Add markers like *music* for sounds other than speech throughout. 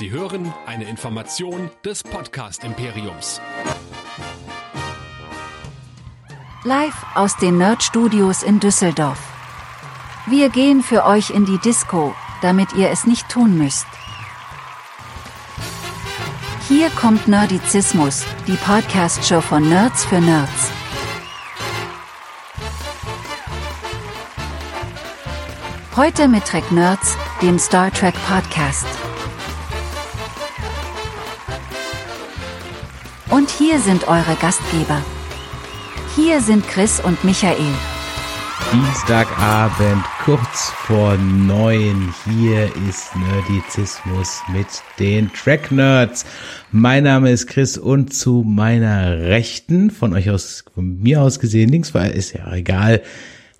Sie hören eine Information des Podcast Imperiums. Live aus den Nerd Studios in Düsseldorf. Wir gehen für euch in die Disco, damit ihr es nicht tun müsst. Hier kommt Nerdizismus, die Podcast-Show von Nerds für Nerds. Heute mit Trek Nerds, dem Star Trek Podcast. Und hier sind eure Gastgeber. Hier sind Chris und Michael. Dienstagabend, kurz vor neun. Hier ist Nerdizismus mit den Track Nerds. Mein Name ist Chris und zu meiner Rechten, von euch aus, von mir aus gesehen, links war, ist ja egal,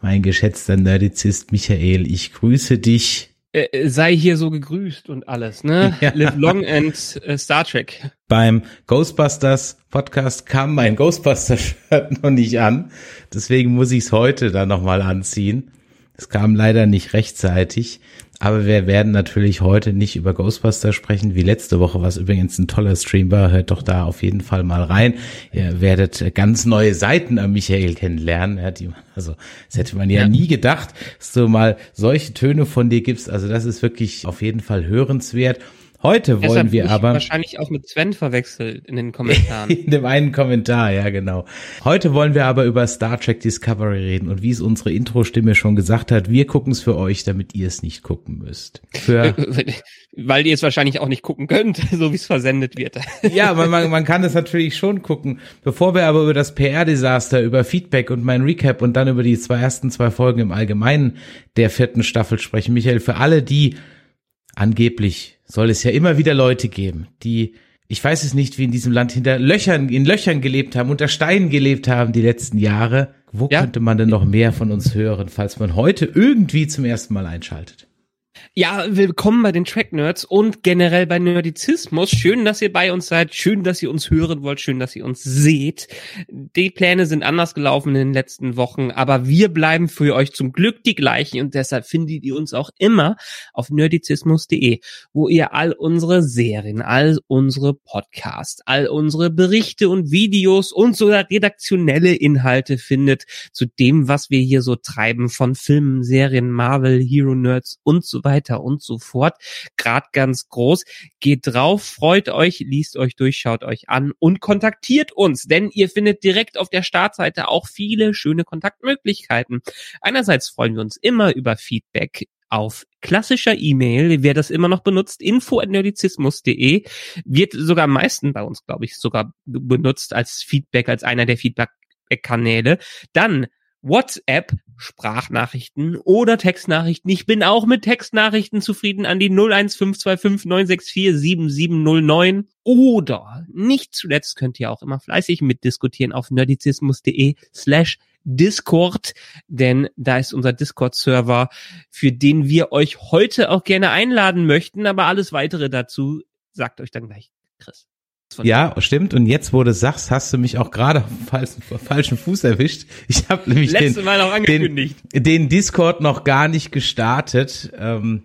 mein geschätzter Nerdizist Michael, ich grüße dich. Äh, sei hier so gegrüßt und alles, ne? *laughs* Ja. Live long and uh, Star Trek. Beim Ghostbusters Podcast kam mein Ghostbusters-Shirt *laughs* noch nicht an. Deswegen muss ich es heute dann nochmal anziehen. Es kam leider nicht rechtzeitig. Aber wir werden natürlich heute nicht über Ghostbusters sprechen, wie letzte Woche, was übrigens ein toller Stream war. Hört doch da auf jeden Fall mal rein. Ihr werdet ganz neue Seiten an Michael kennenlernen. Ja, die, also, das hätte man ja, ja, nie gedacht, dass du mal solche Töne von dir gibst. Also, das ist wirklich auf jeden Fall hörenswert. Heute wollen Deshalb wir aber. Wahrscheinlich auch mit Sven verwechselt in den Kommentaren. *laughs* in dem einen Kommentar, ja, genau. Heute wollen wir aber über Star Trek Discovery reden und wie es unsere Intro-Stimme schon gesagt hat, wir gucken es für euch, damit ihr es nicht gucken müsst. Für *laughs* Weil ihr es wahrscheinlich auch nicht gucken könnt, *laughs* so wie es versendet wird. ja, man, man, man kann es natürlich schon gucken. Bevor wir aber über das PR-Desaster, über Feedback und mein Recap und dann über die zwei ersten zwei Folgen im Allgemeinen der vierten Staffel sprechen, Michael, für alle die, angeblich soll es ja immer wieder Leute geben, die, ich weiß es nicht, wie in diesem Land hinter Löchern, in Löchern gelebt haben, unter Steinen gelebt haben die letzten Jahre. Wo ja. könnte man denn noch mehr von uns hören, falls man heute irgendwie zum ersten Mal einschaltet? Ja, willkommen bei den Track Nerds und generell bei Nerdizismus. Schön, dass ihr bei uns seid. Schön, dass ihr uns hören wollt. Schön, dass ihr uns seht. Die Pläne sind anders gelaufen in den letzten Wochen, aber wir bleiben für euch zum Glück die gleichen und deshalb findet ihr uns auch immer auf nerdizismus.de, wo ihr all unsere Serien, all unsere Podcasts, all unsere Berichte und Videos und sogar redaktionelle Inhalte findet zu dem, was wir hier so treiben von Filmen, Serien, Marvel, Hero Nerds und so weiter weiter und so fort. Grad ganz groß. Geht drauf, freut euch, liest euch durch, schaut euch an und kontaktiert uns, denn ihr findet direkt auf der Startseite auch viele schöne Kontaktmöglichkeiten. Einerseits freuen wir uns immer über Feedback auf klassischer E-Mail, wer das immer noch benutzt, info.nerdizismus.de, wird sogar am meisten bei uns, glaube ich, sogar benutzt als Feedback, als einer der Feedback-Kanäle. Dann WhatsApp, Sprachnachrichten oder Textnachrichten. Ich bin auch mit Textnachrichten zufrieden an die 01525 964 7709. Oder nicht zuletzt könnt ihr auch immer fleißig mitdiskutieren auf nerdizismus.de slash Discord, denn da ist unser Discord-Server, für den wir euch heute auch gerne einladen möchten, aber alles weitere dazu sagt euch dann gleich Chris. Ja, stimmt. Und jetzt, wo du sagst, hast du mich auch gerade auf dem falschen, Fuß erwischt. Ich habe nämlich den, den, den, Discord noch gar nicht gestartet. Ähm,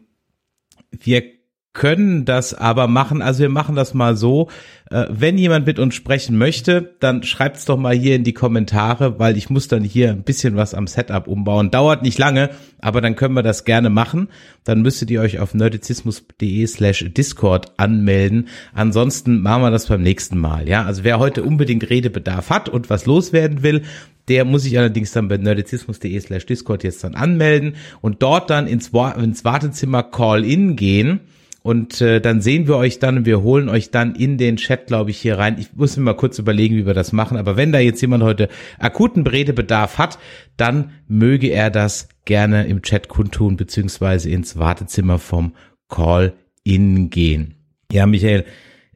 wir können das aber machen. Also wir machen das mal so. Äh, wenn jemand mit uns sprechen möchte, dann schreibt's doch mal hier in die Kommentare, weil ich muss dann hier ein bisschen was am Setup umbauen. Dauert nicht lange, aber dann können wir das gerne machen. Dann müsstet ihr euch auf nerdizismus.de slash Discord anmelden. Ansonsten machen wir das beim nächsten Mal. Ja, also wer heute unbedingt Redebedarf hat und was loswerden will, der muss sich allerdings dann bei nerdizismus.de slash Discord jetzt dann anmelden und dort dann ins, ins Wartezimmer Call-In gehen und äh, dann sehen wir euch dann und wir holen euch dann in den Chat, glaube ich, hier rein. Ich muss mir mal kurz überlegen, wie wir das machen. Aber wenn da jetzt jemand heute akuten Redebedarf hat, dann möge er das gerne im Chat kundtun, beziehungsweise ins Wartezimmer vom Call-In gehen. Ja, Michael,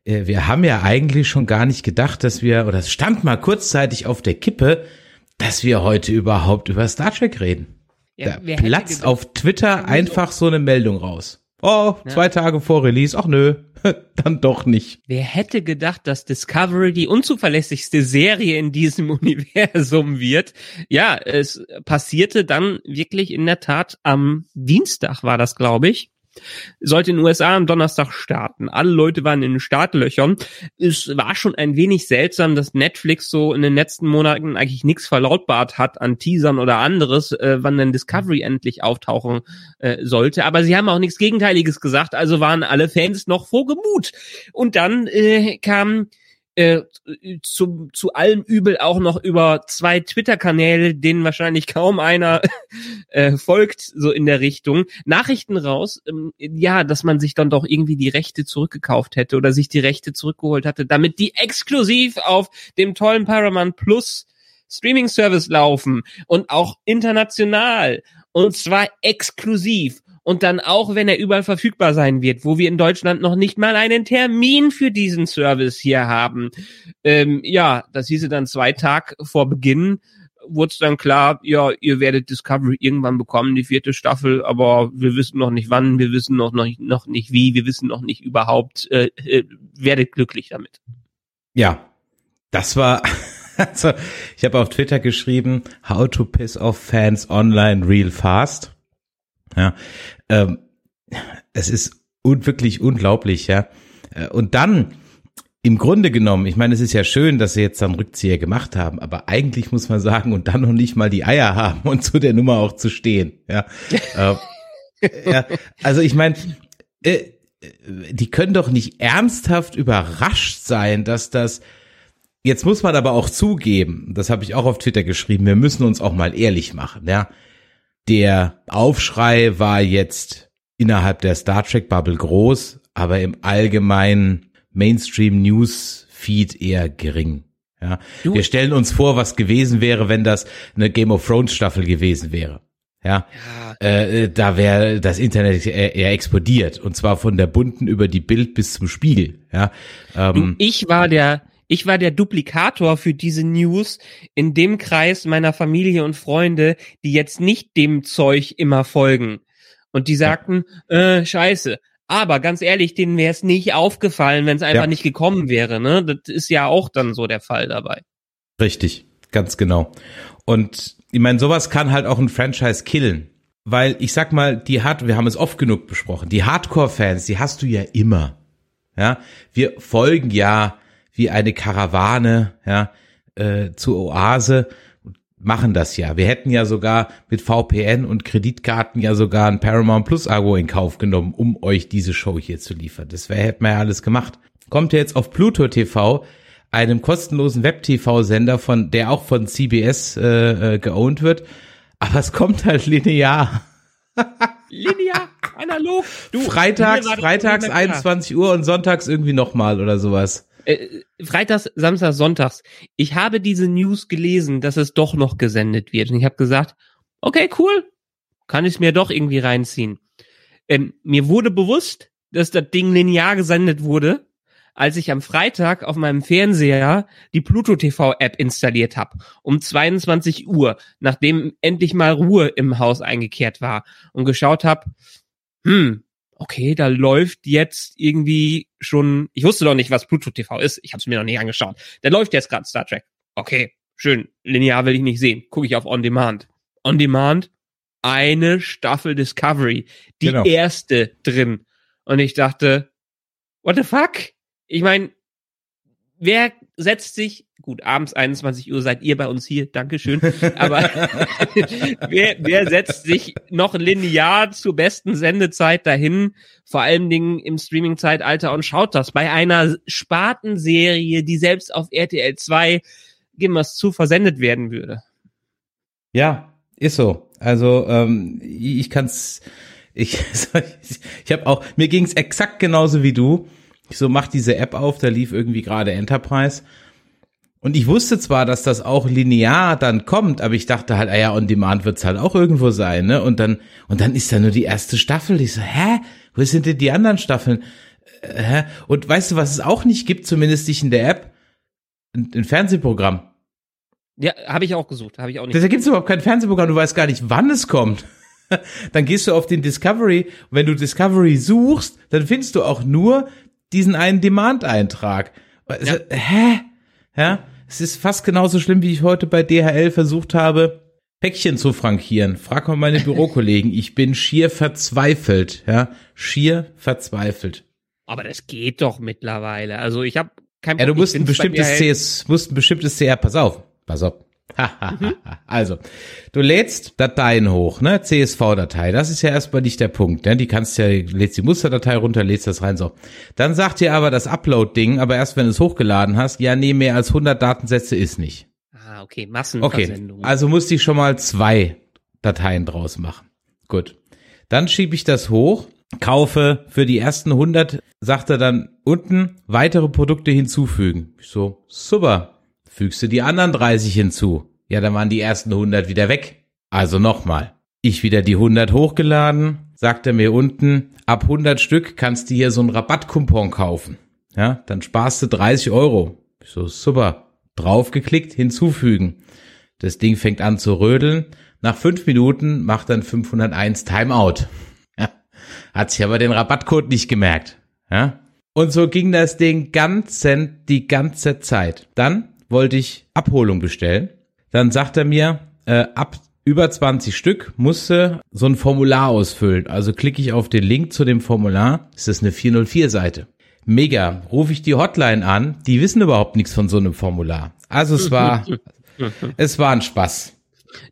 äh, wir haben ja eigentlich schon gar nicht gedacht, dass wir, oder es stand mal kurzzeitig auf der Kippe, dass wir heute überhaupt über Star Trek reden. Ja, da platzt auf Twitter einfach so eine Meldung raus. Oh, zwei ja. Tage vor Release. Ach nö, *laughs* dann doch nicht. Wer hätte gedacht, dass Discovery die unzuverlässigste Serie in diesem *laughs* Universum wird? Ja, es passierte dann wirklich in der Tat am Dienstag war das, glaube ich. Sollte in den USA am Donnerstag starten. Alle Leute waren in den Startlöchern. Es war schon ein wenig seltsam, dass Netflix so in den letzten Monaten eigentlich nichts verlautbart hat an Teasern oder anderes, äh, wann denn Discovery endlich auftauchen äh, sollte. Aber sie haben auch nichts Gegenteiliges gesagt, also waren alle Fans noch vorgemut. Und dann äh, kam äh, zu, zu allem Übel auch noch über zwei Twitter-Kanäle, denen wahrscheinlich kaum einer *laughs* äh, folgt, so in der Richtung, Nachrichten raus, ähm, ja, dass man sich dann doch irgendwie die Rechte zurückgekauft hätte oder sich die Rechte zurückgeholt hatte, damit die exklusiv auf dem tollen Paramount Plus Streaming-Service laufen und auch international. Und zwar exklusiv und dann auch, wenn er überall verfügbar sein wird, wo wir in Deutschland noch nicht mal einen Termin für diesen Service hier haben. Ähm, ja, das hieße dann zwei Tage vor Beginn wurde es dann klar, ja, ihr werdet Discovery irgendwann bekommen, die vierte Staffel, aber wir wissen noch nicht wann, wir wissen noch, noch, noch nicht wie, wir wissen noch nicht überhaupt, äh, äh, werdet glücklich damit. Ja, das war, *laughs* also ich habe auf Twitter geschrieben, how to piss off fans online real fast. Ja, ähm, es ist un wirklich unglaublich, ja. Äh, und dann, im Grunde genommen, ich meine, es ist ja schön, dass sie jetzt dann Rückzieher gemacht haben, aber eigentlich muss man sagen, und dann noch nicht mal die Eier haben und zu der Nummer auch zu stehen, ja. *laughs* äh, ja also ich meine, äh, die können doch nicht ernsthaft überrascht sein, dass das Jetzt muss man aber auch zugeben, das habe ich auch auf Twitter geschrieben, wir müssen uns auch mal ehrlich machen, ja. Der Aufschrei war jetzt innerhalb der Star Trek Bubble groß, aber im allgemeinen Mainstream News Feed eher gering. Ja, du. wir stellen uns vor, was gewesen wäre, wenn das eine Game of Thrones Staffel gewesen wäre. Ja, ja. Äh, da wäre das Internet eher, eher explodiert und zwar von der bunten über die Bild bis zum Spiegel. Ja, ähm, du, ich war der ich war der Duplikator für diese News in dem Kreis meiner Familie und Freunde, die jetzt nicht dem Zeug immer folgen. Und die sagten, äh, scheiße. Aber ganz ehrlich, denen wäre es nicht aufgefallen, wenn es einfach ja. nicht gekommen wäre. Ne? Das ist ja auch dann so der Fall dabei. Richtig, ganz genau. Und ich meine, sowas kann halt auch ein Franchise killen. Weil ich sag mal, die hat, wir haben es oft genug besprochen, die Hardcore-Fans, die hast du ja immer. Ja, wir folgen ja wie eine Karawane ja, äh, zur Oase machen das ja. Wir hätten ja sogar mit VPN und Kreditkarten ja sogar ein Paramount Plus Abo in Kauf genommen, um euch diese Show hier zu liefern. Das wäre hätten wir ja alles gemacht. Kommt ja jetzt auf Pluto TV, einem kostenlosen Web-TV-Sender von, der auch von CBS äh, äh, geowned wird, aber es kommt halt linear. *laughs* linear, analog. Du, freitags, freitags 21 Uhr und sonntags irgendwie nochmal oder sowas äh, Freitags, Samstags, Sonntags. Ich habe diese News gelesen, dass es doch noch gesendet wird. Und ich habe gesagt, okay, cool, kann ich mir doch irgendwie reinziehen. Ähm, mir wurde bewusst, dass das Ding linear gesendet wurde, als ich am Freitag auf meinem Fernseher die Pluto TV App installiert habe, um 22 Uhr, nachdem endlich mal Ruhe im Haus eingekehrt war und geschaut habe, hm, okay, da läuft jetzt irgendwie schon, ich wusste doch nicht, was Pluto TV ist, ich habe es mir noch nicht angeschaut. Da läuft jetzt gerade Star Trek. Okay, schön, linear will ich nicht sehen, gucke ich auf On Demand. On Demand, eine Staffel Discovery, die genau. erste drin. Und ich dachte, what the fuck? Ich meine, wer setzt sich, gut, abends 21 Uhr seid ihr bei uns hier, Dankeschön, *laughs* aber *laughs* wer, wer setzt sich noch linear zur besten Sendezeit dahin, vor allen Dingen im Streaming-Zeitalter und schaut das bei einer Spartenserie, die selbst auf RTL 2, geben wir es zu, versendet werden würde? Ja, ist so. Also ähm, ich kann's, ich, *laughs* ich habe auch, mir ging's exakt genauso wie du ich so mach diese App auf, da lief irgendwie gerade Enterprise. Und ich wusste zwar, dass das auch linear dann kommt, aber ich dachte halt, ah ja, on demand wird's halt auch irgendwo sein, ne? Und dann, und dann ist da nur die erste Staffel. Ich so, hä? Wo sind denn die anderen Staffeln? Äh, hä? Und weißt du, was es auch nicht gibt, zumindest nicht in der App? Ein, ein Fernsehprogramm. Ja, habe ich auch gesucht, habe ich auch nicht. Da gibt's überhaupt kein Fernsehprogramm, du weißt gar nicht, wann es kommt. *laughs* dann gehst du auf den Discovery, und wenn du Discovery suchst, dann findest du auch nur diesen einen Demand-Eintrag. Ja. Hä? Ja, es ist fast genauso schlimm, wie ich heute bei DHL versucht habe, Päckchen zu frankieren. Frag mal meine Bürokollegen. Ich bin schier verzweifelt, ja, schier verzweifelt. Aber das geht doch mittlerweile. Also ich habe kein Ja, du musst ein bestimmtes CS, musst ein bestimmtes CR, pass auf, pass auf. *laughs* also, du lädst Dateien hoch, ne? CSV-Datei. Das ist ja erstmal nicht der Punkt, ne? Die kannst ja, lädst die Musterdatei runter, lädst das rein, so. Dann sagt dir aber das Upload-Ding, aber erst wenn du es hochgeladen hast, ja, nee, mehr als 100 Datensätze ist nicht. Ah, okay, Okay, Massenversendung. also musste ich schon mal zwei Dateien draus machen. Gut. Dann schiebe ich das hoch, kaufe für die ersten 100, sagt er dann unten weitere Produkte hinzufügen. Ich so, super. Fügst du die anderen 30 hinzu? Ja, dann waren die ersten 100 wieder weg. Also nochmal. Ich wieder die 100 hochgeladen, sagt er mir unten, ab 100 Stück kannst du hier so einen Rabattcoupon kaufen. Ja, dann sparst du 30 Euro. Ich so, super. Draufgeklickt, hinzufügen. Das Ding fängt an zu rödeln. Nach fünf Minuten macht dann 501 Timeout. Hat sich aber den Rabattcode nicht gemerkt. Ja. Und so ging das Ding ganzen, die ganze Zeit. Dann wollte ich Abholung bestellen. Dann sagt er mir, äh, ab über 20 Stück musste so ein Formular ausfüllen. Also klicke ich auf den Link zu dem Formular. Ist das eine 404-Seite? Mega. Rufe ich die Hotline an. Die wissen überhaupt nichts von so einem Formular. Also es war, *laughs* es war ein Spaß.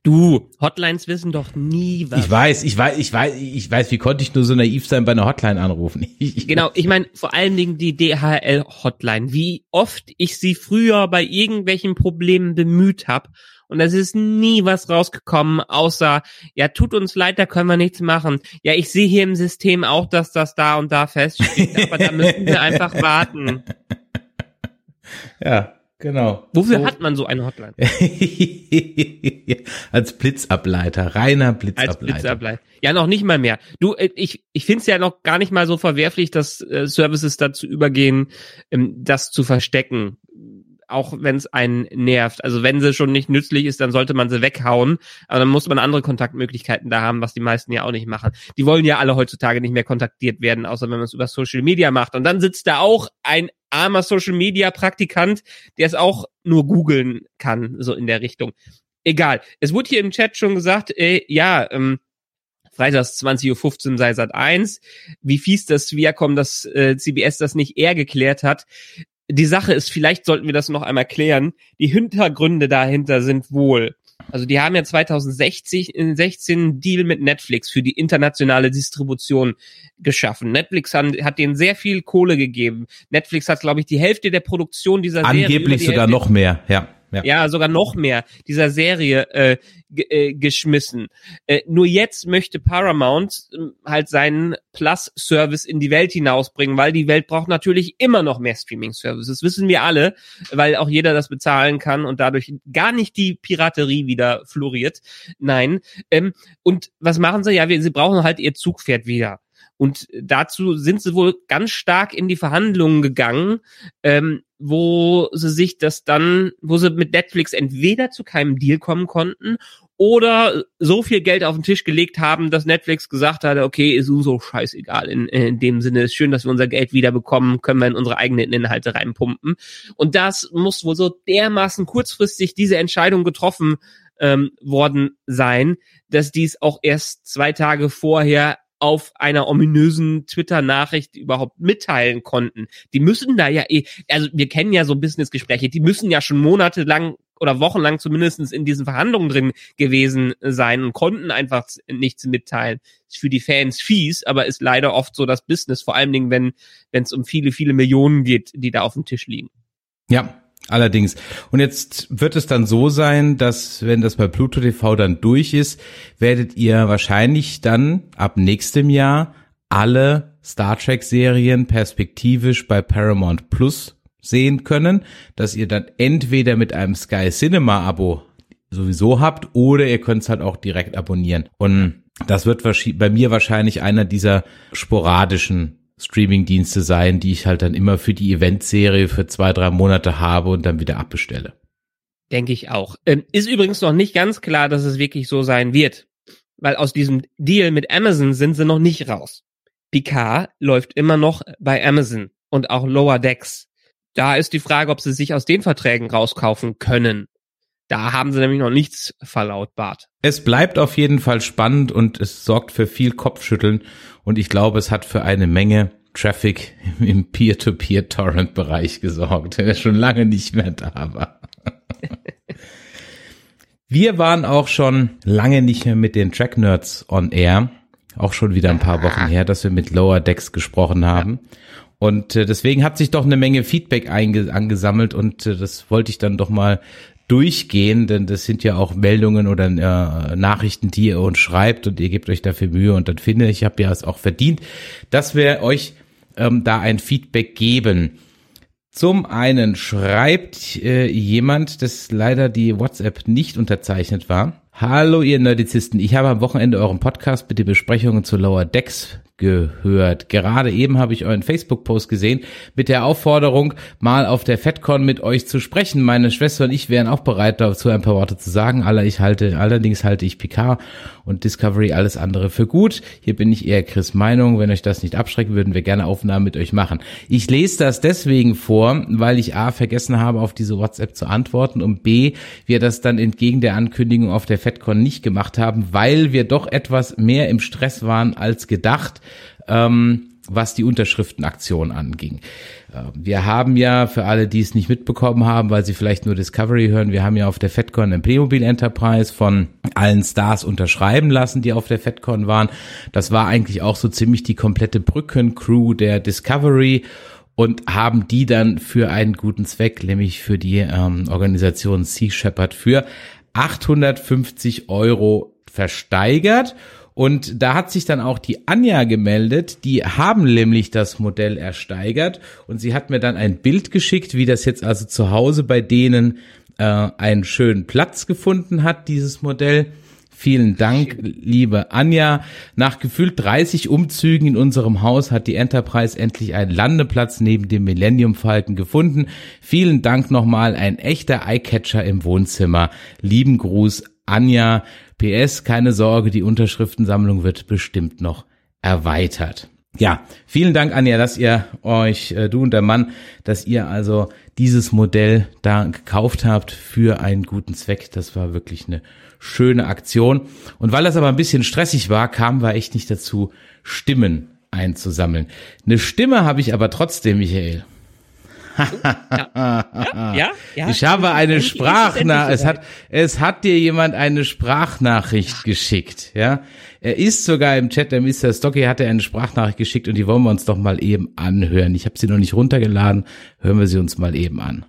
Du, Hotlines wissen doch nie was. Ich weiß, ich weiß, ich weiß, ich weiß, wie konnte ich nur so naiv sein bei einer Hotline anrufen? *laughs* Ich, Genau, ich meine vor allen Dingen die DHL-Hotline. Wie oft ich sie früher bei irgendwelchen Problemen bemüht habe. Und es ist nie was rausgekommen, außer, ja, tut uns leid, da können wir nichts machen. Ja, ich sehe hier im System auch, dass das da und da feststeht, aber da müssen wir einfach warten. *laughs* ja, genau. Wofür So- hat man so eine Hotline? *laughs* Als Blitzableiter, reiner Als Blitzableiter. Blitzableiter. Ja, noch nicht mal mehr. Du, äh, ich, ich finde es ja noch gar nicht mal so verwerflich, dass äh, Services dazu übergehen, ähm, das zu verstecken. Auch wenn es einen nervt. Also wenn sie schon nicht nützlich ist, dann sollte man sie weghauen. Aber dann muss man andere Kontaktmöglichkeiten da haben, was die meisten ja auch nicht machen. Die wollen ja alle heutzutage nicht mehr kontaktiert werden, außer wenn man es über Social Media macht. Und dann sitzt da auch ein armer Social Media Praktikant, der es auch nur googeln kann, so in der Richtung. Egal. Es wurde hier im Chat schon gesagt, äh, ja, ähm, Freitags 20.15 Uhr sei Sat 1. Wie fies das Viacom, dass äh, CBS das nicht eher geklärt hat. Die Sache ist, vielleicht sollten wir das noch einmal klären. Die Hintergründe dahinter sind wohl. Also die haben ja 2016 in 16 einen Deal mit Netflix für die internationale Distribution geschaffen. Netflix hat, hat denen sehr viel Kohle gegeben. Netflix hat, glaube ich, die Hälfte der Produktion dieser Serie. über Angeblich sogar Hälfte- noch mehr, ja. Ja. ja, sogar noch mehr dieser Serie äh, äh, geschmissen. Äh, nur jetzt möchte Paramount ähm, halt seinen Plus-Service in die Welt hinausbringen, weil die Welt braucht natürlich immer noch mehr Streaming-Services. Wissen wir alle, weil auch jeder das bezahlen kann und dadurch gar nicht die Piraterie wieder floriert. Nein. Ähm, und was machen sie? Ja, wir, sie brauchen halt ihr Zugpferd wieder. Und dazu sind sie wohl ganz stark in die Verhandlungen gegangen, ähm, wo sie sich das dann, wo sie mit Netflix entweder zu keinem Deal kommen konnten oder so viel Geld auf den Tisch gelegt haben, dass Netflix gesagt hat, okay, ist uns so scheißegal. In, in dem Sinne ist schön, dass wir unser Geld wieder bekommen, können wir in unsere eigenen Inhalte reinpumpen. Und das muss wohl so dermaßen kurzfristig diese Entscheidung getroffen ähm, worden sein, dass dies auch erst zwei Tage vorher auf einer ominösen Twitter-Nachricht überhaupt mitteilen konnten. Die müssen da ja eh, also wir kennen ja so Business-Gespräche, die müssen ja schon monatelang oder wochenlang zumindestens in diesen Verhandlungen drin gewesen sein und konnten einfach nichts mitteilen. Ist für die Fans fies, aber ist leider oft so das Business, vor allen Dingen, wenn wenn es um viele, viele Millionen geht, die da auf dem Tisch liegen. Ja, allerdings. Und jetzt wird es dann so sein, dass wenn das bei Pluto TV dann durch ist, werdet ihr wahrscheinlich dann ab nächstem Jahr alle Star Trek Serien perspektivisch bei Paramount Plus sehen können, dass ihr dann entweder mit einem Sky Cinema Abo sowieso habt oder ihr könnt es halt auch direkt abonnieren. Und das wird bei mir wahrscheinlich einer dieser sporadischen Streaming-Dienste sein, die ich halt dann immer für die Eventserie für zwei, drei Monate habe und dann wieder abbestelle. Denke ich auch. Ähm, ist übrigens noch nicht ganz klar, dass es wirklich so sein wird. Weil aus diesem Deal mit Amazon sind sie noch nicht raus. Picard läuft immer noch bei Amazon und auch Lower Decks. Da ist die Frage, ob sie sich aus den Verträgen rauskaufen können. Da haben sie nämlich noch nichts verlautbart. Es bleibt auf jeden Fall spannend und es sorgt für viel Kopfschütteln und ich glaube, es hat für eine Menge Traffic im Peer-to-Peer-Torrent-Bereich gesorgt, der schon lange nicht mehr da war. *laughs* Wir waren auch schon lange nicht mehr mit den Track Nerds on Air. Auch schon wieder ein paar Wochen her, dass wir mit Lower Decks gesprochen haben. Und äh, deswegen hat sich doch eine Menge Feedback angesammelt und äh, das wollte ich dann doch mal durchgehen, denn das sind ja auch Meldungen oder äh, Nachrichten, die ihr uns schreibt und ihr gebt euch dafür Mühe und dann finde ich, habe ja es auch verdient, dass wir euch ähm, da ein Feedback geben. Zum einen schreibt äh, jemand, dass leider die WhatsApp nicht unterzeichnet war. Hallo ihr Nerdizisten, ich habe am Wochenende euren Podcast mit den Besprechungen zu Lower Decks gehört. Gerade eben habe ich euren Facebook-Post gesehen mit der Aufforderung, mal auf der FedCon mit euch zu sprechen. Meine Schwester und ich wären auch bereit, dazu ein paar Worte zu sagen. Halte, allerdings halte ich Picard und Discovery alles andere für gut. Hier bin ich eher Chris Meinung. Wenn euch das nicht abschrecken, würden wir gerne Aufnahmen mit euch machen. Ich lese das deswegen vor, weil ich A vergessen habe, auf diese WhatsApp zu antworten und B, wir das dann entgegen der Ankündigung auf der FedCon nicht gemacht haben, weil wir doch etwas mehr im Stress waren als gedacht ähm, was die Unterschriftenaktion anging. Äh, wir haben ja, für alle, die es nicht mitbekommen haben, weil sie vielleicht nur Discovery hören, wir haben ja auf der FedCon ein Playmobil Enterprise von allen Stars unterschreiben lassen, die auf der FedCon waren. Das war eigentlich auch so ziemlich die komplette Brückencrew der Discovery und haben die dann für einen guten Zweck, nämlich für die ähm, Organisation Sea Shepherd für 850 Euro versteigert und da hat sich dann auch die Anja gemeldet, die haben nämlich das Modell ersteigert und sie hat mir dann ein Bild geschickt, wie das jetzt also zu Hause bei denen äh, einen schönen Platz gefunden hat, dieses Modell. Vielen Dank, liebe Anja. Nach gefühlt 30 Umzügen in unserem Haus hat die Enterprise endlich einen Landeplatz neben dem Millennium Falken gefunden. Vielen Dank nochmal, ein echter Eyecatcher im Wohnzimmer. Lieben Gruß, Anja. PS, keine Sorge, die Unterschriftensammlung wird bestimmt noch erweitert. Ja, vielen Dank, Anja, dass ihr euch, äh, du und der Mann, dass ihr also dieses Modell da gekauft habt für einen guten Zweck. Das war wirklich eine schöne Aktion. Und weil das aber ein bisschen stressig war, kamen wir echt nicht dazu, Stimmen einzusammeln. Eine Stimme habe ich aber trotzdem, Michael ja, ja, ja, Ich habe eine Sprachnachricht. Es hat, es hat dir jemand eine Sprachnachricht geschickt, ja. Er ist sogar im Chat, der Mr. Stocky hat er eine Sprachnachricht geschickt und die wollen wir uns doch mal eben anhören. Ich habe sie noch nicht runtergeladen. Hören wir sie uns mal eben an.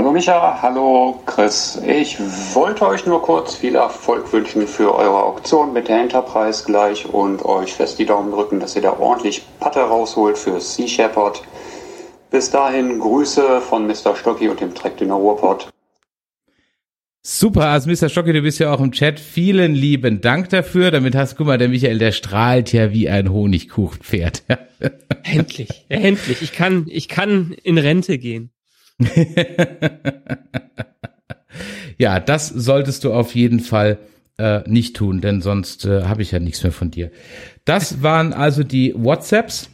Hallo Micha, hallo Chris. Ich wollte euch nur kurz viel Erfolg wünschen für eure Auktion mit der Enterprise gleich und euch fest die Daumen drücken, dass ihr da ordentlich Patte rausholt für Sea Shepherd. Bis dahin Grüße von Mr. Stocki und dem Track Trackdüner Ruhrpott. Super, also Mr. Stocki, du bist ja auch im Chat. Vielen lieben Dank dafür. Damit hast, guck mal, der Michael, der strahlt ja wie ein Honigkuchenpferd. *laughs* endlich, endlich. Ich kann, ich kann in Rente gehen. *laughs* ja, das solltest du auf jeden Fall äh, nicht tun, denn sonst äh, habe ich ja nichts mehr von dir. Das waren also die WhatsApps.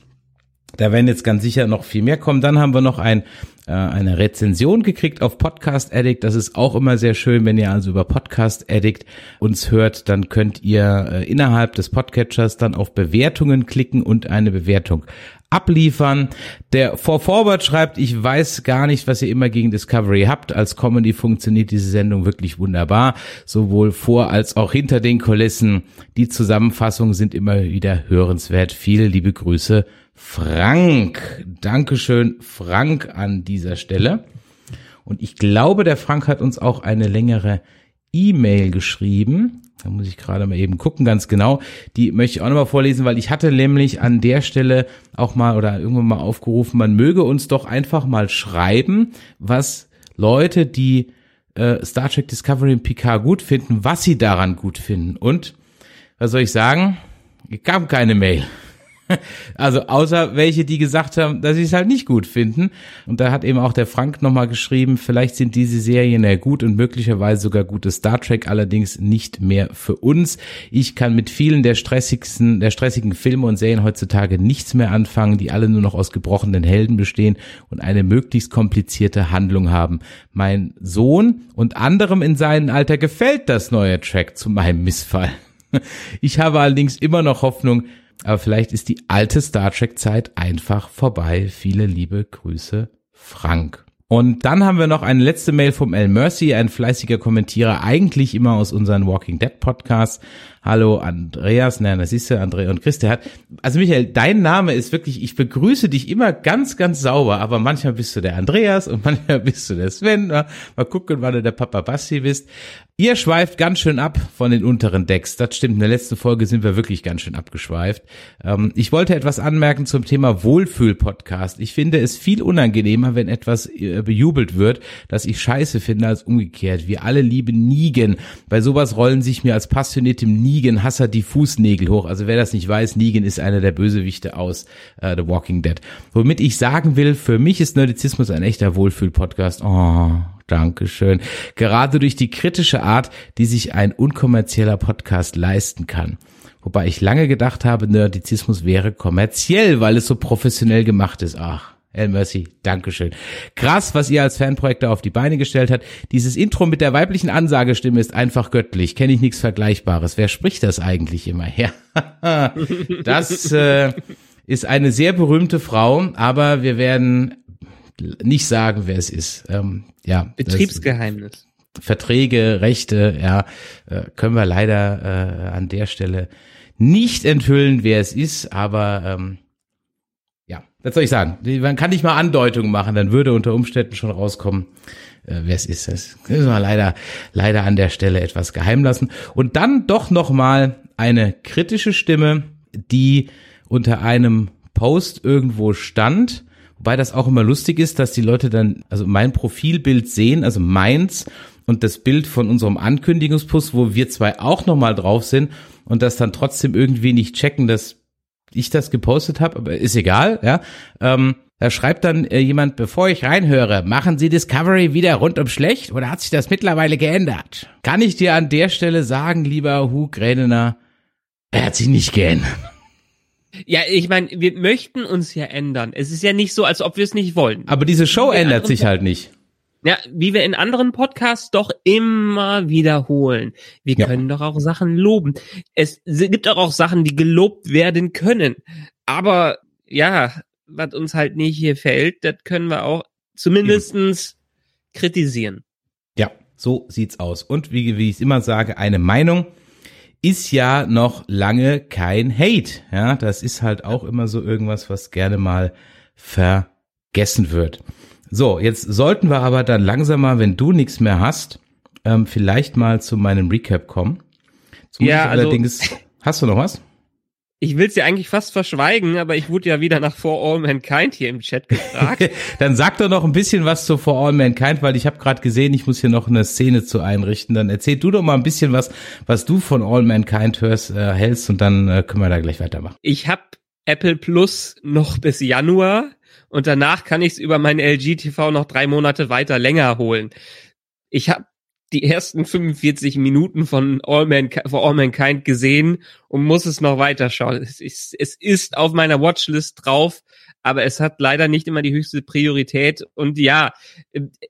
Da werden jetzt ganz sicher noch viel mehr kommen. Dann haben wir noch ein, äh, eine Rezension gekriegt auf Podcast Addict. Das ist auch immer sehr schön, wenn ihr also über Podcast Addict uns hört, dann könnt ihr äh, innerhalb des Podcatchers dann auf Bewertungen klicken und eine Bewertung abliefern. Der For Forward schreibt, ich weiß gar nicht, was ihr immer gegen Discovery habt. Als Comedy funktioniert diese Sendung wirklich wunderbar. Sowohl vor als auch hinter den Kulissen. Die Zusammenfassungen sind immer wieder hörenswert. Viele liebe Grüße Frank. Dankeschön, Frank, an dieser Stelle. Und ich glaube, der Frank hat uns auch eine längere E-Mail geschrieben. Da muss ich gerade mal eben gucken, ganz genau. Die möchte ich auch nochmal vorlesen, weil ich hatte nämlich an der Stelle auch mal oder irgendwann mal aufgerufen, man möge uns doch einfach mal schreiben, was Leute, die äh, Star Trek Discovery und Picard gut finden, was sie daran gut finden. Und was soll ich sagen? Es kam keine Mail. *laughs* Also außer welche, die gesagt haben, dass sie es halt nicht gut finden. Und da hat eben auch der Frank nochmal geschrieben, vielleicht sind diese Serien ja gut und möglicherweise sogar gute Star Trek, allerdings nicht mehr für uns. Ich kann mit vielen der stressigsten, der stressigen Filme und Serien heutzutage nichts mehr anfangen, die alle nur noch aus gebrochenen Helden bestehen und eine möglichst komplizierte Handlung haben. Mein Sohn und anderem in seinem Alter gefällt das neue Track zu meinem Missfall. *laughs* Ich habe allerdings immer noch Hoffnung, aber vielleicht ist die alte Star Trek Zeit einfach vorbei. Viele liebe Grüße, Frank. Und dann haben wir noch eine letzte Mail vom El Mercy, ein fleißiger Kommentierer, eigentlich immer aus unseren Walking Dead Podcasts. Hallo Andreas, nein, das ist ja Andrea und Chris, der hat, also Michael, dein Name ist wirklich, ich begrüße dich immer ganz, ganz sauber, aber manchmal bist du der Andreas und *laughs* manchmal bist du der Sven, mal gucken, wann du der Papa Basti bist. Ihr schweift ganz schön ab von den unteren Decks. Das stimmt. In der letzten Folge sind wir wirklich ganz schön abgeschweift. Ähm, ich wollte etwas anmerken zum Thema Wohlfühl-Podcast. Ich finde es viel unangenehmer, wenn etwas äh, bejubelt wird, dass ich scheiße finde, als umgekehrt. Wir alle lieben Nigen. Bei sowas rollen sich mir als passioniertem Nigen-Hasser die Fußnägel hoch. Also wer das nicht weiß, Nigen ist einer der Bösewichte aus äh, The Walking Dead. Womit ich sagen will, für mich ist Nerdizismus ein echter Wohlfühl-Podcast. Oh, Dankeschön. Gerade durch die kritische Art, die sich ein unkommerzieller Podcast leisten kann. Wobei ich lange gedacht habe, Nerdizismus wäre kommerziell, weil es so professionell gemacht ist. Ach, El Mercy, Dankeschön. Krass, was ihr als Fanprojekt da auf die Beine gestellt hat. Dieses Intro mit der weiblichen Ansagestimme ist einfach göttlich. Kenne ich nichts Vergleichbares. Wer spricht das eigentlich immer? *laughs* Ja, das äh, ist eine sehr berühmte Frau, aber wir werden nicht sagen, wer es ist. Ähm, ja, Betriebsgeheimnis. Verträge, Rechte, ja, äh, können wir leider äh, an der Stelle nicht enthüllen, wer es ist, aber ähm, ja, was soll ich sagen? Man kann nicht mal Andeutungen machen, dann würde unter Umständen schon rauskommen, äh, wer es ist. Das müssen wir leider, leider an der Stelle etwas geheim lassen. Und dann doch noch mal eine kritische Stimme, die unter einem Post irgendwo stand Wobei das auch immer lustig ist, dass die Leute dann, also mein Profilbild sehen, also meins und das Bild von unserem Ankündigungspost, wo wir zwei auch nochmal drauf sind und das dann trotzdem irgendwie nicht checken, dass ich das gepostet habe, aber ist egal, ja. Ähm, da schreibt dann äh, jemand, bevor ich reinhöre, machen Sie Discovery wieder rundum schlecht oder hat sich das mittlerweile geändert? Kann ich dir an der Stelle sagen, lieber Hugh Gränener, er hat sich nicht geändert. Ja, ich meine, wir möchten uns ja ändern. Es ist ja nicht so, als ob wir es nicht wollen. Aber diese Show ändert sich halt nicht. Ja, wie wir in anderen Podcasts doch immer wiederholen. Wir ja. können doch auch Sachen loben. Es gibt auch, auch Sachen, die gelobt werden können. Aber ja, was uns halt nicht hier fällt, das können wir auch zumindestens kritisieren. Ja, so sieht's aus. Und wie, wie ich immer sage, eine Meinung ist ja noch lange kein Hate. Ja, das ist halt auch immer so irgendwas, was gerne mal vergessen wird. So, jetzt sollten wir aber dann langsam mal, wenn du nichts mehr hast, ähm, vielleicht mal zu meinem Recap kommen. Jetzt ja, also, allerdings, hast du noch was? Ich will es dir eigentlich fast verschweigen, aber ich wurde ja wieder nach For All Mankind hier im Chat gefragt. *laughs* Dann sag doch noch ein bisschen was zu For All Mankind, weil ich habe gerade gesehen, ich muss hier noch eine Szene zu einrichten. Dann erzähl du doch mal ein bisschen was, was du von All Mankind hörst, äh, hältst und dann äh, können wir da gleich weitermachen. Ich habe Apple Plus noch bis Januar und danach kann ich es über mein LG TV noch drei Monate weiter länger holen. Ich habe die ersten 45 Minuten von All, Man, von All Mankind gesehen und muss es noch weiterschauen. Es ist, es ist auf meiner Watchlist drauf, aber es hat leider nicht immer die höchste Priorität. Und ja,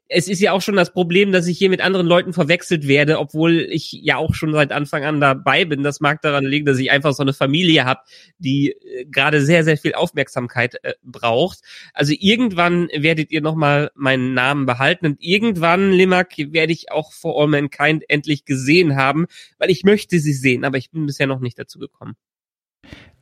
es ist ja auch schon das Problem, dass ich hier mit anderen Leuten verwechselt werde, obwohl ich ja auch schon seit Anfang an dabei bin. Das mag daran liegen, dass ich einfach so eine Familie habe, die äh, gerade sehr, sehr viel Aufmerksamkeit äh, braucht. Also irgendwann werdet ihr nochmal meinen Namen behalten und irgendwann, Limak, werde ich auch For All Mankind endlich gesehen haben, weil ich möchte sie sehen, aber ich bin bisher noch nicht dazu gekommen.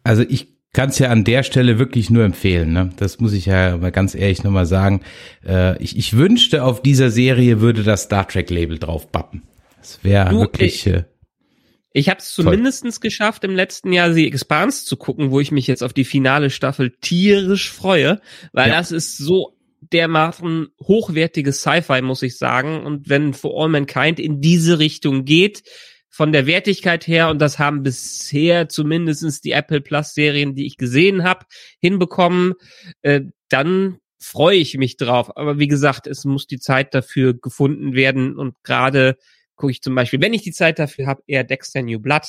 Also ich kann es ja an der Stelle wirklich nur empfehlen. Ne? Das muss ich ja mal ganz ehrlich nochmal sagen. Äh, ich, ich wünschte, auf dieser Serie würde das Star Trek-Label drauf bappen. Das wäre wirklich. Äh, ich habe es zumindestens geschafft, im letzten Jahr The Expanse zu gucken, wo ich mich jetzt auf die finale Staffel tierisch freue, weil ja. das ist so dermaßen hochwertiges Sci-Fi, muss ich sagen. Und wenn For All Mankind in diese Richtung geht, von der Wertigkeit her, und das haben bisher zumindestens die Apple Plus Serien, die ich gesehen habe, hinbekommen, äh, dann freue ich mich drauf. Aber wie gesagt, es muss die Zeit dafür gefunden werden und gerade gucke ich zum Beispiel, wenn ich die Zeit dafür habe, eher Dexter New Blood.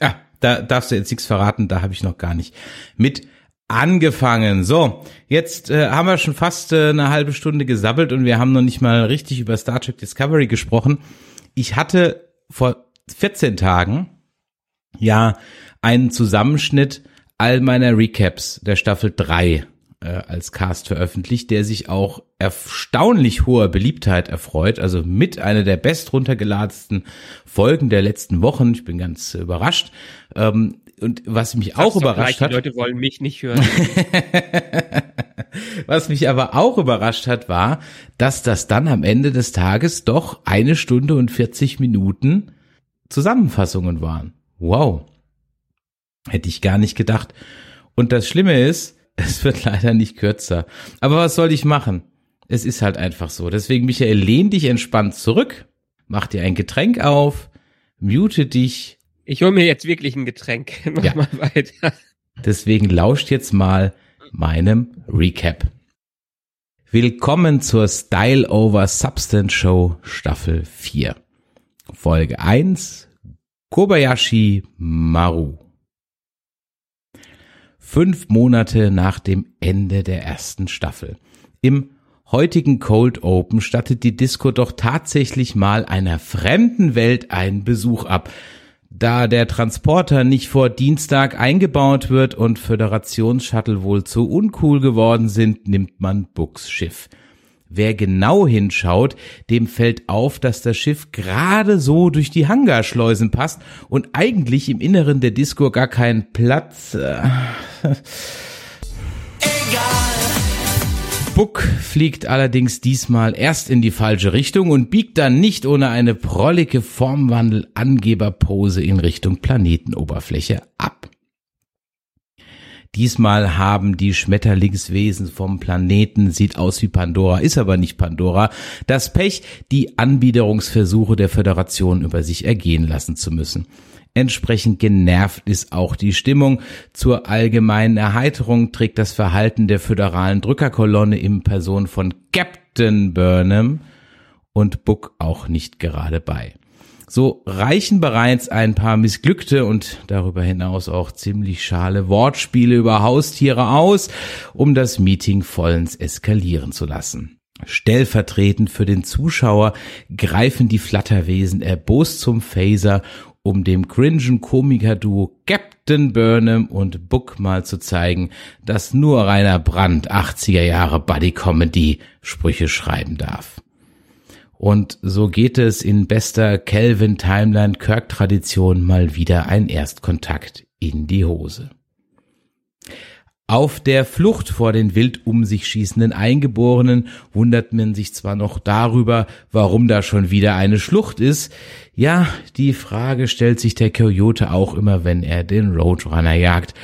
Ja, da darfst du jetzt nichts verraten, da habe ich noch gar nicht mit angefangen. So, jetzt äh, haben wir schon fast äh, eine halbe Stunde gesabbelt und wir haben noch nicht mal richtig über Star Trek Discovery gesprochen. Ich hatte vor 14 Tagen ja einen Zusammenschnitt all meiner Recaps der Staffel 3 äh, als Cast veröffentlicht, der sich auch erstaunlich hoher Beliebtheit erfreut. Also mit einer der best runtergeladensten Folgen der letzten Wochen. Ich bin ganz überrascht. Ähm, und was mich Sag's auch überrascht gleich, hat. Die Leute wollen mich nicht hören. *laughs* was mich aber auch überrascht hat, war, dass das dann am Ende des Tages doch eine Stunde und 40 Minuten Zusammenfassungen waren. Wow. Hätte ich gar nicht gedacht. Und das Schlimme ist, *laughs* es wird leider nicht kürzer. Aber was soll ich machen? Es ist halt einfach so. Deswegen, Michael, lehn dich entspannt zurück, mach dir ein Getränk auf, mute dich. Ich hole mir jetzt wirklich ein Getränk. *laughs* Mach ja. mal weiter. Deswegen lauscht jetzt mal meinem Recap. Willkommen zur Style Over Substance Show Staffel 4. Folge 1 Kobayashi Maru. Fünf Monate nach dem Ende der ersten Staffel. Im heutigen Cold Open stattet die Disco doch tatsächlich mal einer fremden Welt einen Besuch ab. Da der Transporter nicht vor Dienstag eingebaut wird und Föderationsshuttle wohl zu uncool geworden sind, nimmt man Books Schiff. Wer genau hinschaut, dem fällt auf, dass das Schiff gerade so durch die Hangarschleusen passt und eigentlich im Inneren der Disco gar keinen Platz. Äh, *laughs* Egal. Buck fliegt allerdings diesmal erst in die falsche Richtung und biegt dann nicht ohne eine prollige Formwandel-Angeberpose in Richtung Planetenoberfläche ab. Diesmal haben die Schmetterlingswesen vom Planeten, sieht aus wie Pandora, ist aber nicht Pandora, das Pech, die Anbiederungsversuche der Föderation über sich ergehen lassen zu müssen. Entsprechend genervt ist auch die Stimmung. Zur allgemeinen Erheiterung trägt das Verhalten der föderalen Drückerkolonne im Person von Captain Burnham und Book auch nicht gerade bei. So reichen bereits ein paar missglückte und darüber hinaus auch ziemlich schale Wortspiele über Haustiere aus, um das Meeting vollends eskalieren zu lassen. Stellvertretend für den Zuschauer greifen die Flatterwesen erbost zum Phaser, um dem cringen Komiker-Duo Captain Burnham und Book mal zu zeigen, dass nur Rainer Brandt 80er Jahre Buddy Comedy Sprüche schreiben darf. Und so geht es in bester Kelvin Timeline Kirk Tradition mal wieder ein Erstkontakt in die Hose. Auf der Flucht vor den wild um sich schießenden Eingeborenen wundert man sich zwar noch darüber, warum da schon wieder eine Schlucht ist. Ja, die Frage stellt sich der Coyote auch immer, wenn er den Roadrunner jagt.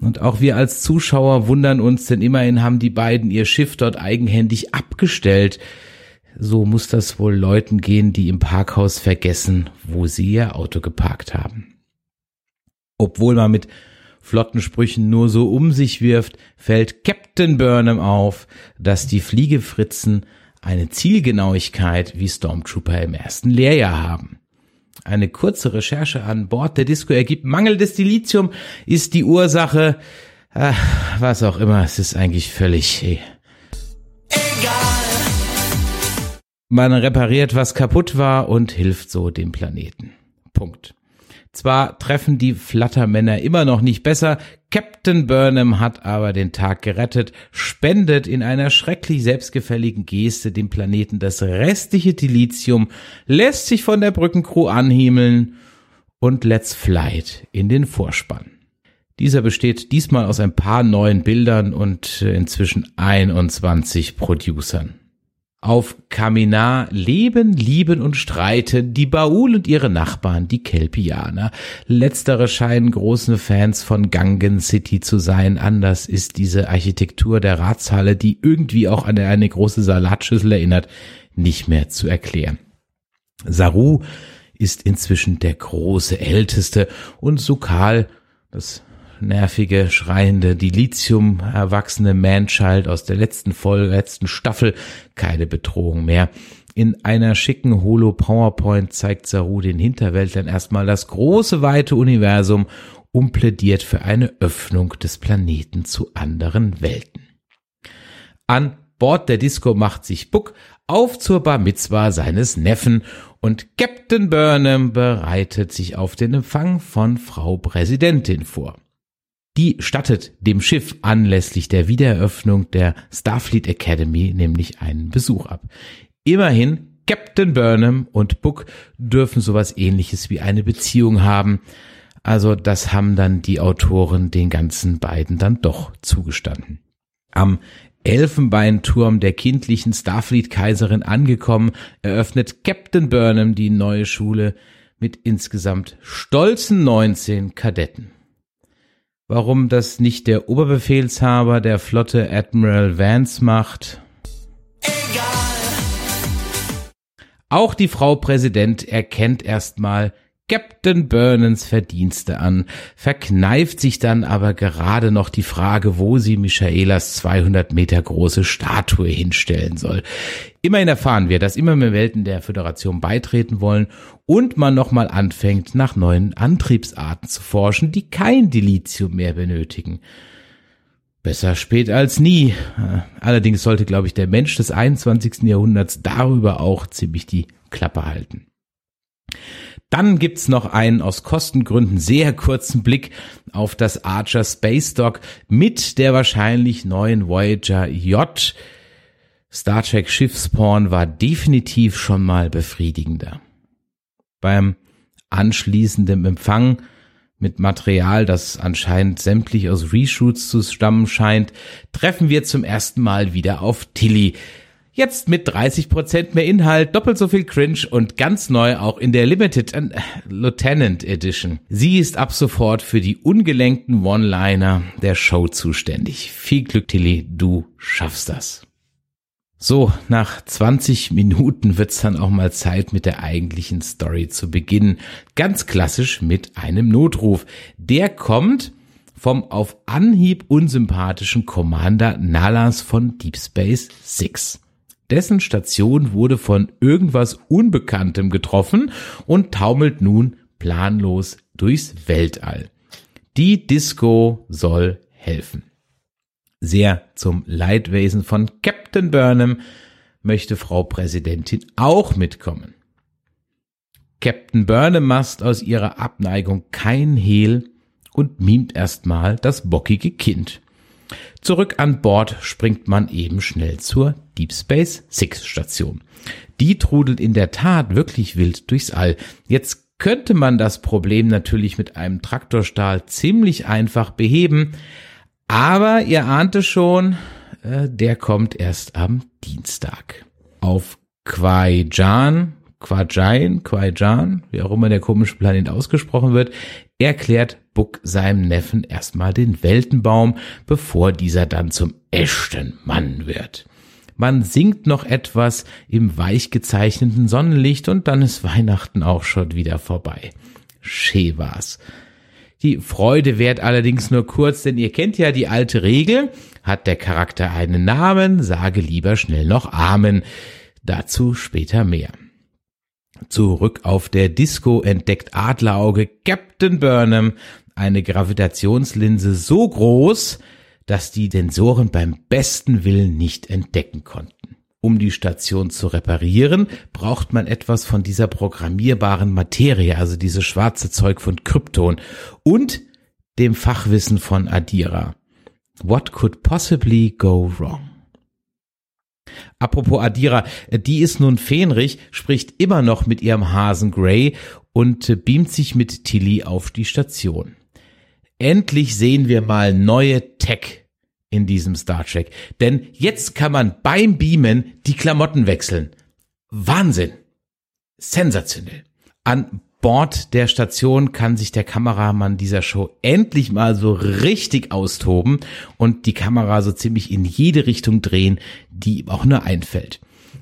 Und auch wir als Zuschauer wundern uns, denn immerhin haben die beiden ihr Schiff dort eigenhändig abgestellt. So muss das wohl Leuten gehen, die im Parkhaus vergessen, wo sie ihr Auto geparkt haben. Obwohl man mit flotten Sprüchen nur so um sich wirft, fällt Captain Burnham auf, dass die Fliegefritzen eine Zielgenauigkeit wie Stormtrooper im ersten Lehrjahr haben. Eine kurze Recherche an Bord der Disco ergibt, mangelndes Dilithium ist die Ursache. Ach, was auch immer, es ist eigentlich völlig egal. Man repariert, was kaputt war und hilft so dem Planeten. Punkt. Zwar treffen die Flattermänner immer noch nicht besser, Captain Burnham hat aber den Tag gerettet, spendet in einer schrecklich selbstgefälligen Geste dem Planeten das restliche Dilithium, lässt sich von der Brückencrew anhimmeln und let's flight in den Vorspann. Dieser besteht diesmal aus ein paar neuen Bildern und inzwischen 21 Producern. Auf Kaminar leben, lieben und streiten die Baul und ihre Nachbarn, die Kelpianer. Letztere scheinen große Fans von Gangen City zu sein. Anders ist diese Architektur der Ratshalle, die irgendwie auch an eine große Salatschüssel erinnert, nicht mehr zu erklären. Saru ist inzwischen der große Älteste und Sukal, das nervige, schreiende, Dilithium erwachsene Manchild aus der letzten Folge, letzten Staffel, keine Bedrohung mehr. In einer schicken Holo-PowerPoint zeigt Saru den Hinterwäldlern erstmal das große, weite Universum und plädiert für eine Öffnung des Planeten zu anderen Welten. An Bord der Disco macht sich Buck auf zur Bar Mitzwa seines Neffen und Captain Burnham bereitet sich auf den Empfang von Frau Präsidentin vor. Die stattet dem Schiff anlässlich der Wiedereröffnung der Starfleet Academy nämlich einen Besuch ab. Immerhin, Captain Burnham und Book dürfen sowas ähnliches wie eine Beziehung haben. Also das haben dann die Autoren den ganzen beiden dann doch zugestanden. Am Elfenbeinturm der kindlichen Starfleet-Kaiserin angekommen, eröffnet Captain Burnham die neue Schule mit insgesamt stolzen 19 Kadetten warum das nicht der Oberbefehlshaber der Flotte Admiral Vance macht. Egal. Auch die Frau Präsident erkennt erstmal, Captain Burnens Verdienste an, verkneift sich dann aber gerade noch die Frage, wo sie Michaelas 200 Meter große Statue hinstellen soll. Immerhin erfahren wir, dass immer mehr Welten der Föderation beitreten wollen und man nochmal anfängt, nach neuen Antriebsarten zu forschen, die kein Dilithium mehr benötigen. Besser spät als nie. Allerdings sollte, glaube ich, der Mensch des 21. Jahrhunderts darüber auch ziemlich die Klappe halten. Dann gibt's noch einen aus Kostengründen sehr kurzen Blick auf das Archer Space Dock mit der wahrscheinlich neuen Voyager J. Star Trek Schiffsporn war definitiv schon mal befriedigender. Beim anschließenden Empfang mit Material, das anscheinend sämtlich aus Reshoots zu stammen scheint, treffen wir zum ersten Mal wieder auf Tilly, Jetzt mit 30% mehr Inhalt, doppelt so viel Cringe und ganz neu auch in der Limited äh, Lieutenant Edition. Sie ist ab sofort für die ungelenkten One-Liner der Show zuständig. Viel Glück, Tilly, du schaffst das. So, nach 20 Minuten wird's dann auch mal Zeit, mit der eigentlichen Story zu beginnen. Ganz klassisch mit einem Notruf. Der kommt vom auf Anhieb unsympathischen Commander Nalas von Deep Space Six. Dessen Station wurde von irgendwas Unbekanntem getroffen und taumelt nun planlos durchs Weltall. Die Disco soll helfen. Sehr zum Leidwesen von Captain Burnham möchte Frau Präsidentin auch mitkommen. Captain Burnham macht aus ihrer Abneigung kein Hehl und mimt erstmal das bockige Kind. Zurück an Bord springt man eben schnell zur Deep Space Six Station. Die trudelt in der Tat wirklich wild durchs All. Jetzt könnte man das Problem natürlich mit einem Traktorstahl ziemlich einfach beheben, aber ihr ahnte schon, äh, der kommt erst am Dienstag. Auf Kwai-Jan, Quajain, Quaijan, wie auch immer der komische Planet ausgesprochen wird, erklärt Buck seinem Neffen erstmal den Weltenbaum, bevor dieser dann zum echten Mann wird. Man singt noch etwas im weich gezeichneten Sonnenlicht und dann ist Weihnachten auch schon wieder vorbei. Schee war's. Die Freude währt allerdings nur kurz, denn ihr kennt ja die alte Regel, hat der Charakter einen Namen, sage lieber schnell noch Amen. Dazu später mehr. Zurück auf der Disco entdeckt Adlerauge Captain Burnham eine Gravitationslinse so groß, dass die Sensoren beim besten Willen nicht entdecken konnten. Um die Station zu reparieren, braucht man etwas von dieser programmierbaren Materie, also dieses schwarze Zeug von Krypton und dem Fachwissen von Adira. What could possibly go wrong? Apropos Adira, die ist nun fähnrich, spricht immer noch mit ihrem Hasen Gray und beamt sich mit Tilly auf die Station. Endlich sehen wir mal neue Tech in diesem Star Trek. Denn jetzt kann man beim Beamen die Klamotten wechseln. Wahnsinn. Sensationell. An Bord der Station kann sich der Kameramann dieser Show endlich mal so richtig austoben und die Kamera so ziemlich in jede Richtung drehen, die ihm auch nur einfällt.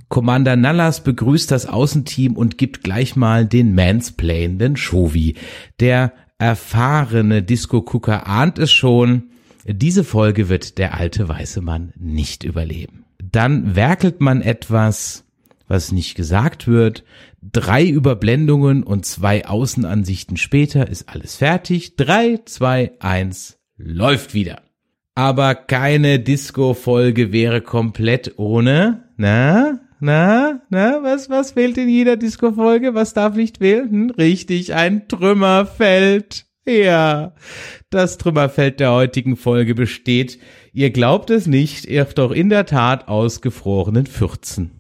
Commander Nallas begrüßt das Außenteam und gibt gleich mal den Mansplain, Shovi. Der erfahrene Disco-Gucker ahnt es schon, diese Folge wird der alte weiße Mann nicht überleben. Dann werkelt man etwas, was nicht gesagt wird. Drei Überblendungen und zwei Außenansichten später ist alles fertig. Drei, zwei, eins, läuft wieder. Aber keine Disco-Folge wäre komplett ohne, na, na, na, was, was fehlt in jeder Disco-Folge? Was darf nicht fehlen? Richtig, ein Trümmerfeld. Ja, das Trümmerfeld der heutigen Folge besteht, ihr glaubt es nicht, doch in der Tat aus gefrorenen Fürzen.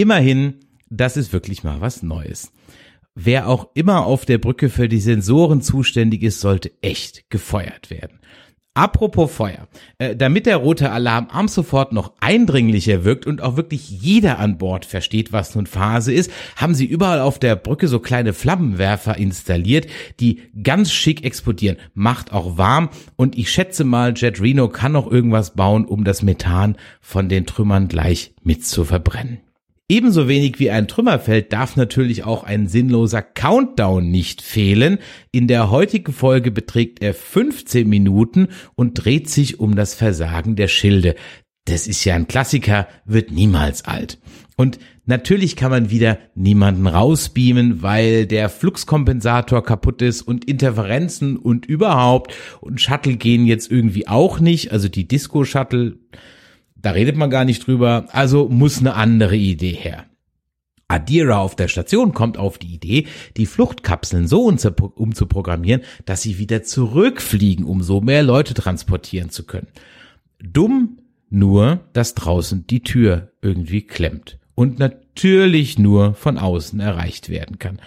Immerhin, das ist wirklich mal was Neues. Wer auch immer auf der Brücke für die Sensoren zuständig ist, sollte echt gefeuert werden. Apropos Feuer. Äh, damit der rote Alarm am sofort noch eindringlicher wirkt und auch wirklich jeder an Bord versteht, was nun Phase ist, haben sie überall auf der Brücke so kleine Flammenwerfer installiert, die ganz schick explodieren. Macht auch warm und ich schätze mal, Jet Reno kann noch irgendwas bauen, um das Methan von den Trümmern gleich mit zu verbrennen. Ebenso wenig wie ein Trümmerfeld darf natürlich auch ein sinnloser Countdown nicht fehlen. In der heutigen Folge beträgt er 15 Minuten und dreht sich um das Versagen der Schilde. Das ist ja ein Klassiker, wird niemals alt. Und natürlich kann man wieder niemanden rausbeamen, weil der Fluxkompensator kaputt ist und Interferenzen und überhaupt und Shuttle gehen jetzt irgendwie auch nicht. Also die Disco Shuttle da redet man gar nicht drüber, also muss eine andere Idee her. Adira auf der Station kommt auf die Idee, die Fluchtkapseln so umzuprogrammieren, dass sie wieder zurückfliegen, um so mehr Leute transportieren zu können. Dumm nur, dass draußen die Tür irgendwie klemmt und natürlich nur von außen erreicht werden kann.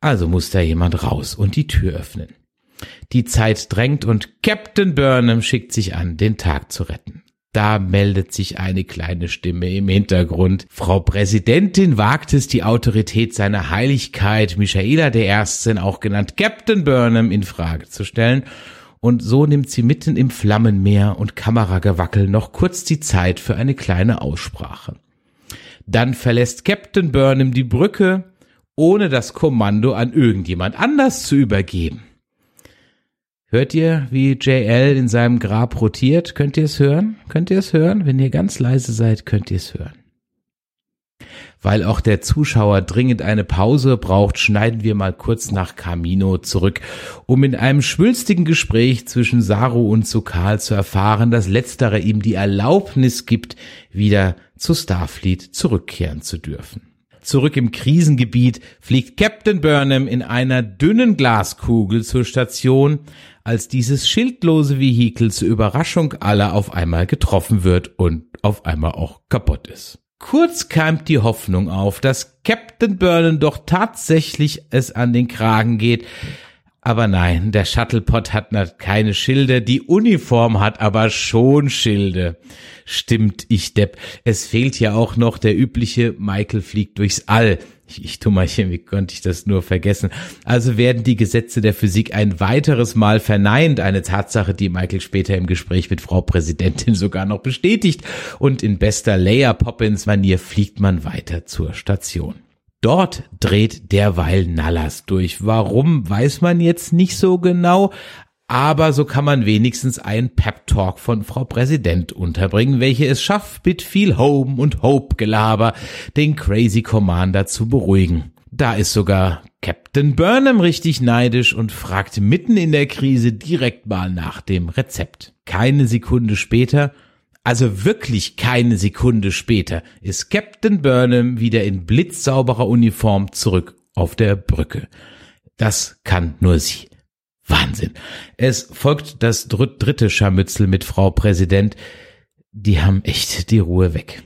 Also muss da jemand raus und die Tür öffnen. Die Zeit drängt und Captain Burnham schickt sich an, den Tag zu retten. Da meldet sich eine kleine Stimme im Hintergrund. Frau Präsidentin wagt es, die Autorität seiner Heiligkeit Michaela der Erstin, auch genannt Captain Burnham, in Frage zu stellen. Und so nimmt sie mitten im Flammenmeer und Kameragewackel noch kurz die Zeit für eine kleine Aussprache. Dann verlässt Captain Burnham die Brücke, ohne das Kommando an irgendjemand anders zu übergeben. Hört ihr, wie JL in seinem Grab rotiert? Könnt ihr es hören? Könnt ihr es hören? Wenn ihr ganz leise seid, könnt ihr es hören. Weil auch der Zuschauer dringend eine Pause braucht, schneiden wir mal kurz nach Camino zurück, um in einem schwülstigen Gespräch zwischen Saru und Sukal zu erfahren, dass letztere ihm die Erlaubnis gibt, wieder zu Starfleet zurückkehren zu dürfen. Zurück im Krisengebiet fliegt Captain Burnham in einer dünnen Glaskugel zur Station, als dieses schildlose Vehikel zur Überraschung aller auf einmal getroffen wird und auf einmal auch kaputt ist. Kurz keimt die Hoffnung auf, dass Captain Burnham doch tatsächlich es an den Kragen geht, aber nein, der Shuttlepod hat keine Schilde, die Uniform hat aber schon Schilde. Stimmt, ich depp. Es fehlt ja auch noch der übliche Michael fliegt durchs All. Ich, ich Tummerchen, wie konnte ich das nur vergessen? Also werden die Gesetze der Physik ein weiteres Mal verneint. Eine Tatsache, die Michael später im Gespräch mit Frau Präsidentin sogar noch bestätigt. Und in bester Leia Poppins Manier fliegt man weiter zur Station. Dort dreht derweil Nallas durch. Warum, weiß man jetzt nicht so genau, aber so kann man wenigstens einen Pep-Talk von Frau Präsident unterbringen, welche es schafft, mit viel Home und Hope-Gelaber den Crazy Commander zu beruhigen. Da ist sogar Captain Burnham richtig neidisch und fragt mitten in der Krise direkt mal nach dem Rezept. Keine Sekunde später also wirklich keine Sekunde später ist Captain Burnham wieder in blitzsauberer Uniform zurück auf der Brücke. Das kann nur sie. Wahnsinn. Es folgt das dritte Scharmützel mit Frau Präsident. Die haben echt die Ruhe weg.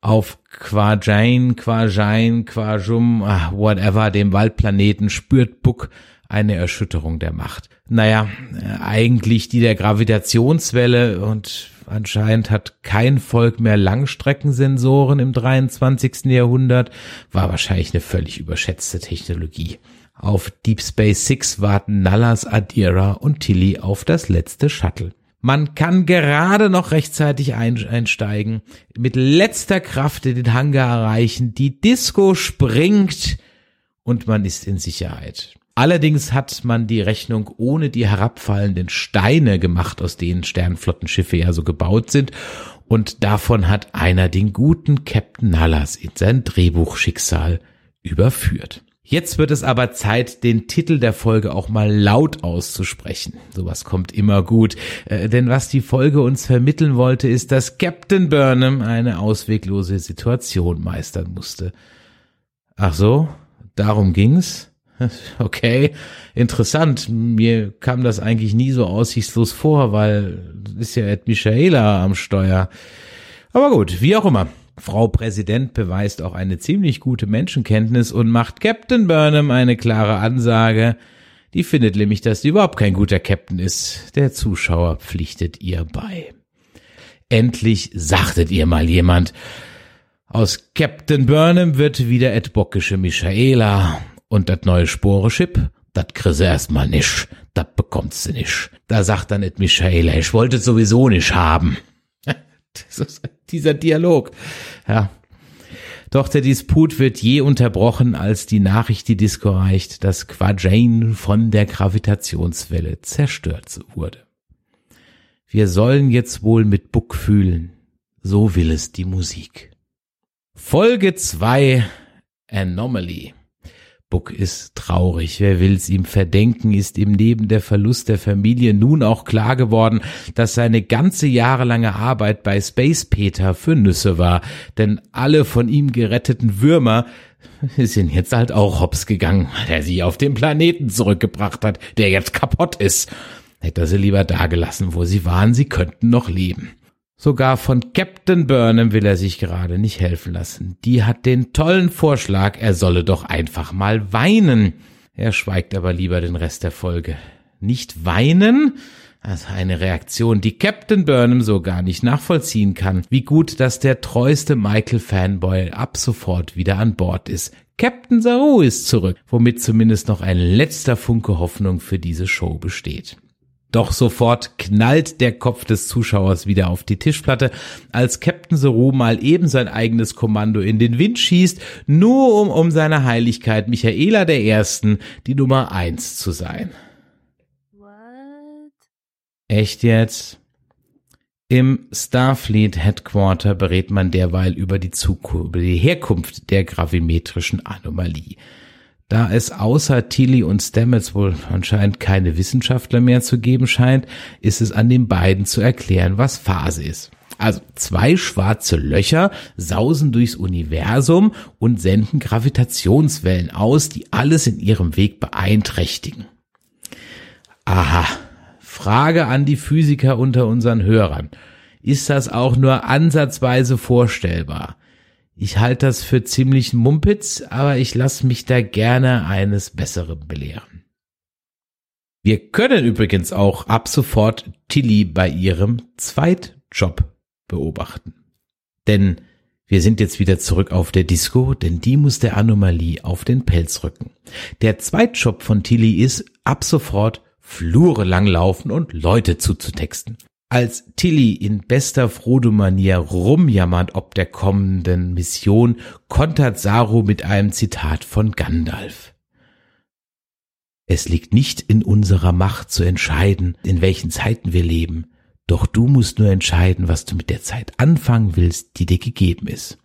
Auf Quajain, Quajain, Quajum, ah, whatever, dem Waldplaneten spürt Buck eine Erschütterung der Macht. Naja, äh, eigentlich die der Gravitationswelle und Anscheinend hat kein Volk mehr Langstreckensensoren im 23. Jahrhundert, war wahrscheinlich eine völlig überschätzte Technologie. Auf Deep Space Six warten Nallas, Adira und Tilly auf das letzte Shuttle. Man kann gerade noch rechtzeitig einsteigen, mit letzter Kraft den Hangar erreichen, die Disco springt und man ist in Sicherheit. Allerdings hat man die Rechnung ohne die herabfallenden Steine gemacht, aus denen Sternflottenschiffe ja so gebaut sind. Und davon hat einer den guten Captain Nallas in sein Drehbuchschicksal überführt. Jetzt wird es aber Zeit, den Titel der Folge auch mal laut auszusprechen. Sowas kommt immer gut. Äh, denn was die Folge uns vermitteln wollte, ist, dass Captain Burnham eine ausweglose Situation meistern musste. Ach so, darum ging's? *laughs* Okay, interessant. Mir kam das eigentlich nie so aussichtslos vor, weil ist ja Ed Michaela am Steuer. Aber gut, wie auch immer. Frau Präsident beweist auch eine ziemlich gute Menschenkenntnis und macht Captain Burnham eine klare Ansage. Die findet nämlich, dass sie überhaupt kein guter Captain ist. Der Zuschauer pflichtet ihr bei. Endlich sagtet ihr mal jemand. Aus Captain Burnham wird wieder Ed Bockische Michaela. Und das neue Sporenchip, das kriegst du erstmal nicht. Das bekommst du nicht. Da sagt dann Ed Michaela, ich wollte es sowieso nicht haben. *laughs* dieser Dialog. Ja. Doch der Disput wird je unterbrochen, als die Nachricht die Disco reicht, dass Quadrain von der Gravitationswelle zerstört wurde. Wir sollen jetzt wohl mit Buck fühlen. So will es die Musik. Folge 2 Anomaly. Buck ist traurig. Wer will's ihm verdenken, ist ihm neben der Verlust der Familie nun auch klar geworden, dass seine ganze jahrelange Arbeit bei Space Peter für Nüsse war. Denn alle von ihm geretteten Würmer sind jetzt halt auch hops gegangen, weil er sie auf den Planeten zurückgebracht hat, der jetzt kaputt ist. Hätte er sie lieber dagelassen, wo sie waren, sie könnten noch leben. Sogar von Captain Burnham will er sich gerade nicht helfen lassen. Die hat den tollen Vorschlag, er solle doch einfach mal weinen. Er schweigt aber lieber den Rest der Folge. Nicht weinen? Also eine Reaktion, die Captain Burnham so gar nicht nachvollziehen kann. Wie gut, dass der treueste Michael-Fanboy ab sofort wieder an Bord ist. Captain Saru ist zurück, womit zumindest noch ein letzter Funke Hoffnung für diese Show besteht. Doch sofort knallt der Kopf des Zuschauers wieder auf die Tischplatte, als Captain Zero mal eben sein eigenes Kommando in den Wind schießt, nur um um seine Heiligkeit Michaela der Ersten die Nummer eins zu sein. What? Echt jetzt? Im Starfleet Headquarter berät man derweil über die Zukunft, über die Herkunft der gravimetrischen Anomalie. Da es außer Tilly und Stamets wohl anscheinend keine Wissenschaftler mehr zu geben scheint, ist es an den beiden zu erklären, was Phase ist. Also zwei schwarze Löcher sausen durchs Universum und senden Gravitationswellen aus, die alles in ihrem Weg beeinträchtigen. Aha. Frage an die Physiker unter unseren Hörern. Ist das auch nur ansatzweise vorstellbar? Ich halte das für ziemlich Mumpitz, aber ich lasse mich da gerne eines Besseren belehren. Wir können übrigens auch ab sofort Tilly bei ihrem Zweitjob beobachten. Denn wir sind jetzt wieder zurück auf der Disco, denn die muss der Anomalie auf den Pelz rücken. Der Zweitjob von Tilly ist ab sofort Flure langlaufen und Leute zuzutexten. Als Tilly in bester Frodo-Manier rumjammert ob der kommenden Mission, kontert Saru mit einem Zitat von Gandalf. Es liegt nicht in unserer Macht zu entscheiden, in welchen Zeiten wir leben, doch du musst nur entscheiden, was du mit der Zeit anfangen willst, die dir gegeben ist.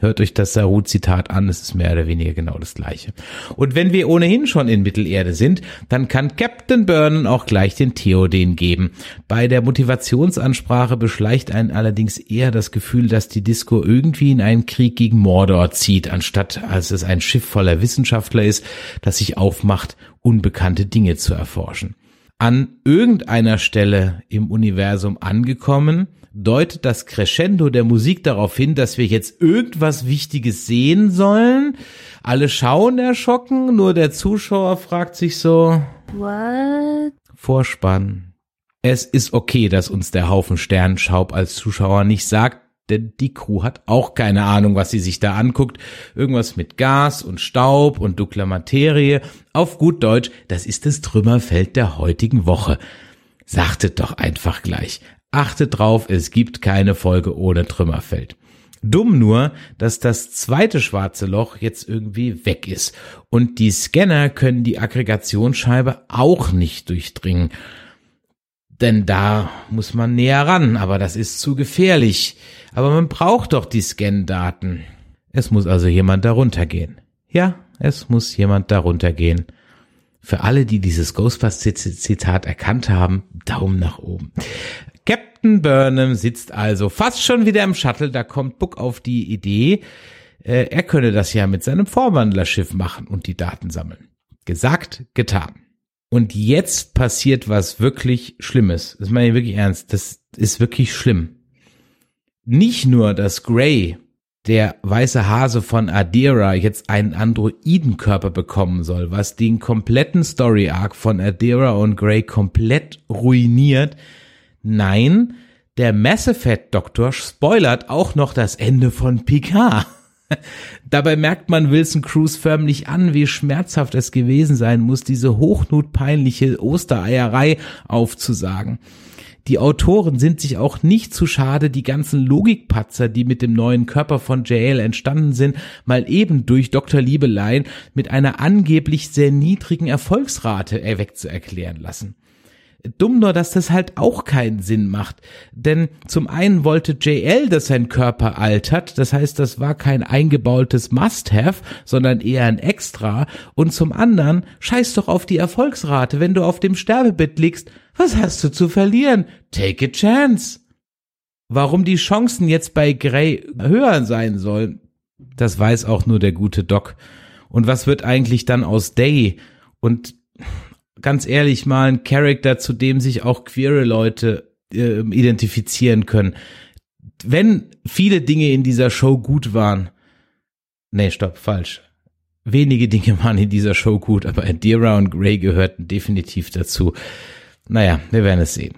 Hört euch das Saru-Zitat an, es ist mehr oder weniger genau das gleiche. Und wenn wir ohnehin schon in Mittelerde sind, dann kann Captain Burnham auch gleich den Theoden geben. Bei der Motivationsansprache beschleicht einen allerdings eher das Gefühl, dass die Disco irgendwie in einen Krieg gegen Mordor zieht, anstatt als es ein Schiff voller Wissenschaftler ist, das sich aufmacht, unbekannte Dinge zu erforschen. An irgendeiner Stelle im Universum angekommen, deutet das Crescendo der Musik darauf hin, dass wir jetzt irgendwas Wichtiges sehen sollen. Alle schauen erschrocken, nur der Zuschauer fragt sich so, What? Vorspann. Es ist okay, dass uns der Haufen Sternenschaub als Zuschauer nicht sagt, denn die Crew hat auch keine Ahnung, was sie sich da anguckt. Irgendwas mit Gas und Staub und dunkler Materie. Auf gut Deutsch, das ist das Trümmerfeld der heutigen Woche. Sagtet doch einfach gleich. Achtet drauf, es gibt keine Folge ohne Trümmerfeld. Dumm nur, dass das zweite schwarze Loch jetzt irgendwie weg ist. Und die Scanner können die Aggregationsscheibe auch nicht durchdringen. Denn da muss man näher ran, aber das ist zu gefährlich. Aber man braucht doch die Scan-Daten. Es muss also jemand darunter gehen. Ja, es muss jemand darunter gehen. Für alle, die dieses Ghostbusters-Zitat erkannt haben, Daumen nach oben. Captain Burnham sitzt also fast schon wieder im Shuttle, da kommt Book auf die Idee, äh, er könne das ja mit seinem Vorwandlerschiff machen und die Daten sammeln. Gesagt, getan. Und jetzt passiert was wirklich Schlimmes. Das meine ich wirklich ernst. Das ist wirklich schlimm. Nicht nur, dass Gray, der weiße Hase von Adira, jetzt einen Androidenkörper bekommen soll, was den kompletten Story Arc von Adira und Gray komplett ruiniert. Nein, der Mass Effect Doktor spoilert auch noch das Ende von Picard. *laughs* Dabei merkt man Wilson Cruz förmlich an, wie schmerzhaft es gewesen sein muss, diese hochnotpeinliche Ostereierei aufzusagen. Die Autoren sind sich auch nicht zu schade, die ganzen Logikpatzer, die mit dem neuen Körper von JL entstanden sind, mal eben durch Dr. Liebelein mit einer angeblich sehr niedrigen Erfolgsrate wegzuerklären lassen. Dumm nur, dass das halt auch keinen Sinn macht. Denn zum einen wollte JL, dass sein Körper altert, das heißt, das war kein eingebautes Must-Have, sondern eher ein Extra. Und zum anderen, scheiß doch auf die Erfolgsrate, wenn du auf dem Sterbebett liegst. Was hast du zu verlieren? Take a chance. Warum die Chancen jetzt bei Grey höher sein sollen, das weiß auch nur der gute Doc. Und was wird eigentlich dann aus Day? Und ganz ehrlich mal ein Charakter, zu dem sich auch queere Leute äh, identifizieren können. Wenn viele Dinge in dieser Show gut waren, nee, stopp, falsch. Wenige Dinge waren in dieser Show gut, aber Adira und Grey gehörten definitiv dazu. Naja, wir werden es sehen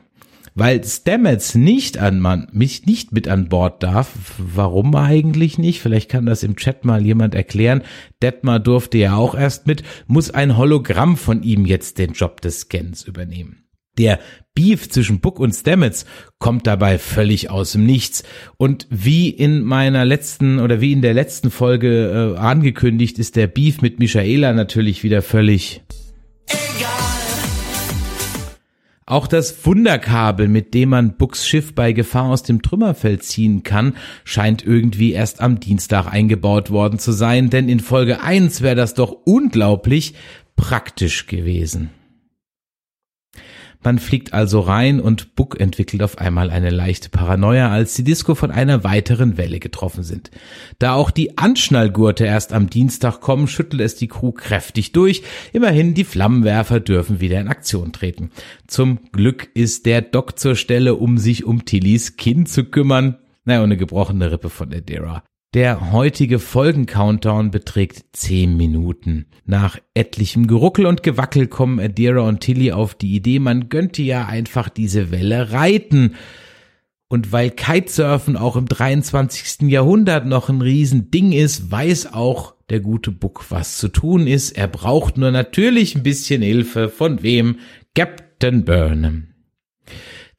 weil Stamets nicht an man, mich nicht mit an Bord darf. Warum eigentlich nicht? Vielleicht kann das im Chat mal jemand erklären. Detmar durfte ja auch erst mit, muss ein Hologramm von ihm jetzt den Job des Scans übernehmen. Der Beef zwischen Book und Stamets kommt dabei völlig aus dem Nichts. Und wie in meiner letzten oder wie in der letzten Folge äh, angekündigt, ist der Beef mit Michaela natürlich wieder völlig Auch das Wunderkabel, mit dem man Bucks Schiff bei Gefahr aus dem Trümmerfeld ziehen kann, scheint irgendwie erst am Dienstag eingebaut worden zu sein, denn in Folge 1 wäre das doch unglaublich praktisch gewesen. Man fliegt also rein und Buck entwickelt auf einmal eine leichte Paranoia, als die Disco von einer weiteren Welle getroffen sind. Da auch die Anschnallgurte erst am Dienstag kommen, schüttelt es die Crew kräftig durch. Immerhin, die Flammenwerfer dürfen wieder in Aktion treten. Zum Glück ist der Doc zur Stelle, um sich um Tillys Kind zu kümmern. Naja, und eine gebrochene Rippe von Adira. Der heutige Folgen-Countdown beträgt zehn Minuten. Nach etlichem Geruckel und Gewackel kommen Adira und Tilly auf die Idee, man könnte ja einfach diese Welle reiten. Und weil Kitesurfen auch im 23. Jahrhundert noch ein Riesending ist, weiß auch der gute Buck, was zu tun ist. Er braucht nur natürlich ein bisschen Hilfe. Von wem? Captain Burnham.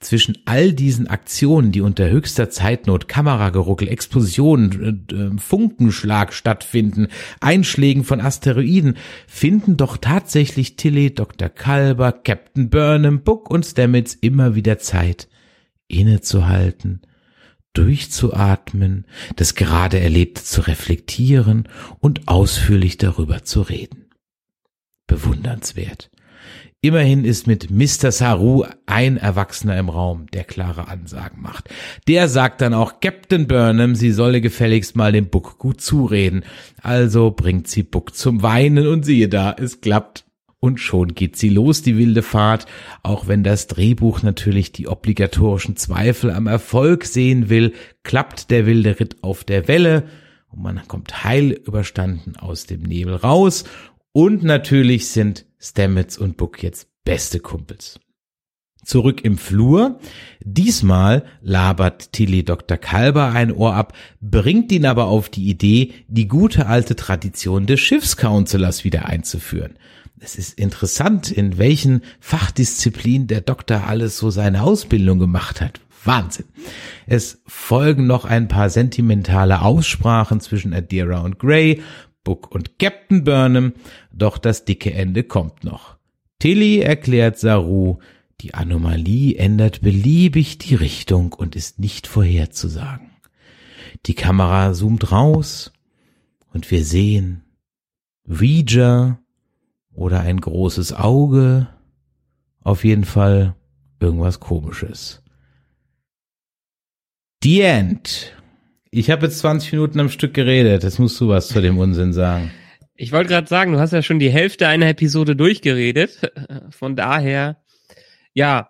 Zwischen all diesen Aktionen, die unter höchster Zeitnot, Kamerageruckel, Explosionen, äh, äh, Funkenschlag stattfinden, Einschlägen von Asteroiden, finden doch tatsächlich Tilly, Dr. Kalber, Captain Burnham, Book und Stamets immer wieder Zeit, innezuhalten, durchzuatmen, das gerade Erlebte zu reflektieren und ausführlich darüber zu reden. Bewundernswert. Immerhin ist mit Mr. Saru ein Erwachsener im Raum, der klare Ansagen macht. Der sagt dann auch Captain Burnham, sie solle gefälligst mal dem Buck gut zureden. Also bringt sie Buck zum Weinen und siehe da, es klappt. Und schon geht sie los, die wilde Fahrt, auch wenn das Drehbuch natürlich die obligatorischen Zweifel am Erfolg sehen will, klappt der wilde Ritt auf der Welle und man kommt heil überstanden aus dem Nebel raus und natürlich sind Stamets und Book jetzt beste Kumpels. Zurück im Flur. Diesmal labert Tilly Dr. Kalber ein Ohr ab, bringt ihn aber auf die Idee, die gute alte Tradition des Schiffscounselors wieder einzuführen. es ist interessant, in welchen Fachdisziplinen der Doktor alles so seine Ausbildung gemacht hat. Wahnsinn. Es folgen noch ein paar sentimentale Aussprachen zwischen Adira und Gray, Book und Captain Burnham, doch das dicke Ende kommt noch. Tilly erklärt Saru, die Anomalie ändert beliebig die Richtung und ist nicht vorherzusagen. Die Kamera zoomt raus und wir sehen Ouija oder ein großes Auge, auf jeden Fall irgendwas komisches. The End. Ich habe jetzt 20 Minuten am Stück geredet. Jetzt musst du was zu dem Unsinn sagen. Ich wollte gerade sagen, du hast ja schon die Hälfte einer Episode durchgeredet. *laughs* Von daher, ja,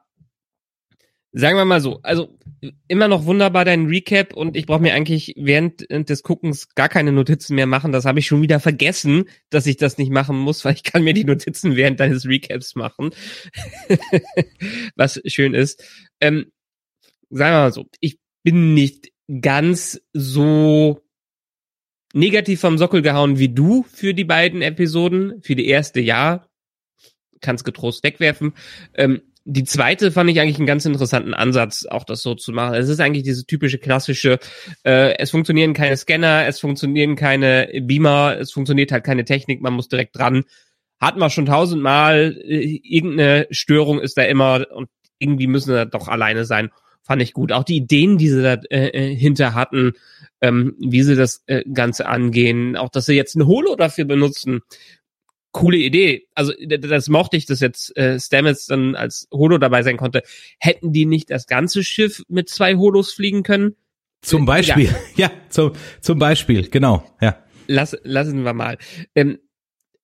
sagen wir mal so, also immer noch wunderbar dein Recap und ich brauche mir eigentlich während des Guckens gar keine Notizen mehr machen. Das habe ich schon wieder vergessen, dass ich das nicht machen muss, *laughs* weil ich kann mir die Notizen während deines Recaps machen. *laughs* Was schön ist. Ähm, sagen wir mal so, ich bin nicht ganz so negativ vom Sockel gehauen wie du für die beiden Episoden. Für die erste ja, kannst getrost wegwerfen. Ähm, die zweite fand ich eigentlich einen ganz interessanten Ansatz, auch das so zu machen. Es ist eigentlich diese typische klassische, äh, es funktionieren keine Scanner, es funktionieren keine Beamer, es funktioniert halt keine Technik, man muss direkt dran. Hat man schon tausendmal, äh, irgendeine Störung ist da immer und irgendwie müssen wir doch alleine sein fand ich gut. Auch die Ideen, die sie da äh, äh, hinter hatten, ähm, wie sie das äh, Ganze angehen, auch dass sie jetzt ein Holo dafür benutzen. Coole Idee. Also das mochte ich, dass jetzt äh, Stamets dann als Holo dabei sein konnte. Hätten die nicht das ganze Schiff mit zwei Holos fliegen können? Zum Beispiel, ja, *laughs* ja zum, zum Beispiel, genau, ja. Lass, lassen wir mal. Ähm,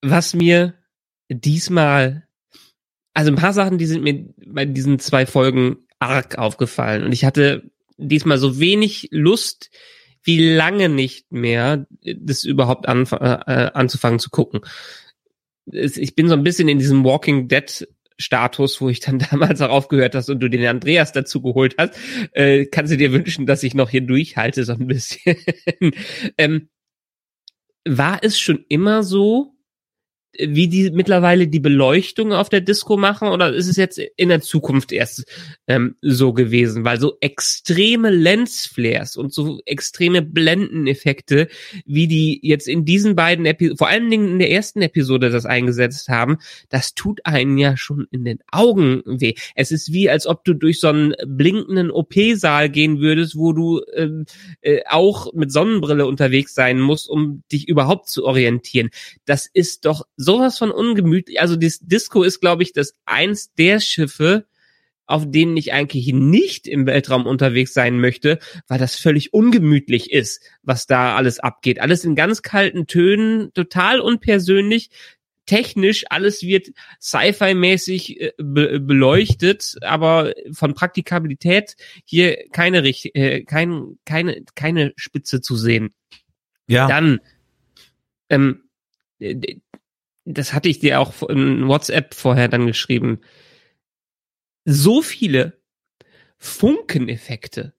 was mir diesmal, also ein paar Sachen, die sind mir bei diesen zwei Folgen arg aufgefallen. Und ich hatte diesmal so wenig Lust wie lange nicht mehr, das überhaupt an, äh, anzufangen zu gucken. Ich bin so ein bisschen in diesem Walking Dead Status, wo ich dann *laughs* damals auch aufgehört hast und du den Andreas dazu geholt hast, äh, kannst du dir wünschen, dass ich noch hier durchhalte so ein bisschen. *laughs* ähm, war es schon immer so, wie die mittlerweile die Beleuchtung auf der Disco machen oder ist es jetzt in der Zukunft erst ähm, so gewesen? Weil so extreme Lensflares und so extreme Blendeneffekte, wie die jetzt in diesen beiden Episoden, vor allen Dingen in der ersten Episode das eingesetzt haben, das tut einen ja schon in den Augen weh. Es ist wie, als ob du durch so einen blinkenden OP-Saal gehen würdest, wo du ähm, äh, auch mit Sonnenbrille unterwegs sein musst, um dich überhaupt zu orientieren. Das ist doch sowas von ungemütlich. Also das Disco ist, glaube ich, das eins der Schiffe, auf denen ich eigentlich nicht im Weltraum unterwegs sein möchte, weil das völlig ungemütlich ist, was da alles abgeht. Alles in ganz kalten Tönen, total unpersönlich. Technisch, alles wird Sci-Fi-mäßig äh, be beleuchtet, aber von Praktikabilität hier keine, äh, kein, keine, keine Spitze zu sehen. Ja. Dann, ähm, das hatte ich dir auch in WhatsApp vorher dann geschrieben, so viele Funkeneffekte,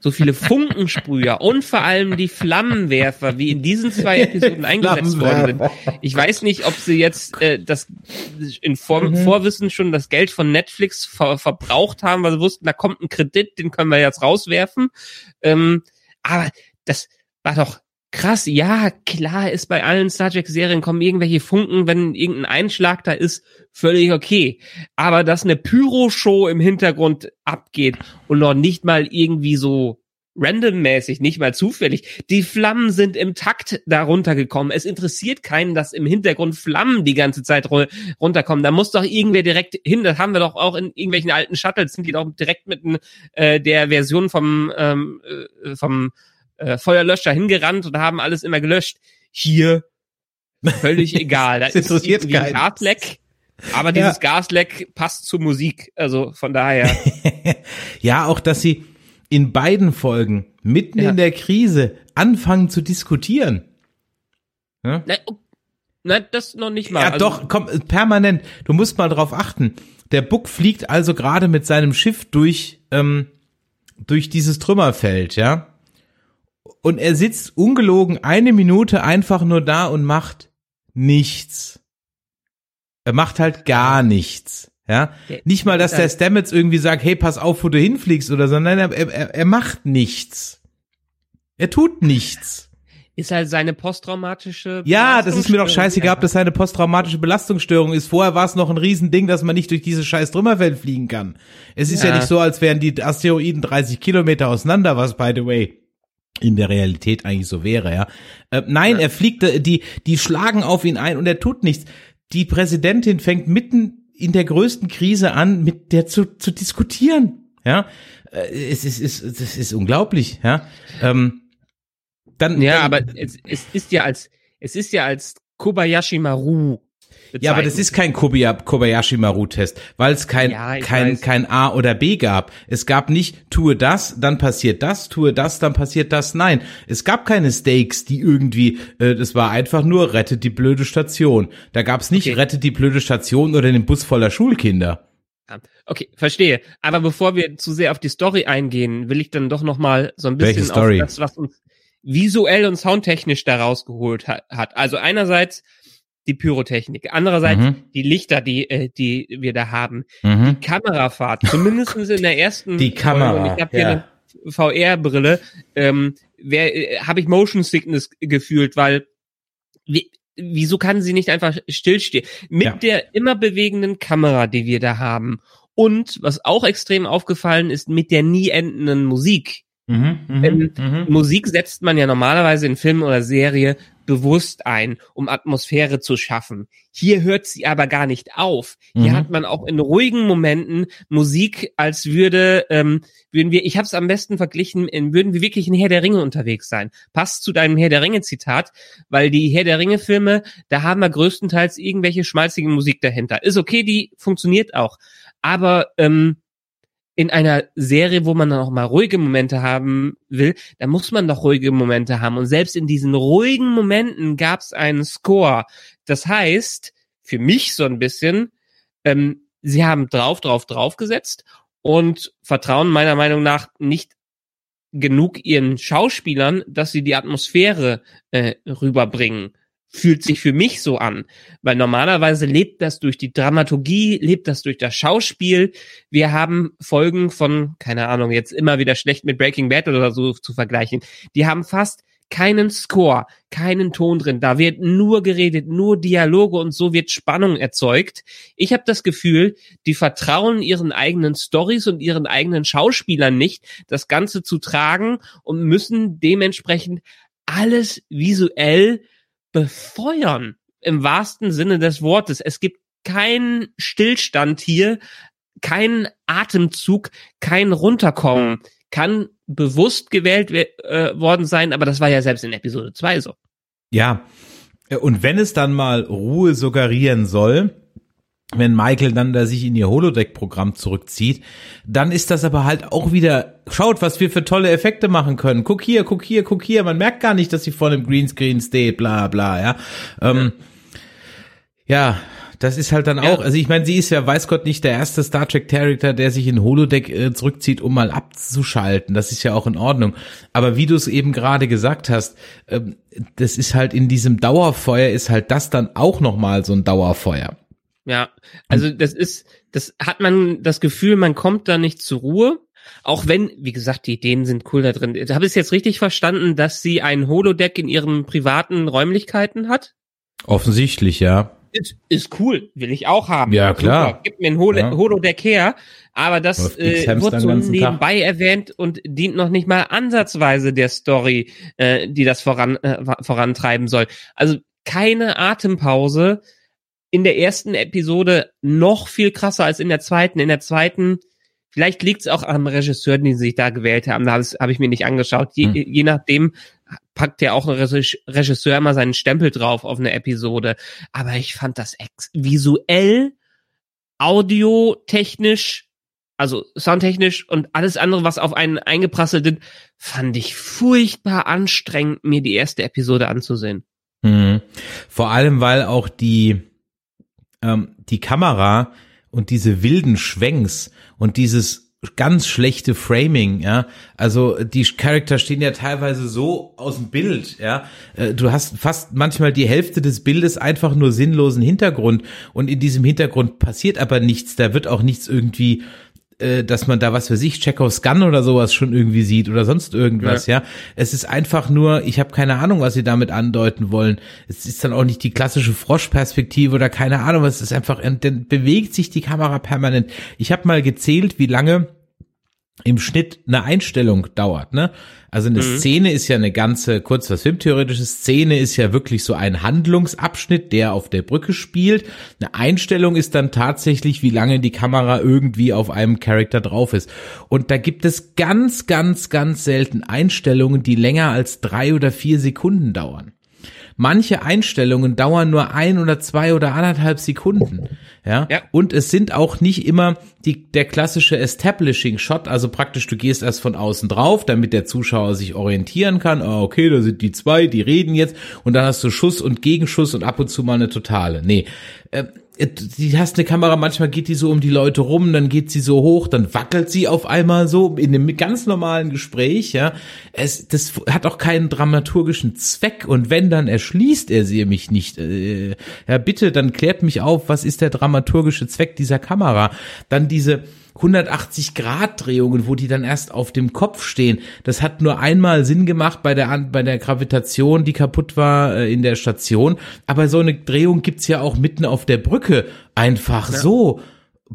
so viele *laughs* Funkensprüher und vor allem die Flammenwerfer, wie in diesen zwei Episoden *laughs* eingesetzt worden sind. Ich weiß nicht, ob sie jetzt äh, das in Vor mhm. Vorwissen schon das Geld von Netflix ver verbraucht haben, weil sie wussten, da kommt ein Kredit, den können wir jetzt rauswerfen. Ähm, aber das war doch krass, ja, klar ist bei allen Star Trek Serien kommen irgendwelche Funken, wenn irgendein Einschlag da ist, völlig okay. Aber dass eine Pyro-Show im Hintergrund abgeht und noch nicht mal irgendwie so randommäßig, nicht mal zufällig. Die Flammen sind im Takt darunter gekommen. Es interessiert keinen, dass im Hintergrund Flammen die ganze Zeit runterkommen. Da muss doch irgendwer direkt hin. Das haben wir doch auch in irgendwelchen alten Shuttles, sind die doch direkt mit äh, der Version vom, ähm, äh, vom äh, Feuerlöscher hingerannt und haben alles immer gelöscht. Hier völlig *laughs* egal. Da ist keinen. Gasleck. Aber dieses ja. Gasleck passt zur Musik, also von daher. *laughs* ja, auch dass sie in beiden Folgen mitten ja. in der Krise anfangen zu diskutieren. Ja? Nein, oh, nein, das noch nicht mal. Ja, also, doch, komm, permanent. Du musst mal drauf achten. Der Buck fliegt also gerade mit seinem Schiff durch ähm, durch dieses Trümmerfeld, ja und er sitzt ungelogen eine Minute einfach nur da und macht nichts. Er macht halt gar nichts. Ja, nicht mal, dass der Stamets irgendwie sagt, hey, pass auf, wo du hinfliegst oder so. Nein, er, er, er macht nichts. Er tut nichts. Ist halt seine posttraumatische. Ja, das ist mir doch scheißegal, ob das seine posttraumatische Belastungsstörung ist. Vorher war es noch ein Riesending, dass man nicht durch diese scheiß Trümmerfeld fliegen kann. Es ist ja. ja nicht so, als wären die Asteroiden 30 Kilometer auseinander, was by the way in der Realität eigentlich so wäre, ja. Äh, nein, ja. er fliegt, äh, die, die schlagen auf ihn ein und er tut nichts. Die Präsidentin fängt mitten in der größten Krise an, mit der zu, zu diskutieren. Ja, äh, es ist, es ist, es ist unglaublich. Ja, ähm, dann. Ja, dann, aber es, es ist ja als, es ist ja als Kobayashi Maru bezeichnet. Ja, aber das ist kein Kobayashi Maru-Test, weil es kein, ja, kein, weiß. kein A oder B gab. Es gab nicht, tue das, dann passiert das, tue das, dann passiert das. Nein, es gab keine Stakes, die irgendwie, äh, das war einfach nur, rettet die blöde Station. Da gab es nicht, okay. rettet die blöde Station oder den Bus voller Schulkinder. Okay, verstehe. Aber bevor wir zu sehr auf die Story eingehen, will ich dann doch noch mal so ein bisschen auf das, was uns visuell und soundtechnisch da rausgeholt hat. Also einerseits die Pyrotechnik. Andererseits mhm. die Lichter, die, äh, die wir da haben. Mhm. Die Kamerafahrt, zumindest in der ersten *laughs* Die Kamera, Folge, ich habe hier ja. eine VR-Brille, ähm, äh, habe ich Motion Sickness gefühlt, weil wie, wieso kann sie nicht einfach stillstehen? Mit ja. der immer bewegenden Kamera, die wir da haben. Und was auch extrem aufgefallen ist, mit der nie endenden Musik. Mhm, mh, ähm, mh. Musik setzt man ja normalerweise in Film oder Serie bewusst ein, um Atmosphäre zu schaffen. Hier hört sie aber gar nicht auf. Hier mhm. hat man auch in ruhigen Momenten Musik, als würde ähm, würden wir, ich habe es am besten verglichen, in, würden wir wirklich in Herr der Ringe unterwegs sein. Passt zu deinem Herr der Ringe Zitat, weil die Herr der Ringe Filme, da haben wir größtenteils irgendwelche schmalzige Musik dahinter. Ist okay, die funktioniert auch, aber ähm, in einer Serie, wo man dann auch mal ruhige Momente haben will, da muss man doch ruhige Momente haben. Und selbst in diesen ruhigen Momenten gab es einen Score. Das heißt, für mich so ein bisschen, ähm, sie haben drauf, drauf, drauf gesetzt und vertrauen meiner Meinung nach nicht genug ihren Schauspielern, dass sie die Atmosphäre äh, rüberbringen fühlt sich für mich so an, weil normalerweise lebt das durch die Dramaturgie, lebt das durch das Schauspiel. Wir haben Folgen von, keine Ahnung, jetzt immer wieder schlecht mit Breaking Bad oder so zu vergleichen. Die haben fast keinen Score, keinen Ton drin. Da wird nur geredet, nur Dialoge und so wird Spannung erzeugt. Ich habe das Gefühl, die vertrauen ihren eigenen Stories und ihren eigenen Schauspielern nicht, das Ganze zu tragen und müssen dementsprechend alles visuell befeuern im wahrsten Sinne des Wortes. Es gibt keinen Stillstand hier, keinen Atemzug, kein Runterkommen. Kann bewusst gewählt äh, worden sein, aber das war ja selbst in Episode 2 so. Ja, und wenn es dann mal Ruhe suggerieren soll, wenn Michael dann da sich in ihr Holodeck-Programm zurückzieht, dann ist das aber halt auch wieder, schaut, was wir für tolle Effekte machen können. Guck hier, guck hier, guck hier. Man merkt gar nicht, dass sie vor einem Greenscreen steht, bla bla, ja. Ähm, ja. ja. das ist halt dann auch, also ich meine, sie ist ja, weiß Gott, nicht der erste Star Trek Character, der sich in Holodeck äh, zurückzieht, um mal abzuschalten. Das ist ja auch in Ordnung. Aber wie du es eben gerade gesagt hast, ähm, das ist halt in diesem Dauerfeuer, ist halt das dann auch nochmal so ein Dauerfeuer. Ja, also das ist, das hat man das Gefühl, man kommt da nicht zur Ruhe. Auch wenn, wie gesagt, die Ideen sind cool da drin. Habe ich es jetzt richtig verstanden, dass sie ein Holodeck in ihren privaten Räumlichkeiten hat? Offensichtlich, ja. Ist, ist cool, will ich auch haben. Ja, klar. Super, gib mir ein Holo ja. Holodeck her. Aber das äh, wird so nebenbei Tag. erwähnt und dient noch nicht mal ansatzweise der Story, äh, die das voran, äh, vorantreiben soll. Also keine Atempause in der ersten Episode noch viel krasser als in der zweiten. In der zweiten, vielleicht liegt es auch am Regisseur, den sie sich da gewählt haben. Da habe hab ich mir nicht angeschaut. Je, hm. je nachdem packt ja auch ein Regisseur immer seinen Stempel drauf auf eine Episode. Aber ich fand das ex visuell, audiotechnisch, also soundtechnisch und alles andere, was auf einen eingeprasselt ist, fand ich furchtbar anstrengend, mir die erste Episode anzusehen. Mhm. Vor allem, weil auch die ähm, die Kamera und diese wilden Schwenks und dieses ganz schlechte Framing, ja. Also die Charakter stehen ja teilweise so aus dem Bild, ja. Äh, du hast fast manchmal die Hälfte des Bildes einfach nur sinnlosen Hintergrund und in diesem Hintergrund passiert aber nichts. Da wird auch nichts irgendwie äh, dass man da was für sich Chekhovs Gun oder sowas schon irgendwie sieht oder sonst irgendwas, ja. ja. Es ist einfach nur, ich habe keine Ahnung, was sie damit andeuten wollen. Es ist dann auch nicht die klassische Froschperspektive oder keine Ahnung, es ist einfach, dann bewegt sich die Kamera permanent. Ich habe mal gezählt, wie lange im Schnitt eine Einstellung dauert, ne? Also eine mhm. Szene ist ja eine ganze, kurz was filmtheoretische Szene ist ja wirklich so ein Handlungsabschnitt, der auf der Brücke spielt. Eine Einstellung ist dann tatsächlich, wie lange die Kamera irgendwie auf einem Charakter drauf ist. Und da gibt es ganz, ganz, ganz selten Einstellungen, die länger als drei oder vier Sekunden dauern. Manche Einstellungen dauern nur ein oder zwei oder anderthalb Sekunden. Ja? ja. Und es sind auch nicht immer die, der klassische Establishing Shot, also praktisch du gehst erst von außen drauf, damit der Zuschauer sich orientieren kann. Oh, okay, da sind die zwei, die reden jetzt und dann hast du Schuss und Gegenschuss und ab und zu mal eine totale. Nee. Äh, die hast eine Kamera, manchmal geht die so um die Leute rum, dann geht sie so hoch, dann wackelt sie auf einmal so in einem ganz normalen Gespräch, ja. Es, das hat auch keinen dramaturgischen Zweck und wenn, dann erschließt er sie mich nicht. Äh, ja, bitte, dann klärt mich auf, was ist der dramaturgische Zweck dieser Kamera? Dann diese, 180 Grad Drehungen, wo die dann erst auf dem Kopf stehen. Das hat nur einmal Sinn gemacht bei der bei der Gravitation, die kaputt war äh, in der Station. Aber so eine Drehung gibt's ja auch mitten auf der Brücke einfach ja. so,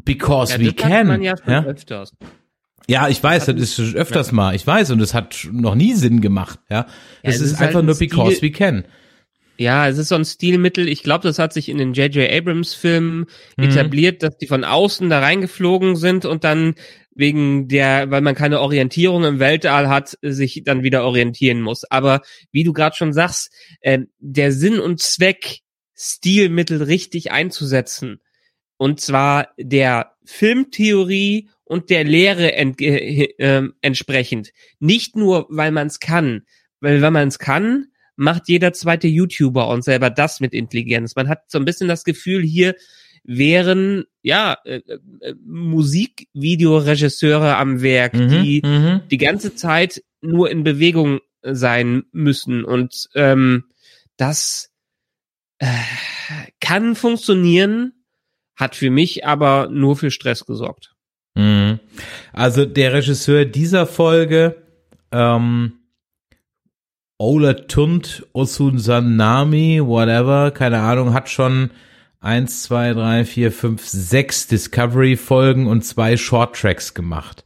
because ja, we can. Ja, ja? Ja, ich weiß, das, das ist öfters mal. Ich weiß, und es hat noch nie Sinn gemacht. Ja, es, ist, ist halt einfach nur because Stil, we can. Ja, es ist so ein Stilmittel. Ich glaube, das hat sich in den J.J. Abrams Filmen mhm. etabliert, dass die von außen da reingeflogen sind und dann wegen der, weil man keine Orientierung im Weltall hat, sich dann wieder orientieren muss. Aber wie du gerade schon sagst, äh, der Sinn und Zweck, Stilmittel richtig einzusetzen, und zwar der Filmtheorie und der Lehre ent äh, äh, entsprechend. Nicht nur, weil man es kann, weil wenn man es kann, macht jeder zweite YouTuber und selber das mit Intelligenz. Man hat so ein bisschen das Gefühl, hier wären ja äh, äh, Musikvideoregisseure am Werk, mhm, die mhm. die ganze Zeit nur in Bewegung sein müssen und ähm, das äh, kann funktionieren, hat für mich aber nur für Stress gesorgt. Mhm. Also der Regisseur dieser Folge ähm, Ola Tunt Osunsanami, whatever, keine Ahnung, hat schon eins, zwei, drei, vier, fünf, sechs Discovery-Folgen und zwei Short-Tracks gemacht.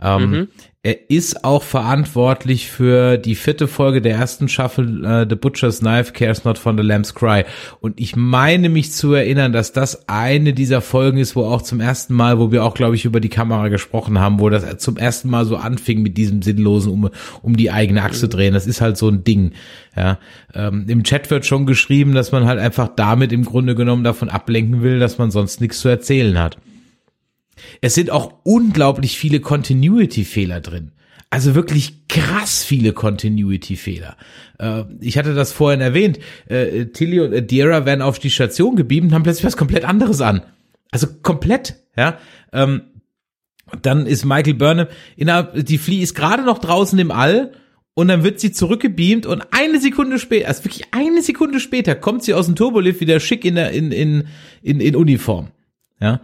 Ähm, mhm. Er ist auch verantwortlich für die vierte Folge der ersten Staffel uh, The Butcher's Knife Cares Not von The Lamb's Cry. Und ich meine mich zu erinnern, dass das eine dieser Folgen ist, wo auch zum ersten Mal, wo wir auch, glaube ich, über die Kamera gesprochen haben, wo das zum ersten Mal so anfing mit diesem sinnlosen um, um die eigene Achse drehen. Das ist halt so ein Ding. Ja, ähm, Im Chat wird schon geschrieben, dass man halt einfach damit im Grunde genommen davon ablenken will, dass man sonst nichts zu erzählen hat. Es sind auch unglaublich viele Continuity-Fehler drin. Also wirklich krass viele Continuity-Fehler. Äh, ich hatte das vorhin erwähnt. Äh, Tilly und Adira werden auf die Station gebeamt und haben plötzlich was komplett anderes an. Also komplett, ja. Ähm, dann ist Michael Burnham, innerhalb, die Flea ist gerade noch draußen im All und dann wird sie zurückgebeamt und eine Sekunde später, also wirklich eine Sekunde später, kommt sie aus dem Turbolift wieder schick in der, in, in, in, in Uniform. Ja.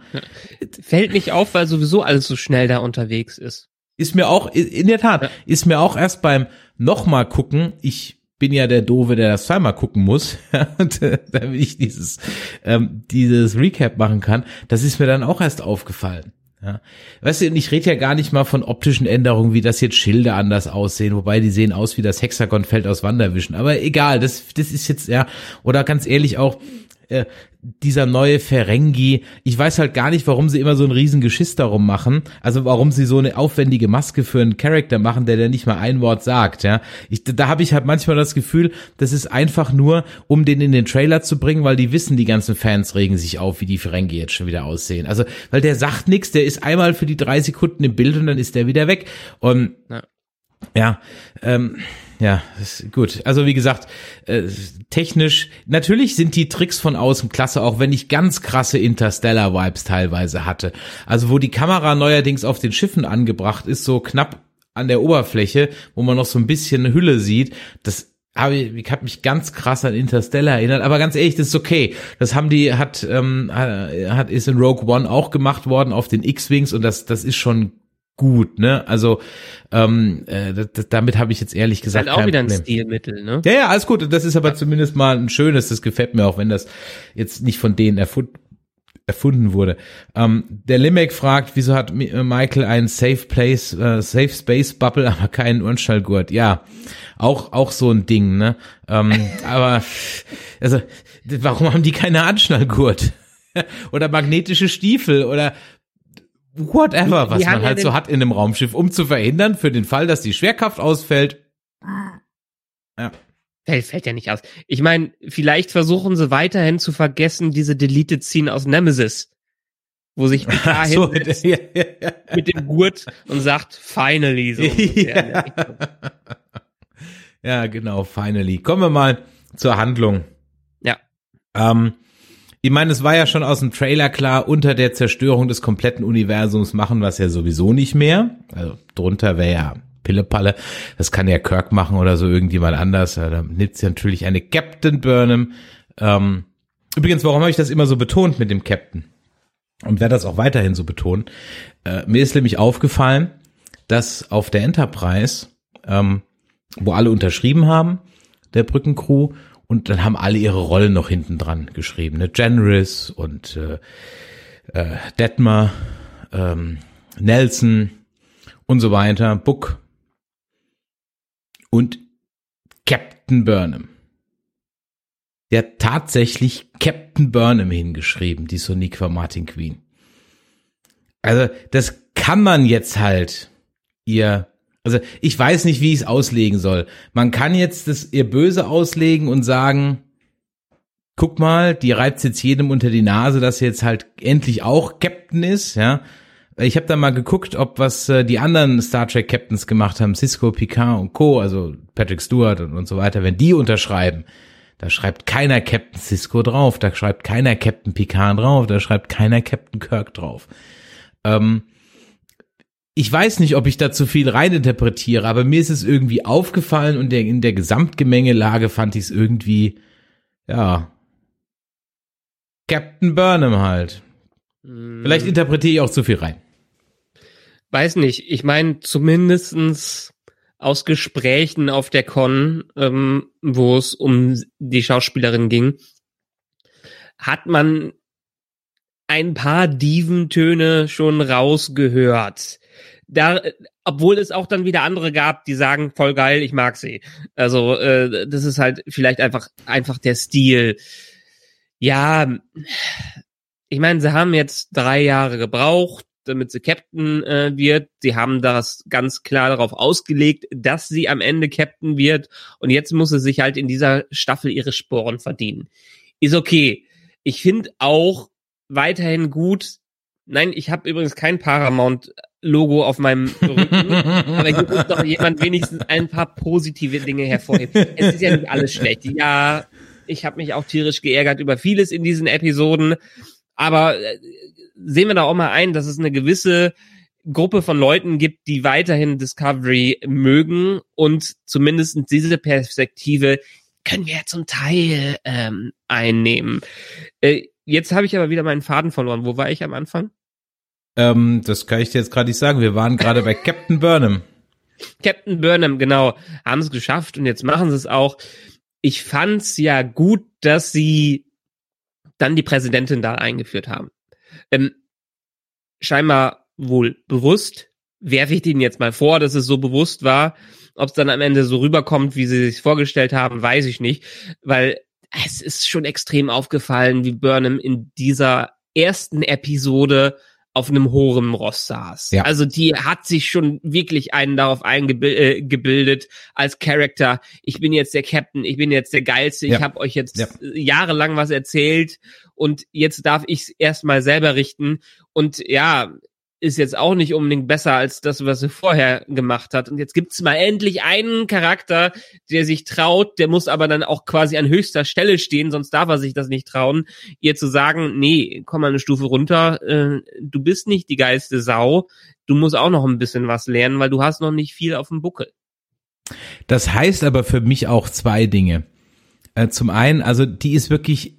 Fällt nicht auf, weil sowieso alles so schnell da unterwegs ist. Ist mir auch, in der Tat, ja. ist mir auch erst beim nochmal gucken, ich bin ja der Dove, der das zweimal gucken muss, *laughs* und, äh, damit ich dieses, ähm, dieses Recap machen kann, das ist mir dann auch erst aufgefallen. Ja. Weißt du, ich rede ja gar nicht mal von optischen Änderungen, wie das jetzt Schilder anders aussehen, wobei die sehen aus wie das Hexagonfeld aus Wanderwischen. Aber egal, das, das ist jetzt, ja, oder ganz ehrlich auch, äh, dieser neue Ferengi, ich weiß halt gar nicht, warum sie immer so ein riesen Geschiss darum machen. Also warum sie so eine aufwendige Maske für einen Charakter machen, der der nicht mal ein Wort sagt, ja. Ich, da habe ich halt manchmal das Gefühl, das ist einfach nur, um den in den Trailer zu bringen, weil die wissen, die ganzen Fans regen sich auf, wie die Ferengi jetzt schon wieder aussehen. Also, weil der sagt nichts, der ist einmal für die drei Sekunden im Bild und dann ist der wieder weg. Und ja, ja ähm, ja, gut. Also wie gesagt, äh, technisch, natürlich sind die Tricks von außen klasse, auch wenn ich ganz krasse Interstellar-Vibes teilweise hatte. Also wo die Kamera neuerdings auf den Schiffen angebracht ist, so knapp an der Oberfläche, wo man noch so ein bisschen Hülle sieht, das habe ich, hat mich ganz krass an Interstellar erinnert, aber ganz ehrlich, das ist okay. Das haben die, hat, ähm, hat, ist in Rogue One auch gemacht worden auf den X-Wings und das, das ist schon gut, ne? Also ähm, äh, damit habe ich jetzt ehrlich gesagt halt auch wieder ein Problem. Stilmittel, ne? Ja, ja, alles gut. Das ist aber ja. zumindest mal ein schönes. Das gefällt mir auch, wenn das jetzt nicht von denen erfunden erfunden wurde. Ähm, der Limek fragt, wieso hat äh, Michael einen Safe Place, äh, Safe Space Bubble, *laughs* aber keinen Unschallgurt? Ja, auch auch so ein Ding, ne? Ähm, *laughs* aber also, warum haben die keine Anschnallgurt? *laughs* oder magnetische Stiefel oder whatever, was man halt so hat in einem Raumschiff, um zu verhindern, für den Fall, dass die Schwerkraft ausfällt. Ja. Fällt, fällt ja nicht aus. Ich meine, vielleicht versuchen sie weiterhin zu vergessen, diese Deleted Scene aus Nemesis. Wo sich *laughs* Picard so, *laughs* ja, ja, ja. mit dem Gurt und sagt, finally, so. *laughs* Ja. ja, genau, finally. Kommen wir mal zur Handlung. Ja. Ähm, ich meine, es war ja schon aus dem Trailer klar, unter der Zerstörung des kompletten Universums machen wir es ja sowieso nicht mehr. Also drunter wäre ja Pillepalle. Das kann ja Kirk machen oder so irgendjemand anders. Da nimmt ja natürlich eine Captain Burnham. Ähm, übrigens, warum habe ich das immer so betont mit dem Captain? Und werde das auch weiterhin so betonen. Äh, mir ist nämlich aufgefallen, dass auf der Enterprise, ähm, wo alle unterschrieben haben, der Brückencrew, und dann haben alle ihre Rollen noch hinten dran geschrieben. Ne? Generous und äh, äh, Detmer, ähm, Nelson und so weiter, Book und Captain Burnham. Der hat tatsächlich Captain Burnham hingeschrieben, die Soniqua Martin Queen. Also das kann man jetzt halt ihr also ich weiß nicht, wie ich es auslegen soll. Man kann jetzt das ihr böse auslegen und sagen, guck mal, die reibt jetzt jedem unter die Nase, dass er jetzt halt endlich auch Captain ist, ja. Ich habe da mal geguckt, ob was äh, die anderen Star Trek Captains gemacht haben, Cisco, Picard und Co., also Patrick Stewart und, und so weiter, wenn die unterschreiben, da schreibt keiner Captain Cisco drauf, da schreibt keiner Captain Picard drauf, da schreibt keiner Captain Kirk drauf. Ähm, ich weiß nicht, ob ich da zu viel reininterpretiere, aber mir ist es irgendwie aufgefallen und in der Gesamtgemengelage fand ich es irgendwie, ja, Captain Burnham halt. Mm. Vielleicht interpretiere ich auch zu viel rein. Weiß nicht. Ich meine, zumindestens aus Gesprächen auf der Con, ähm, wo es um die Schauspielerin ging, hat man ein paar Diventöne schon rausgehört da, obwohl es auch dann wieder andere gab, die sagen, voll geil, ich mag sie. Also äh, das ist halt vielleicht einfach einfach der Stil. Ja, ich meine, sie haben jetzt drei Jahre gebraucht, damit sie Captain äh, wird. Sie haben das ganz klar darauf ausgelegt, dass sie am Ende Captain wird. Und jetzt muss sie sich halt in dieser Staffel ihre Sporen verdienen. Ist okay. Ich finde auch weiterhin gut. Nein, ich habe übrigens kein Paramount Logo auf meinem Rücken. aber hier muss doch jemand wenigstens ein paar positive Dinge hervorheben. Es ist ja nicht alles schlecht. Ja, ich habe mich auch tierisch geärgert über vieles in diesen Episoden. Aber äh, sehen wir da auch mal ein, dass es eine gewisse Gruppe von Leuten gibt, die weiterhin Discovery mögen und zumindest diese Perspektive können wir zum Teil ähm, einnehmen. Äh, jetzt habe ich aber wieder meinen Faden verloren. Wo war ich am Anfang? Ähm, das kann ich dir jetzt gerade nicht sagen. Wir waren gerade bei Captain Burnham. Captain Burnham, genau, haben es geschafft und jetzt machen sie es auch. Ich fand's ja gut, dass sie dann die Präsidentin da eingeführt haben. Ähm, scheinbar wohl bewusst. Werfe ich Ihnen jetzt mal vor, dass es so bewusst war. Ob es dann am Ende so rüberkommt, wie sie sich vorgestellt haben, weiß ich nicht. Weil es ist schon extrem aufgefallen, wie Burnham in dieser ersten Episode auf einem hohen Ross saß. Ja. Also die hat sich schon wirklich einen darauf eingebildet äh, als Charakter. Ich bin jetzt der Captain, ich bin jetzt der Geilste, ja. ich habe euch jetzt ja. jahrelang was erzählt und jetzt darf ich es erstmal selber richten. Und ja, ist jetzt auch nicht unbedingt besser als das, was sie vorher gemacht hat. Und jetzt gibt's mal endlich einen Charakter, der sich traut, der muss aber dann auch quasi an höchster Stelle stehen, sonst darf er sich das nicht trauen, ihr zu sagen, nee, komm mal eine Stufe runter, äh, du bist nicht die geilste Sau, du musst auch noch ein bisschen was lernen, weil du hast noch nicht viel auf dem Buckel. Das heißt aber für mich auch zwei Dinge. Äh, zum einen, also die ist wirklich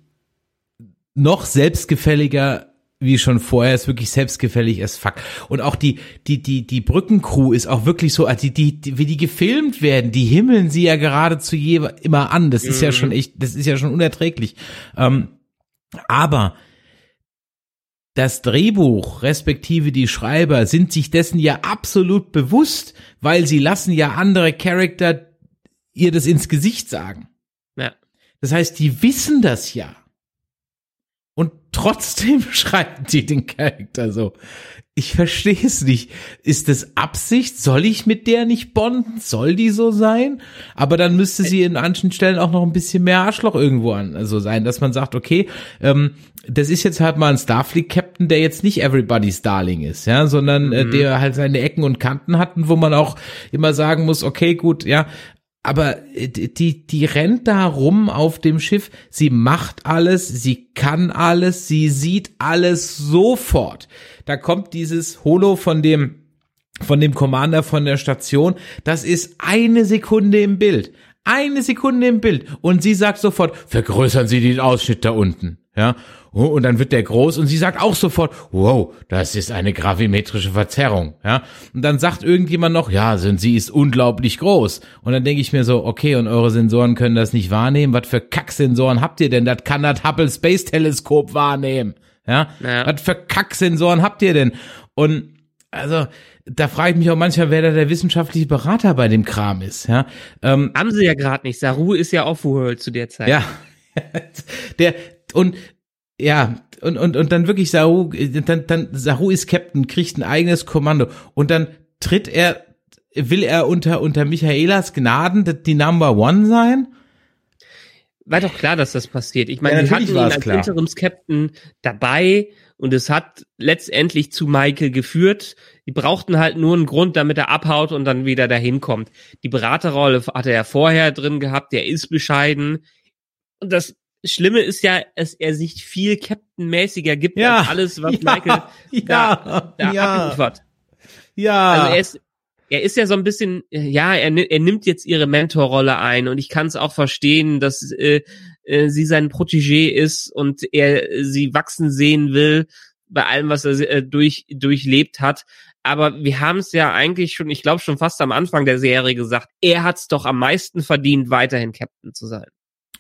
noch selbstgefälliger wie schon vorher, ist wirklich selbstgefällig as fuck. Und auch die, die, die, die Brückencrew ist auch wirklich so, die, die, die, wie die gefilmt werden, die himmeln sie ja geradezu je, immer an. Das ist mhm. ja schon echt, das ist ja schon unerträglich. Ähm, aber das Drehbuch, respektive die Schreiber, sind sich dessen ja absolut bewusst, weil sie lassen ja andere Charakter ihr das ins Gesicht sagen. Ja. Das heißt, die wissen das ja. Und trotzdem *laughs* schreiben die den Charakter so. Ich verstehe es nicht. Ist das Absicht? Soll ich mit der nicht bonden? Soll die so sein? Aber dann müsste sie in manchen Stellen auch noch ein bisschen mehr Arschloch irgendwo an, also sein, dass man sagt, okay, ähm, das ist jetzt halt mal ein Starfleet-Captain, der jetzt nicht everybody's Darling ist, ja, sondern äh, mhm. der halt seine Ecken und Kanten hat und wo man auch immer sagen muss, okay, gut, ja, aber äh, die, die rennt da rum auf dem Schiff, sie macht alles, sie kann alles, sie sieht alles sofort. Da kommt dieses Holo von dem, von dem Commander von der Station, das ist eine Sekunde im Bild. Eine Sekunde im Bild. Und sie sagt sofort, vergrößern Sie den Ausschnitt da unten. Ja, Oh, und dann wird der groß und sie sagt auch sofort, wow, das ist eine gravimetrische Verzerrung, ja. Und dann sagt irgendjemand noch, ja, sie ist unglaublich groß. Und dann denke ich mir so, okay, und eure Sensoren können das nicht wahrnehmen. Was für Kacksensoren habt ihr denn? Das kann das Hubble Space Teleskop wahrnehmen, ja. ja. Was für Kacksensoren habt ihr denn? Und also da frage ich mich auch manchmal, wer da der wissenschaftliche Berater bei dem Kram ist. Ja, ähm, haben sie ja gerade nicht. Saru ist ja off-world zu der Zeit. Ja, *laughs* der und ja, und, und, und dann wirklich Saru, dann, dann Saru ist Captain, kriegt ein eigenes Kommando und dann tritt er, will er unter, unter Michaelas Gnaden die Number One sein? War doch klar, dass das passiert. Ich meine, ja, wir hatten ihn als klar. Interims-Captain dabei und es hat letztendlich zu Michael geführt. Die brauchten halt nur einen Grund, damit er abhaut und dann wieder dahin kommt. Die Beraterrolle hatte er vorher drin gehabt, der ist bescheiden. Und das Schlimme ist ja, dass er sich viel Captain-mäßiger gibt ja, als alles, was *laughs* ja, Michael ja, da, da ja. abliefert. Ja. Also er ist, er ist ja so ein bisschen, ja, er, er nimmt jetzt ihre Mentorrolle ein und ich kann es auch verstehen, dass äh, äh, sie sein Protégé ist und er sie wachsen sehen will bei allem, was er äh, durch, durchlebt hat. Aber wir haben es ja eigentlich schon, ich glaube schon fast am Anfang der Serie gesagt, er hat es doch am meisten verdient, weiterhin Captain zu sein.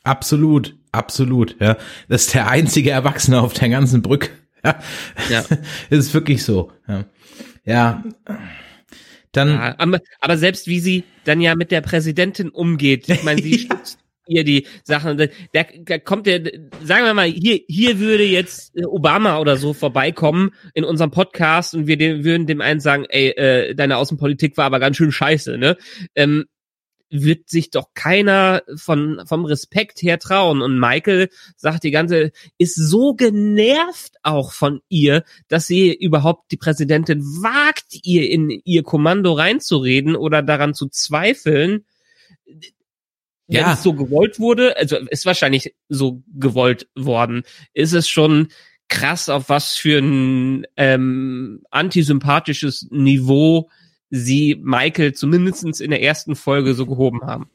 Absolut, absolut, ja. Das ist der einzige Erwachsene auf der ganzen Brücke. Ja. ja. Das *laughs* ist wirklich so. Ja. ja. Dann. Ja, aber, aber selbst wie sie dann ja mit der Präsidentin umgeht, ich meine, sie *laughs* stützt ihr die Sachen, da, da kommt der, sagen wir mal, hier, hier würde jetzt äh, Obama oder so vorbeikommen in unserem Podcast und wir dem, würden dem einen sagen, ey, äh, deine Außenpolitik war aber ganz schön scheiße, ne? Ähm, wird sich doch keiner von, vom Respekt her trauen. Und Michael sagt die ganze, ist so genervt auch von ihr, dass sie überhaupt die Präsidentin wagt, ihr in ihr Kommando reinzureden oder daran zu zweifeln. Wenn ja. es so gewollt wurde, also ist wahrscheinlich so gewollt worden, ist es schon krass, auf was für ein ähm, antisympathisches Niveau sie Michael zumindestens in der ersten Folge so gehoben haben.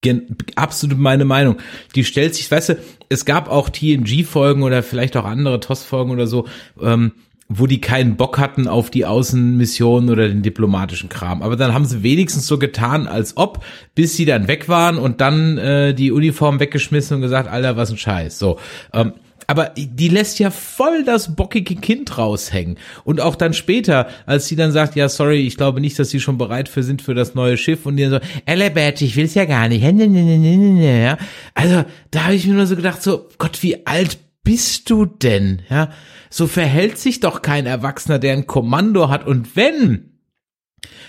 Gen absolut meine Meinung. Die stellt sich, weißt du, es gab auch TNG-Folgen oder vielleicht auch andere TOS-Folgen oder so, ähm, wo die keinen Bock hatten auf die Außenmission oder den diplomatischen Kram. Aber dann haben sie wenigstens so getan, als ob, bis sie dann weg waren und dann äh, die Uniform weggeschmissen und gesagt, Alter, was ein Scheiß. So. Ähm, aber die lässt ja voll das bockige Kind raushängen. Und auch dann später, als sie dann sagt, ja, sorry, ich glaube nicht, dass sie schon bereit für sind für das neue Schiff und die so, Elebert, ich will's ja gar nicht. Ja. Also, da habe ich mir nur so gedacht, so, Gott, wie alt bist du denn? Ja, so verhält sich doch kein Erwachsener, der ein Kommando hat. Und wenn,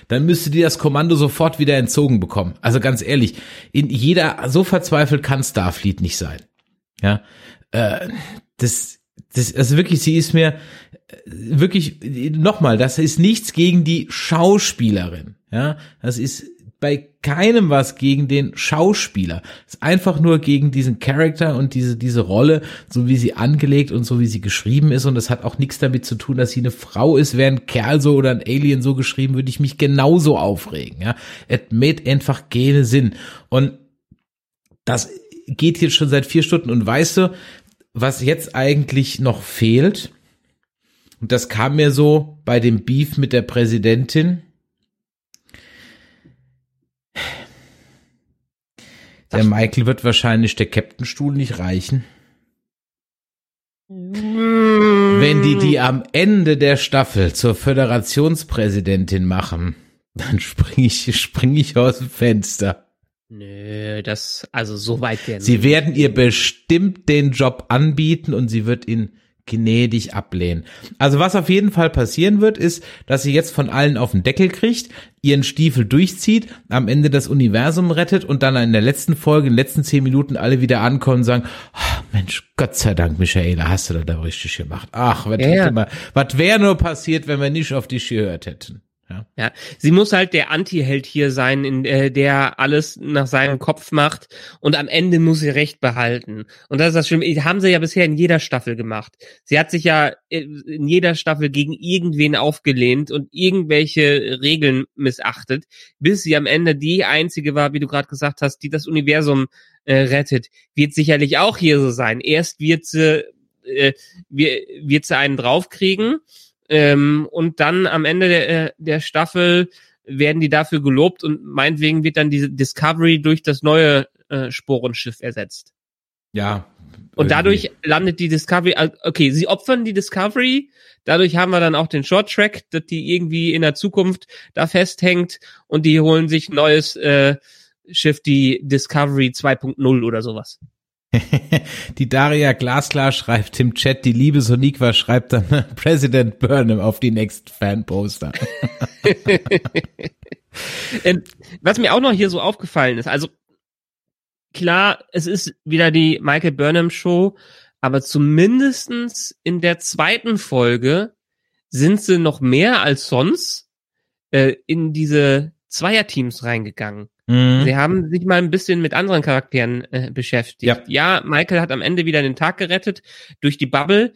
dann müsste dir das Kommando sofort wieder entzogen bekommen. Also ganz ehrlich, in jeder, so verzweifelt kann Starfleet nicht sein. Ja, äh, das, das, also wirklich, sie ist mir äh, wirklich, nochmal, das ist nichts gegen die Schauspielerin, ja, das ist bei keinem was gegen den Schauspieler. Es ist einfach nur gegen diesen Charakter und diese, diese Rolle, so wie sie angelegt und so wie sie geschrieben ist. Und es hat auch nichts damit zu tun, dass sie eine Frau ist. Wäre ein Kerl so oder ein Alien so geschrieben, würde ich mich genauso aufregen. Ja, es macht einfach keine Sinn. Und das geht jetzt schon seit vier Stunden. Und weißt du, was jetzt eigentlich noch fehlt? Und das kam mir so bei dem Beef mit der Präsidentin Der Michael wird wahrscheinlich der Captainstuhl nicht reichen. Wenn die die am Ende der Staffel zur Föderationspräsidentin machen, dann springe ich, spring ich aus dem Fenster. Nö, das, also so weit werden. Sie werden ihr bestimmt den Job anbieten und sie wird ihn gnädig ablehnen. Also was auf jeden Fall passieren wird, ist, dass sie jetzt von allen auf den Deckel kriegt, ihren Stiefel durchzieht, am Ende das Universum rettet und dann in der letzten Folge, in den letzten zehn Minuten alle wieder ankommen und sagen, oh, Mensch, Gott sei Dank, Michaela, hast du das da richtig gemacht. Ach, was, ja, ja. was wäre nur passiert, wenn wir nicht auf dich gehört hätten. Ja. ja, sie muss halt der Anti-Held hier sein, in, äh, der alles nach seinem Kopf macht und am Ende muss sie Recht behalten. Und das ist das Schlimme. Haben sie ja bisher in jeder Staffel gemacht. Sie hat sich ja äh, in jeder Staffel gegen irgendwen aufgelehnt und irgendwelche Regeln missachtet, bis sie am Ende die einzige war, wie du gerade gesagt hast, die das Universum äh, rettet. Wird sicherlich auch hier so sein. Erst wird sie, äh, wird sie einen draufkriegen ähm, und dann am Ende der, äh, der Staffel werden die dafür gelobt und meinetwegen wird dann diese Discovery durch das neue äh, Sporenschiff ersetzt. Ja. Und dadurch landet die Discovery, okay, sie opfern die Discovery, dadurch haben wir dann auch den Short Track, dass die irgendwie in der Zukunft da festhängt und die holen sich neues äh, Schiff, die Discovery 2.0 oder sowas. *laughs* die Daria Glasklar schreibt im Chat, die liebe Sonikwa schreibt dann *laughs* President Burnham auf die nächsten Fanposter. *laughs* Ähm, was mir auch noch hier so aufgefallen ist, also klar, es ist wieder die Michael Burnham Show, aber zumindestens in der zweiten Folge sind sie noch mehr als sonst äh, in diese Zweierteams reingegangen. Mhm. Sie haben sich mal ein bisschen mit anderen Charakteren äh, beschäftigt. Ja. ja, Michael hat am Ende wieder den Tag gerettet durch die Bubble.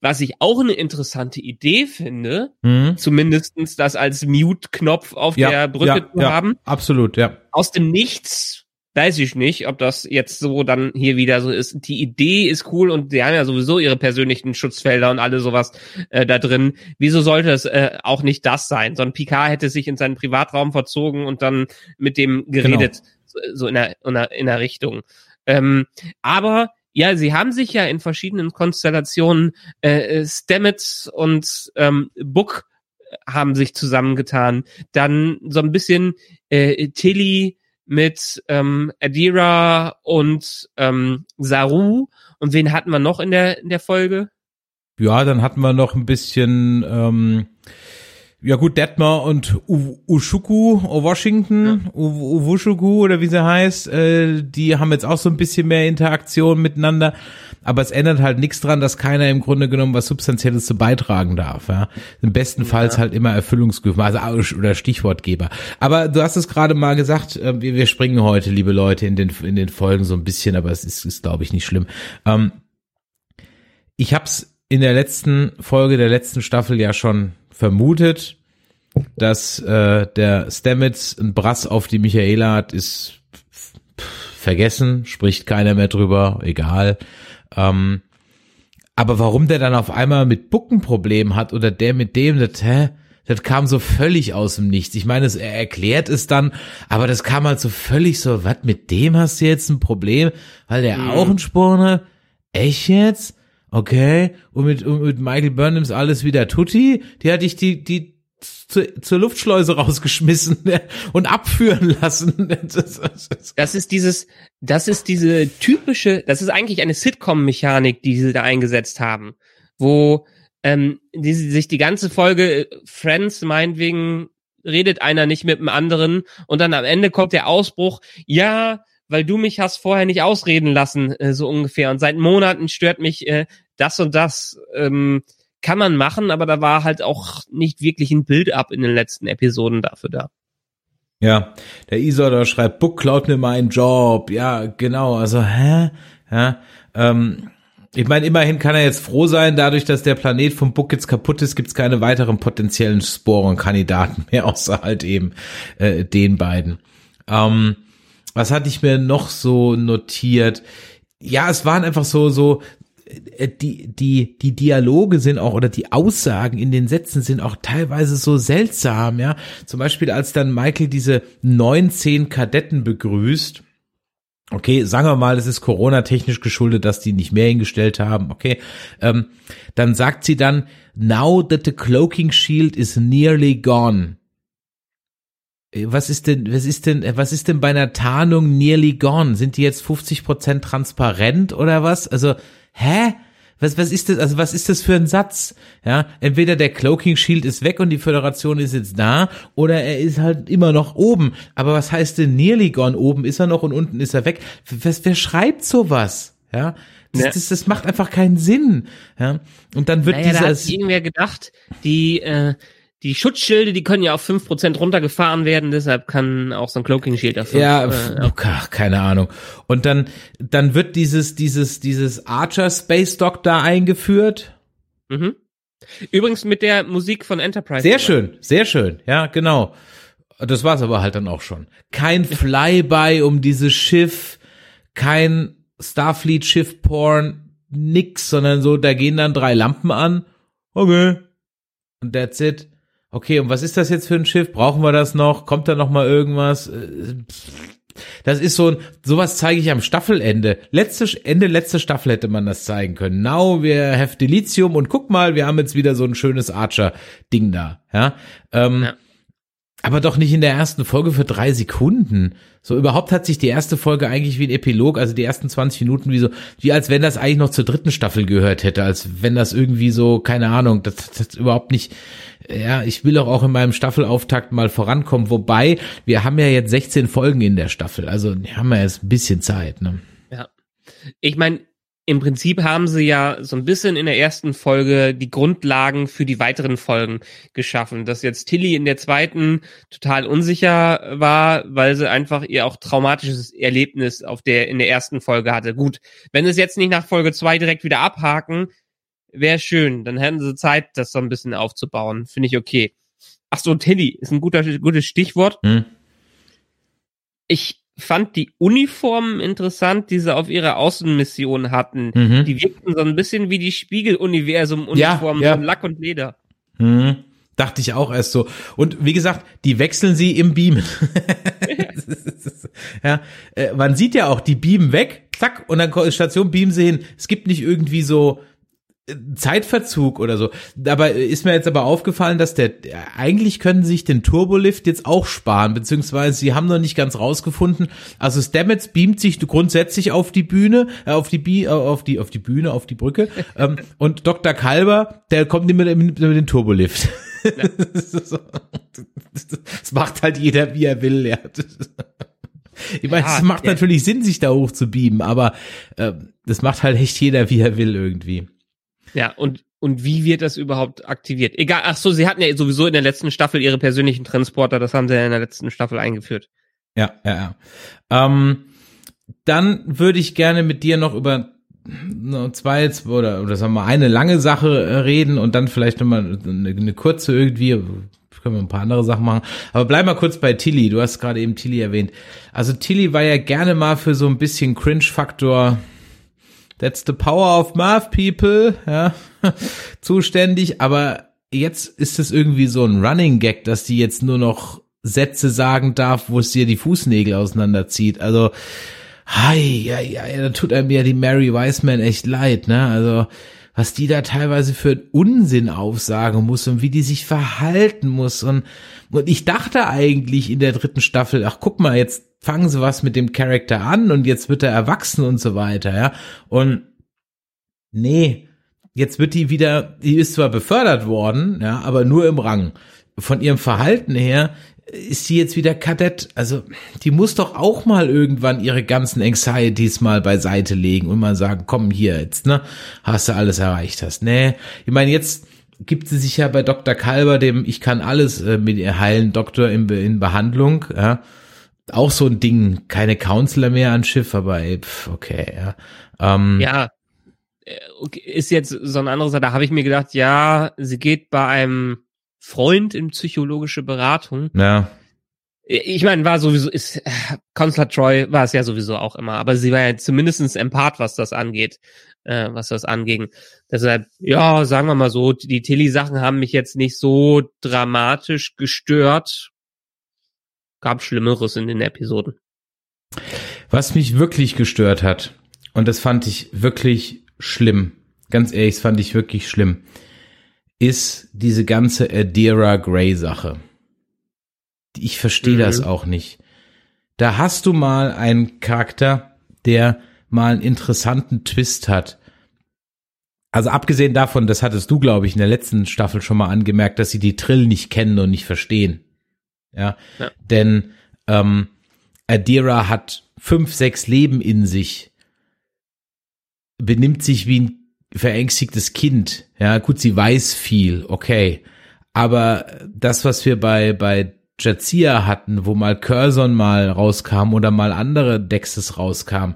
Was ich auch eine interessante Idee finde, mhm. zumindestens das als Mute-Knopf auf ja, der Brücke ja, zu ja, haben. Absolut, ja. Aus dem Nichts weiß ich nicht, ob das jetzt so dann hier wieder so ist. Die Idee ist cool und die haben ja sowieso ihre persönlichen Schutzfelder und alle sowas äh, da drin. Wieso sollte es äh, auch nicht das sein? So ein Picard hätte sich in seinen Privatraum verzogen und dann mit dem geredet, genau. so in der, in der, in der Richtung. Ähm, aber ja, sie haben sich ja in verschiedenen Konstellationen äh, äh Stamets und ähm, Book haben sich zusammengetan. Dann so ein bisschen äh, Tilly mit ähm, Adira und ähm, Saru. Und wen hatten wir noch in der, in der Folge? Ja, dann hatten wir noch ein bisschen, ähm, ja gut, Detmar und U Ushuku Washington, ja. Uwushuku oder wie sie heißt, äh, die haben jetzt auch so ein bisschen mehr Interaktion miteinander aber es ändert halt nichts dran, dass keiner im Grunde genommen was Substanzielles zu beitragen darf. Ja? Im besten ja. Fall halt immer Erfüllungsgefühl, also oder Stichwortgeber. Aber du hast es gerade mal gesagt, äh, wir, wir springen heute, liebe Leute, in den in den Folgen so ein bisschen, aber es ist, ist glaube ich nicht schlimm. Ähm, ich habe es in der letzten Folge der letzten Staffel ja schon vermutet, dass äh, der Stamets ein Brass auf die Michaela hat, ist vergessen, spricht keiner mehr drüber, egal. Ähm, aber warum der dann auf einmal mit Buckenproblem hat oder der mit dem, das, hä? Das kam so völlig aus dem Nichts. Ich meine, er erklärt es dann, aber das kam halt so völlig so, was, mit dem hast du jetzt ein Problem? Weil der mhm. auch ein Sporn hat? Echt jetzt? Okay. Und mit, und mit Michael Burnham ist alles wieder Tutti? Die hatte ich die, die, zu, zur Luftschleuse rausgeschmissen *laughs* und abführen lassen. *laughs* Das ist dieses, das ist diese typische, das ist eigentlich eine Sitcom-Mechanik, die sie da eingesetzt haben, wo ähm, die, sich die ganze Folge äh, Friends meinetwegen redet einer nicht mit dem anderen und dann am Ende kommt der Ausbruch, ja, weil du mich hast vorher nicht ausreden lassen, äh, so ungefähr. Und seit Monaten stört mich äh, das und das. Ähm, kann man machen, aber da war halt auch nicht wirklich ein Build-up in den letzten Episoden dafür da. Ja, der Isolder schreibt, Book klaut mir meinen Job. Ja, genau. Also, hä? Ja, ähm, ich meine, immerhin kann er jetzt froh sein, dadurch, dass der Planet vom Book jetzt kaputt ist, gibt es keine weiteren potenziellen Sporenkandidaten mehr, *laughs* außer halt eben äh, den beiden. Ähm, was hatte ich mir noch so notiert? Ja, es waren einfach so, so, äh, die, die, die Dialoge sind auch oder die Aussagen in den Sätzen sind auch teilweise so seltsam, ja. Zum Beispiel, als dann Michael diese 19 Kadetten begrüßt. Okay, sagen wir mal, es ist Corona-technisch geschuldet, dass die nicht mehr hingestellt haben, okay. Ähm, dann sagt sie dann, now that the cloaking shield is nearly gone. Äh, was ist denn, was ist denn, was ist denn bei einer Tarnung nearly gone? Sind die jetzt 50 Prozent transparent oder was? Also, hä? Was, was ist das, also was ist das für ein Satz? Ja, entweder der Cloaking Shield ist weg und die Föderation ist jetzt da, oder er ist halt immer noch oben. Aber was heißt denn nearly gone? Oben ist er noch und unten ist er weg. Was, wer schreibt sowas? Ja, das, ja. das, das macht einfach keinen Sinn. Ja, und dann wird naja, dieser. Da hat irgendwer gedacht, die, äh, die Schutzschilde, die können ja auf fünf Prozent runtergefahren werden, deshalb kann auch so ein Cloaking Shield dafür. Ja, äh, ach, keine Ahnung. Und dann, dann wird dieses, dieses, dieses Archer Space Dock da eingeführt. Mhm. Übrigens mit der Musik von Enterprise. Sehr schön, sehr schön, ja, genau. Das war's aber halt dann auch schon. Kein Flyby um dieses Schiff, kein Starfleet-Schiff-Porn, nix, sondern so, da gehen dann drei Lampen an. Okay. Und that's it. Okay, und was ist das jetzt für ein Schiff? Brauchen wir das noch? Kommt da noch mal irgendwas? Äh, das ist so ein, sowas zeige ich am Staffelende. Letzte, Ende letzte Staffel hätte man das zeigen können. Now wir have Delizium und guck mal, wir haben jetzt wieder so ein schönes Archer-Ding da. Ja. Ähm, ja. Aber doch nicht in der ersten Folge für drei Sekunden. So überhaupt hat sich die erste Folge eigentlich wie ein Epilog, also die ersten 20 Minuten wie so, wie als wenn das eigentlich noch zur dritten Staffel gehört hätte, als wenn das irgendwie so, keine Ahnung, das, das überhaupt nicht, ja, ich will auch, auch in meinem Staffelauftakt mal vorankommen, wobei wir haben ja jetzt 16 Folgen in der Staffel, also haben wir jetzt ein bisschen Zeit, ne? Ja. Ich meine, im Prinzip haben sie ja so ein bisschen in der ersten Folge die Grundlagen für die weiteren Folgen geschaffen. Dass jetzt Tilly in der zweiten total unsicher war, weil sie einfach ihr auch traumatisches Erlebnis auf der, in der ersten Folge hatte. Gut, wenn es jetzt nicht nach Folge zwei direkt wieder abhaken, wäre schön. Dann hätten sie Zeit, das so ein bisschen aufzubauen. Finde ich okay. Ach so, Tilly ist ein guter, gutes Stichwort. Hm. Ich fand die Uniformen interessant, die sie auf ihrer Außenmission hatten. Mhm. Die wirkten so ein bisschen wie die Spiegeluniversum-Uniformen ja, ja. von Lack und Leder. Mhm. Dachte ich auch erst so. Und wie gesagt, die wechseln sie im Beamen. *laughs* ja, äh, man sieht ja auch, die beamen weg, zack, und dann Station beamen sie hin. Es gibt nicht irgendwie so Zeitverzug oder so. Dabei ist mir jetzt aber aufgefallen, dass der eigentlich können sie sich den Turbolift jetzt auch sparen, beziehungsweise sie haben noch nicht ganz rausgefunden. Also Stamets beamt sich grundsätzlich auf die Bühne, äh, auf die Bi, äh, auf die auf die Bühne, auf die Brücke. *laughs* ähm, und Dr. Kalber, der kommt nicht mit, mit, dem Turbolift. Ja. *laughs* das macht halt jeder, wie er will. Ja. Ich meine, ja, es macht natürlich Sinn, sich da hoch zu beamen, aber äh, das macht halt echt jeder, wie er will irgendwie. Ja, und, und wie wird das überhaupt aktiviert? Egal, ach so, sie hatten ja sowieso in der letzten Staffel ihre persönlichen Transporter, das haben sie ja in der letzten Staffel eingeführt. Ja, ja, ja. Ähm, dann würde ich gerne mit dir noch über zwei oder oder sagen wir mal eine lange Sache äh, reden und dann vielleicht nochmal eine, eine kurze irgendwie können wir ein paar andere Sachen machen. Aber bleib mal kurz bei Tilly. Du hast gerade eben Tilly erwähnt. Also Tilly war ja gerne mal für so ein bisschen Cringe-Faktor That's the power of math, people, ja, *laughs* zuständig. Aber jetzt ist es irgendwie so ein Running Gag, dass die jetzt nur noch Sätze sagen darf, wo es dir die Fußnägel auseinanderzieht. Also, hi, ja, ja, ja, da tut einem ja die Mary Wiseman echt leid, ne? Also, was die da teilweise für einen Unsinn aufsagen muss und wie die sich verhalten muss. Und, und ich dachte eigentlich in der dritten Staffel, ach guck mal, jetzt fangen sie was mit dem Charakter an und jetzt wird er erwachsen und so weiter, ja. Und nee, jetzt wird die wieder, die ist zwar befördert worden, ja, aber nur im Rang. Von ihrem Verhalten her ist sie jetzt wieder Kadett. Also, die muss doch auch mal irgendwann ihre ganzen Anxieties mal beiseite legen und mal sagen, komm hier jetzt, ne? Hast du alles erreicht hast. Nee, ich meine, jetzt gibt sie sich ja bei Dr. Kalber, dem ich kann alles äh, mit ihr heilen, Doktor in, in Behandlung, ja. Auch so ein Ding, keine Counselor mehr an Schiff, aber ey, pf, okay, ja. Ähm, Ja, äh, ist jetzt so eine andere Sache. Da habe ich mir gedacht, ja, sie geht bei einem Freund in psychologische Beratung. ja. Ich meine, war sowieso, ist, äh, Counselor Troy war es ja sowieso auch immer, aber sie war ja zumindestens Empath, was das angeht, äh, was das anging. Deshalb, ja, sagen wir mal so, die Tilly-Sachen haben mich jetzt nicht so dramatisch gestört. Gab Schlimmeres in den Episoden. Was mich wirklich gestört hat, und das fand ich wirklich schlimm, ganz ehrlich, das fand ich wirklich schlimm, ist diese ganze Adira Gray Sache. Ich verstehe Mhm. das auch nicht. Da hast du mal einen Charakter, der mal einen interessanten Twist hat. Also abgesehen davon, das hattest du, glaube ich, in der letzten Staffel schon mal angemerkt, dass sie die Trill nicht kennen und nicht verstehen. Ja, Ja. denn ähm, Adira hat fünf, sechs Leben in sich, benimmt sich wie ein verängstigtes Kind. Ja, gut, sie weiß viel, okay. Aber das, was wir bei, bei Jazia hatten, wo mal Curzon mal rauskam oder mal andere Dexes rauskam,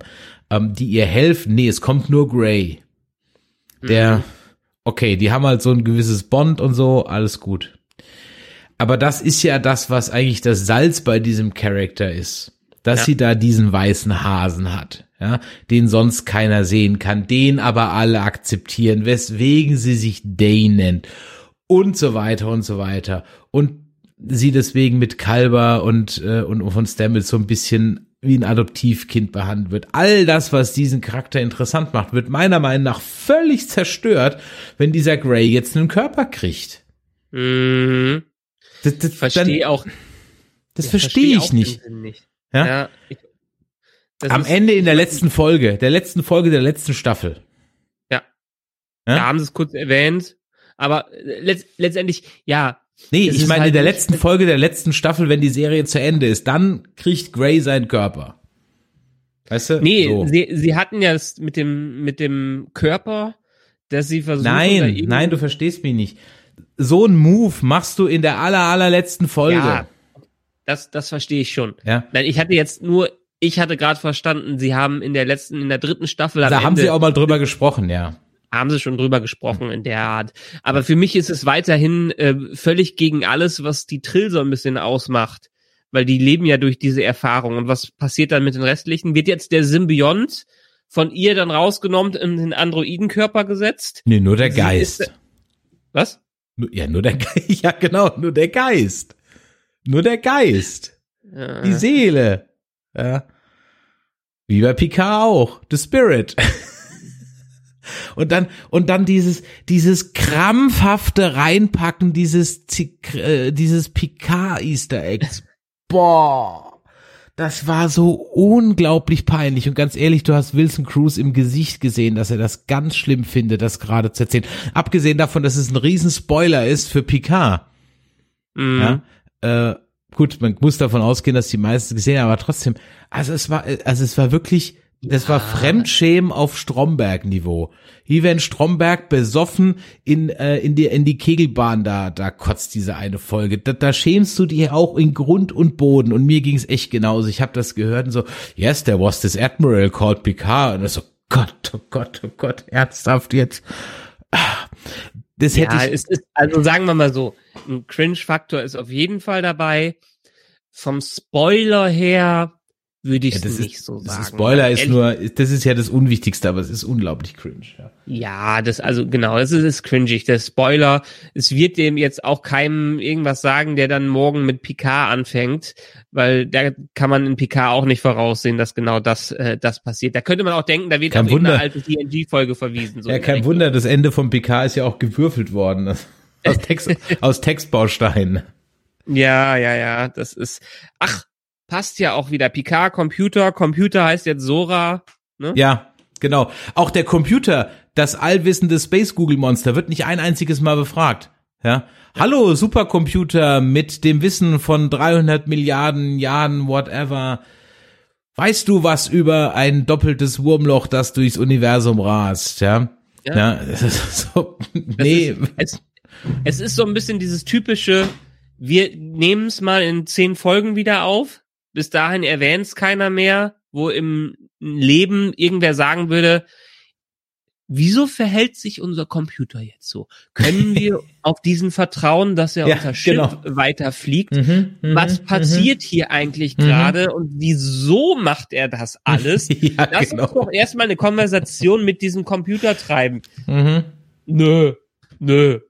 ähm, die ihr helfen, nee, es kommt nur Grey. Der, okay, die haben halt so ein gewisses Bond und so, alles gut. Aber das ist ja das, was eigentlich das Salz bei diesem Charakter ist. Dass Ja. sie da diesen weißen Hasen hat, ja, den sonst keiner sehen kann, den aber alle akzeptieren, weswegen sie sich Day nennt und so weiter und so weiter. Und sie deswegen mit Kalber und, äh, und von Stamets so ein bisschen wie ein Adoptivkind behandelt wird. All das, was diesen Charakter interessant macht, wird meiner Meinung nach völlig zerstört, wenn dieser Grey jetzt einen Körper kriegt. Mhm. Das, das, Ich verstehe dann- auch. das ja, verstehe ich den nicht. Nicht. Ja? Ja. ich, das Am ist- Ende in der letzten Folge, der letzten Folge der letzten Staffel. Ja. Ja? Da haben sie es kurz erwähnt. Aber letzt, letztendlich, ja. Nee, ich meine halt in der letzten Folge der letzten Staffel, wenn die Serie zu Ende ist, dann kriegt Grey seinen Körper. Weißt du? Nee, So. sie, sie hatten ja das mit dem, mit dem Körper, dass sie versuchen. Nein, nein, du verstehst mich nicht. So ein Move machst du in der aller, allerletzten Folge. Ja, das, das verstehe ich schon. Ja. Nein, ich hatte jetzt nur, ich hatte gerade verstanden, sie haben in der letzten, in der dritten Staffel Da haben Ende, sie auch mal drüber gesprochen, ja. haben sie schon drüber gesprochen in der Art. Aber für mich ist es weiterhin äh, völlig gegen alles, was die Trill so ein bisschen ausmacht. Weil die leben ja durch diese Erfahrung. Und was passiert dann mit den restlichen? Wird jetzt der Symbiont von ihr dann rausgenommen in den Androidenkörper gesetzt? Nee, nur der Sie Geist. ist- Was? Ja, nur der Geist. *laughs* Ja, genau, nur der Geist. Nur der Geist. Ja. Die Seele. Ja. Wie bei Picard auch. The Spirit. *laughs* Und dann, und dann dieses, dieses krampfhafte Reinpacken dieses, äh, dieses Picard Easter Eggs. Boah. Das war so unglaublich peinlich. Und ganz ehrlich, du hast Wilson Cruz im Gesicht gesehen, dass er das ganz schlimm findet, das gerade zu erzählen. Abgesehen davon, dass es ein riesen Spoiler ist für Picard. Mhm. Ja, äh, gut, man muss davon ausgehen, dass die meisten gesehen haben, aber trotzdem, also es war, also es war wirklich, das war Fremdschämen auf Stromberg-Niveau. Wie wenn Stromberg besoffen in, äh, in die, in die Kegelbahn da, da kotzt diese eine Folge. Da, da schämst du dich auch in Grund und Boden. Und mir ging's echt genauso. Ich habe das gehört und so, yes, there was this Admiral called Picard. Und das so, Gott, oh Gott, oh Gott, ernsthaft jetzt. Ah, Das hätte ja, ich, es ist, also sagen wir mal so, ein Cringe-Faktor ist auf jeden Fall dabei. Vom Spoiler her würde ich Ja, nicht ist, so sagen. Spoiler ist Ehrlich- nur, das ist ja das Unwichtigste, aber es ist unglaublich cringe. Ja. Ja, das, also genau, das ist, ist cringig. Der Spoiler, es wird dem jetzt auch keinem irgendwas sagen, der dann morgen mit Picard anfängt, weil da kann man in Picard auch nicht voraussehen, dass genau das, äh, das passiert. Da könnte man auch denken, da wird Kein auf Wunder. alte TNG-Folge verwiesen. So ja, kein. Wunder, das Ende von PK ist ja auch gewürfelt worden. Aus, *laughs* Text, aus Textbausteinen. Ja, ja, ja, das ist, ach, passt ja auch wieder. Picard, Computer, Computer heißt jetzt Sora, ne? Ja, genau. Auch der Computer, das allwissende Space Google Monster, wird nicht ein einziges Mal befragt. Ja. Hallo, Supercomputer mit dem Wissen von 300 Milliarden Jahren, whatever. Weißt du was über ein doppeltes Wurmloch, das durchs Universum rast, ja? Ja. Ja, *laughs* so, nee, Ist, es, es ist so ein bisschen dieses typische, wir nehmen es mal in zehn Folgen wieder auf. Bis dahin erwähnt es keiner mehr, wo im Leben irgendwer sagen würde, wieso verhält sich unser Computer jetzt so? Können *laughs* wir auf diesen vertrauen, dass er Ja, unser Schiff genau. weiterfliegt? Mhm, mhm, Was passiert hier eigentlich gerade und wieso macht er das *laughs* alles? ja, Lass genau. uns doch erstmal eine Konversation mit diesem Computer treiben. Mhm. Nö, nö.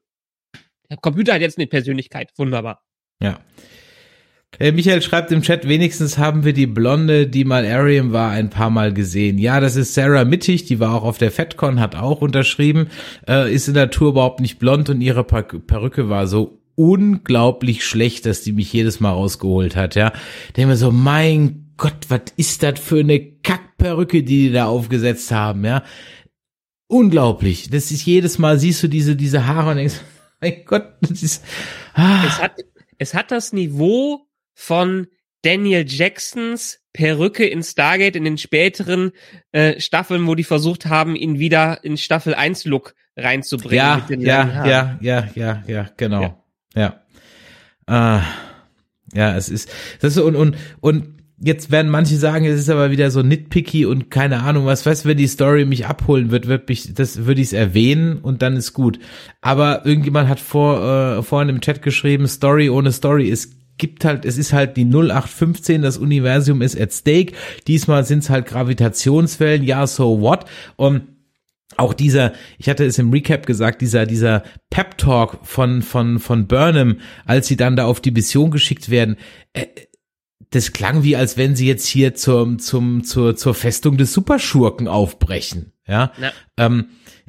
Der Computer hat jetzt eine Persönlichkeit. Wunderbar. Ja. Äh, Michael schreibt im Chat, wenigstens haben wir die Blonde, die mal Ariam war, ein paar Mal gesehen. Ja, das ist Sarah Mittig, die war auch auf der FedCon, hat auch unterschrieben, äh, ist in der Tour überhaupt nicht blond und ihre per Perücke war so unglaublich schlecht, dass die mich jedes Mal rausgeholt hat, ja. Denke mir so, mein Gott, was ist das für eine Kackperücke, die die da aufgesetzt haben, ja. Unglaublich. Das ist jedes Mal, siehst du diese, diese Haare und denkst, *laughs* mein Gott, das ist, ah. Es hat, es hat das Niveau von Daniel Jacksons Perücke in Stargate in den späteren äh, Staffeln, wo die versucht haben, ihn wieder in Staffel 1 Look reinzubringen. Ja, ja, ja, ja, ja, ja, genau. Ja. Ja. Ja, ja es ist, das ist, und, und, und jetzt werden manche sagen, es ist aber wieder so nitpicky und keine Ahnung was, weißt du, wenn die Story mich abholen wird, wird mich, das würde ich es erwähnen und dann ist gut. Aber irgendjemand hat vor, äh, vorhin im Chat geschrieben, Story ohne Story ist gibt halt, es ist halt die 0815, das Universum ist at stake. Diesmal sind es halt Gravitationswellen, ja, so what? Und auch dieser, ich hatte es im Recap gesagt, dieser, dieser Pep Talk von, von, von Burnham, als sie dann da auf die Mission geschickt werden, äh, das klang wie, als wenn sie jetzt hier zum, zum, zur, zur Festung des Superschurken aufbrechen. Ja. Ja. Ähm, äh,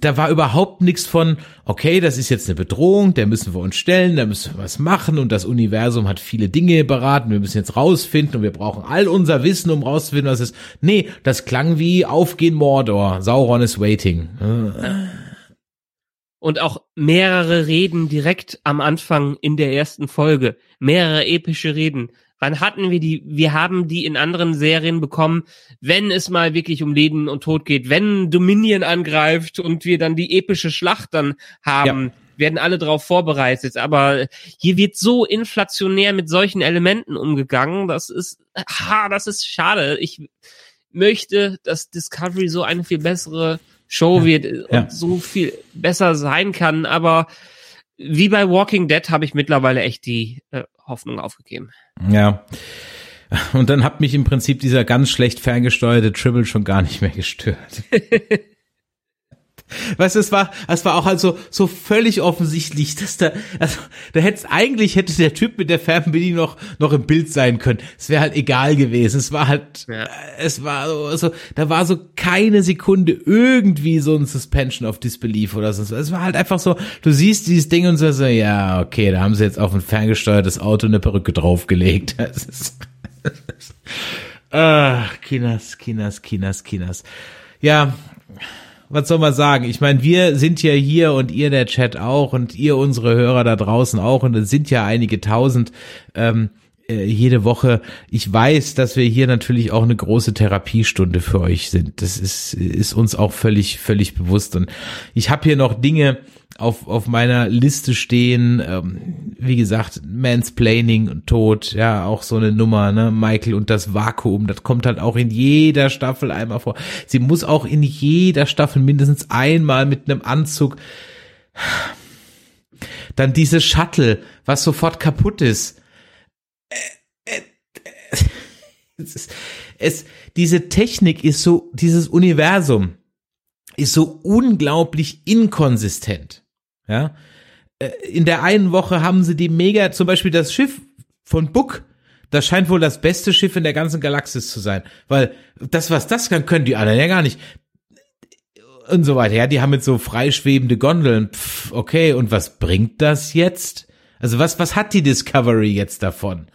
da war überhaupt nichts von, okay, das ist jetzt eine Bedrohung, der müssen wir uns stellen, da müssen wir was machen und das Universum hat viele Dinge beraten, wir müssen jetzt rausfinden und wir brauchen all unser Wissen, um rauszufinden, was ist. Nee, das klang wie Aufgehen Mordor, Sauron is waiting. Äh, Und auch mehrere Reden direkt am Anfang in der ersten Folge. Mehrere epische Reden. Wann hatten wir die? Wir haben die in anderen Serien bekommen, wenn es mal wirklich um Leben und Tod geht, wenn Dominion angreift und wir dann die epische Schlacht dann haben, werden alle darauf vorbereitet. Aber hier wird so inflationär mit solchen Elementen umgegangen, das ist, ha, das ist schade. Ich möchte, dass Discovery so eine viel bessere Show wird und Ja. so viel besser sein kann, aber wie bei Walking Dead habe ich mittlerweile echt die äh, Hoffnung aufgegeben. Ja. Und dann hat mich im Prinzip dieser ganz schlecht ferngesteuerte Tribble schon gar nicht mehr gestört. *laughs* Weißt du, es war, es war auch halt so, so völlig offensichtlich, dass da, also, da hätte eigentlich hätte der Typ mit der Fernbedienung noch, noch im Bild sein können. Es wäre halt egal gewesen. Es war halt, Ja. äh, es war so, so, da war so keine Sekunde irgendwie so ein Suspension of Disbelief oder so. Es war halt einfach so, du siehst dieses Ding und so, so ja, okay, da haben sie jetzt auf ein ferngesteuertes Auto eine Perücke draufgelegt. *laughs* Das ist, Ach, Kinas, Kinas, Kinas, Kinas. Ja, was soll man sagen? Ich meine, wir sind ja hier und ihr der Chat auch und ihr unsere Hörer da draußen auch und es sind ja einige tausend ähm, äh, jede Woche. Ich weiß, dass wir hier natürlich auch eine große Therapiestunde für euch sind. Das ist ist uns auch völlig völlig bewusst und ich habe hier noch Dinge auf auf meiner Liste stehen. Ähm, wie gesagt, Mansplaining und Tod, ja auch so eine Nummer. Ne, Michael und das Vakuum. Das kommt halt auch in jeder Staffel einmal vor. Sie muss auch in jeder Staffel mindestens einmal mit einem Anzug dann diese Shuttle, was sofort kaputt ist. Es, ist, es, diese Technik ist so, dieses Universum ist so unglaublich inkonsistent. Ja, Äh, in der einen Woche haben sie die mega, zum Beispiel das Schiff von Book, das scheint wohl das beste Schiff in der ganzen Galaxis zu sein, weil das, was das kann, können die anderen ja gar nicht und so weiter. Ja, die haben jetzt so freischwebende Gondeln. Pff, okay, und was bringt das jetzt? Also was, was hat die Discovery jetzt davon?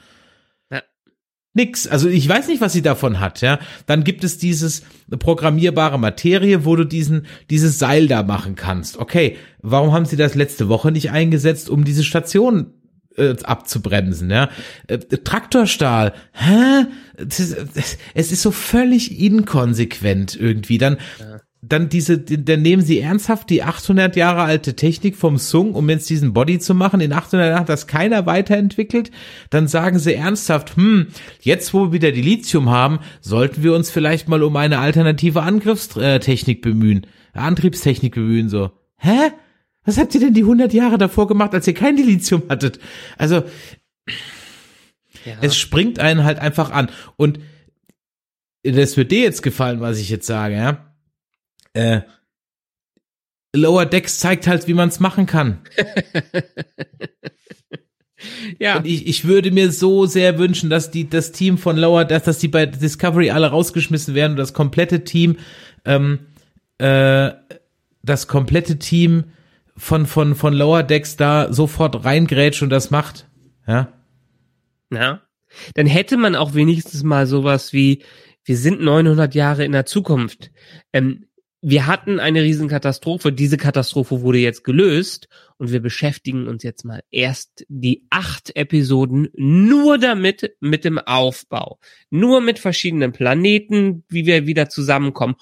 Nix. Also ich weiß nicht, was sie davon hat, ja. Dann gibt es dieses programmierbare Materie, wo du diesen, dieses Seil da machen kannst. Okay, warum haben sie das letzte Woche nicht eingesetzt, um diese Station äh, abzubremsen, ja? Äh, Traktorstahl, hä? Es ist so völlig inkonsequent irgendwie. Dann, ja dann diese, dann nehmen sie ernsthaft die 800 Jahre alte Technik vom Sung, um jetzt diesen Body zu machen. In 800 Jahren hat das keiner weiterentwickelt. Dann sagen sie ernsthaft, hm, jetzt wo wir wieder die Lithium haben, sollten wir uns vielleicht mal um eine alternative Angriffstechnik bemühen, Antriebstechnik bemühen, so. Hä? Was habt ihr denn die 100 Jahre davor gemacht, als ihr kein Lithium hattet? Also, ja. es springt einen halt einfach an. Und das wird dir jetzt gefallen, was ich jetzt sage, ja? Äh, Lower Decks zeigt halt, wie man es machen kann. *laughs* ja. Und ich, ich würde mir so sehr wünschen, dass die das Team von Lower Decks, dass die bei Discovery alle rausgeschmissen werden und das komplette Team, ähm, äh, das komplette Team von von von Lower Decks da sofort reingrätscht und das macht. Ja. Ja. Dann hätte man auch wenigstens mal sowas wie wir sind 900 Jahre in der Zukunft. Ähm, wir hatten eine Riesenkatastrophe. Diese Katastrophe wurde jetzt gelöst und wir beschäftigen uns jetzt mal erst die acht Episoden nur damit, mit dem Aufbau. Nur mit verschiedenen Planeten, wie wir wieder zusammenkommen.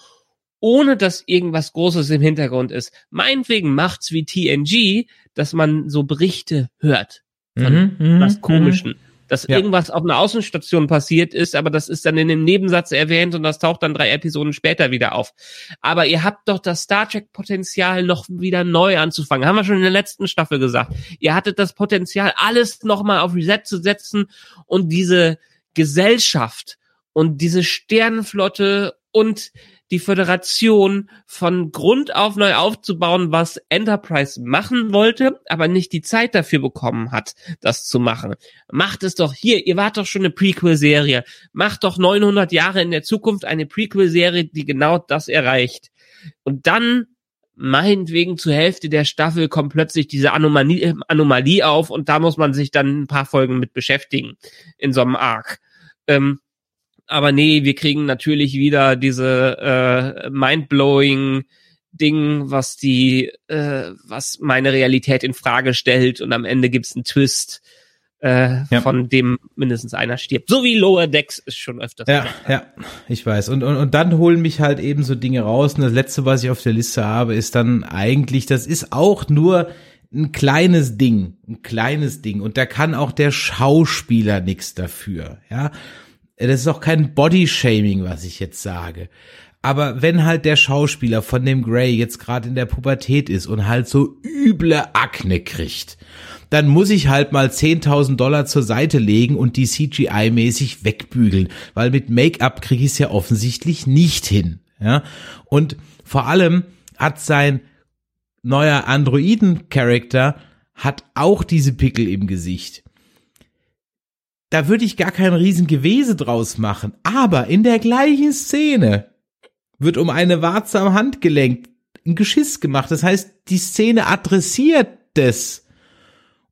Ohne dass irgendwas Großes im Hintergrund ist. Meinetwegen macht's wie TNG, dass man so Berichte hört von mhm, was mhm, Komischen. Dass ja. irgendwas auf einer Außenstation passiert ist, aber das ist dann in dem Nebensatz erwähnt und das taucht dann drei Episoden später wieder auf. Aber ihr habt doch das Star Trek Potenzial noch wieder neu anzufangen. Haben wir schon in der letzten Staffel gesagt. Ihr hattet das Potenzial, alles nochmal auf Reset zu setzen und diese Gesellschaft und diese Sternenflotte und die Föderation von Grund auf neu aufzubauen, was Enterprise machen wollte, aber nicht die Zeit dafür bekommen hat, das zu machen. Macht es doch hier, ihr wart doch schon eine Prequel-Serie. Macht doch 900 Jahre in der Zukunft eine Prequel-Serie, die genau das erreicht. Und dann meinetwegen zur Hälfte der Staffel kommt plötzlich diese Anomalie, Anomalie auf und da muss man sich dann ein paar Folgen mit beschäftigen in so einem Arc. Ähm, aber nee, wir kriegen natürlich wieder diese äh, mindblowing Ding, was die, äh, was meine Realität in Frage stellt und am Ende gibt's einen Twist, äh, ja. von dem mindestens einer stirbt. So wie Lower Decks ist schon öfters. Ja, ja, ich weiß. Und, und, und dann holen mich halt eben so Dinge raus. Und das letzte, was ich auf der Liste habe, ist dann eigentlich, das ist auch nur ein kleines Ding, ein kleines Ding. Und da kann auch der Schauspieler nichts dafür, ja. Das ist auch kein Body-Shaming, was ich jetzt sage. Aber wenn halt der Schauspieler von dem Grey jetzt gerade in der Pubertät ist und halt so üble Akne kriegt, dann muss ich halt mal 10.000 Dollar zur Seite legen und die CGI-mäßig wegbügeln, weil mit Make-up kriege ich es ja offensichtlich nicht hin. Ja? Und vor allem hat sein neuer Androiden-Charakter hat auch diese Pickel im Gesicht da würde ich gar kein Riesengewese draus machen. Aber in der gleichen Szene wird um eine Warze am Handgelenk ein Geschiss gemacht. Das heißt, die Szene adressiert das.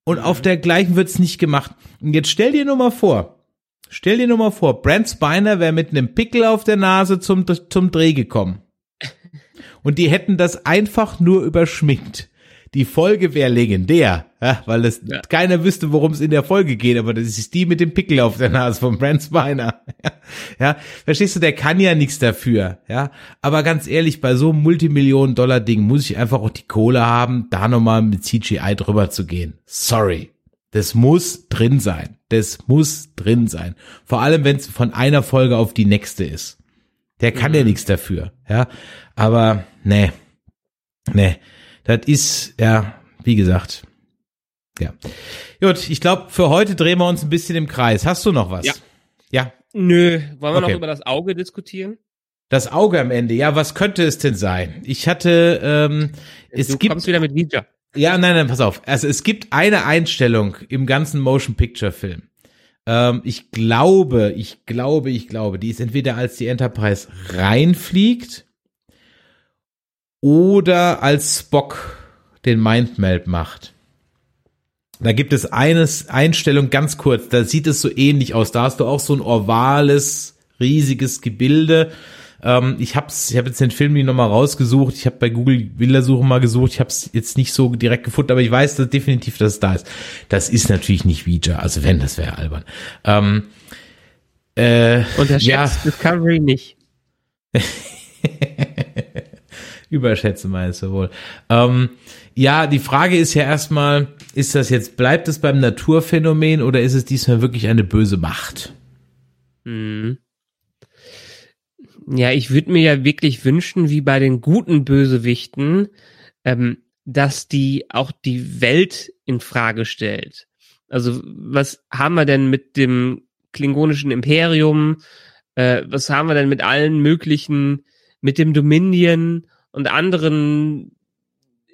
Und auf der gleichen wird's nicht gemacht. Und jetzt stell dir nur mal vor, stell dir nur mal vor, Brent Spiner wäre mit einem Pickel auf der Nase zum, zum Dreh gekommen. *laughs* Und die hätten das einfach nur überschminkt die Folge wäre legendär, ja, weil es ja. keiner wüsste, worum es in der Folge geht, aber das ist die mit dem Pickel auf der Nase von Brent Spiner. *laughs* ja, verstehst du, der kann ja nichts dafür, ja. Aber ganz ehrlich, bei so einem Multimillionen-Dollar-Ding muss ich einfach auch die Kohle haben, da nochmal mit CGI drüber zu gehen. Sorry. Das muss drin sein. Das muss drin sein. Vor allem, wenn es von einer Folge auf die nächste ist. Der kann mhm. ja nichts dafür, ja. Aber, nee. Nee das ist, ja, wie gesagt, ja. Gut, ich glaube, für heute drehen wir uns ein bisschen im Kreis. Hast du noch was? Ja. Ja. Nö, wollen wir okay. noch über das Auge diskutieren? Das Auge am Ende, ja, was könnte es denn sein? Ich hatte, ähm, es du gibt. kommst wieder mit Ouija. Ja, nein, nein, pass auf. Also es gibt eine Einstellung im ganzen Motion Picture Film. Ähm, ich glaube, ich glaube, ich glaube, die ist entweder als die Enterprise reinfliegt oder als Spock den Mindmeld macht. Da gibt es eines Einstellung ganz kurz, da sieht es so ähnlich aus. Da hast du auch so ein ovales, riesiges Gebilde. Ähm, ich habe ich hab jetzt den Film noch mal rausgesucht. Ich habe bei Google Bildersuche mal gesucht. Ich habe es jetzt nicht so direkt gefunden, aber ich weiß dass definitiv, dass es da ist. Das ist natürlich nicht Ouija. Also wenn, das wäre albern. Ähm, äh, Und der ja. Discovery nicht. *laughs* Überschätze meinst du wohl. Ähm, ja, die Frage ist ja erstmal, ist das jetzt, bleibt es beim Naturphänomen oder ist es diesmal wirklich eine böse Macht? Hm. Ja, ich würde mir ja wirklich wünschen, wie bei den guten Bösewichten, ähm, dass die auch die Welt in Frage stellt. Also was haben wir denn mit dem klingonischen Imperium? Äh, was haben wir denn mit allen möglichen, mit dem Dominion und anderen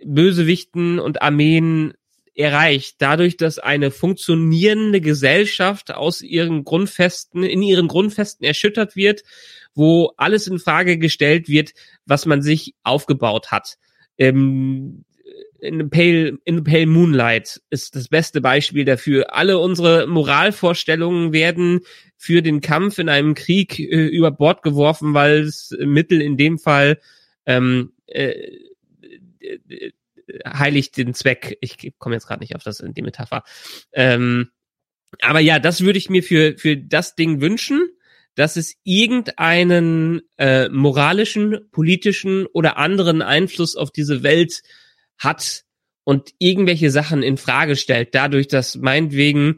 Bösewichten und Armeen erreicht, dadurch, dass eine funktionierende Gesellschaft aus ihren Grundfesten, in ihren Grundfesten erschüttert wird, wo alles in Frage gestellt wird, was man sich aufgebaut hat. Ähm, in Pale, in Pale Moonlight ist das beste Beispiel dafür. Alle unsere Moralvorstellungen werden für den Kampf in einem Krieg äh, über Bord geworfen, weil es Mittel in dem Fall ähm, äh, heiligt den Zweck. Ich komme jetzt gerade nicht auf das in die Metapher. Ähm, aber ja, das würde ich mir für für das Ding wünschen, dass es irgendeinen äh, moralischen, politischen oder anderen Einfluss auf diese Welt hat und irgendwelche Sachen in Frage stellt, dadurch, dass meinetwegen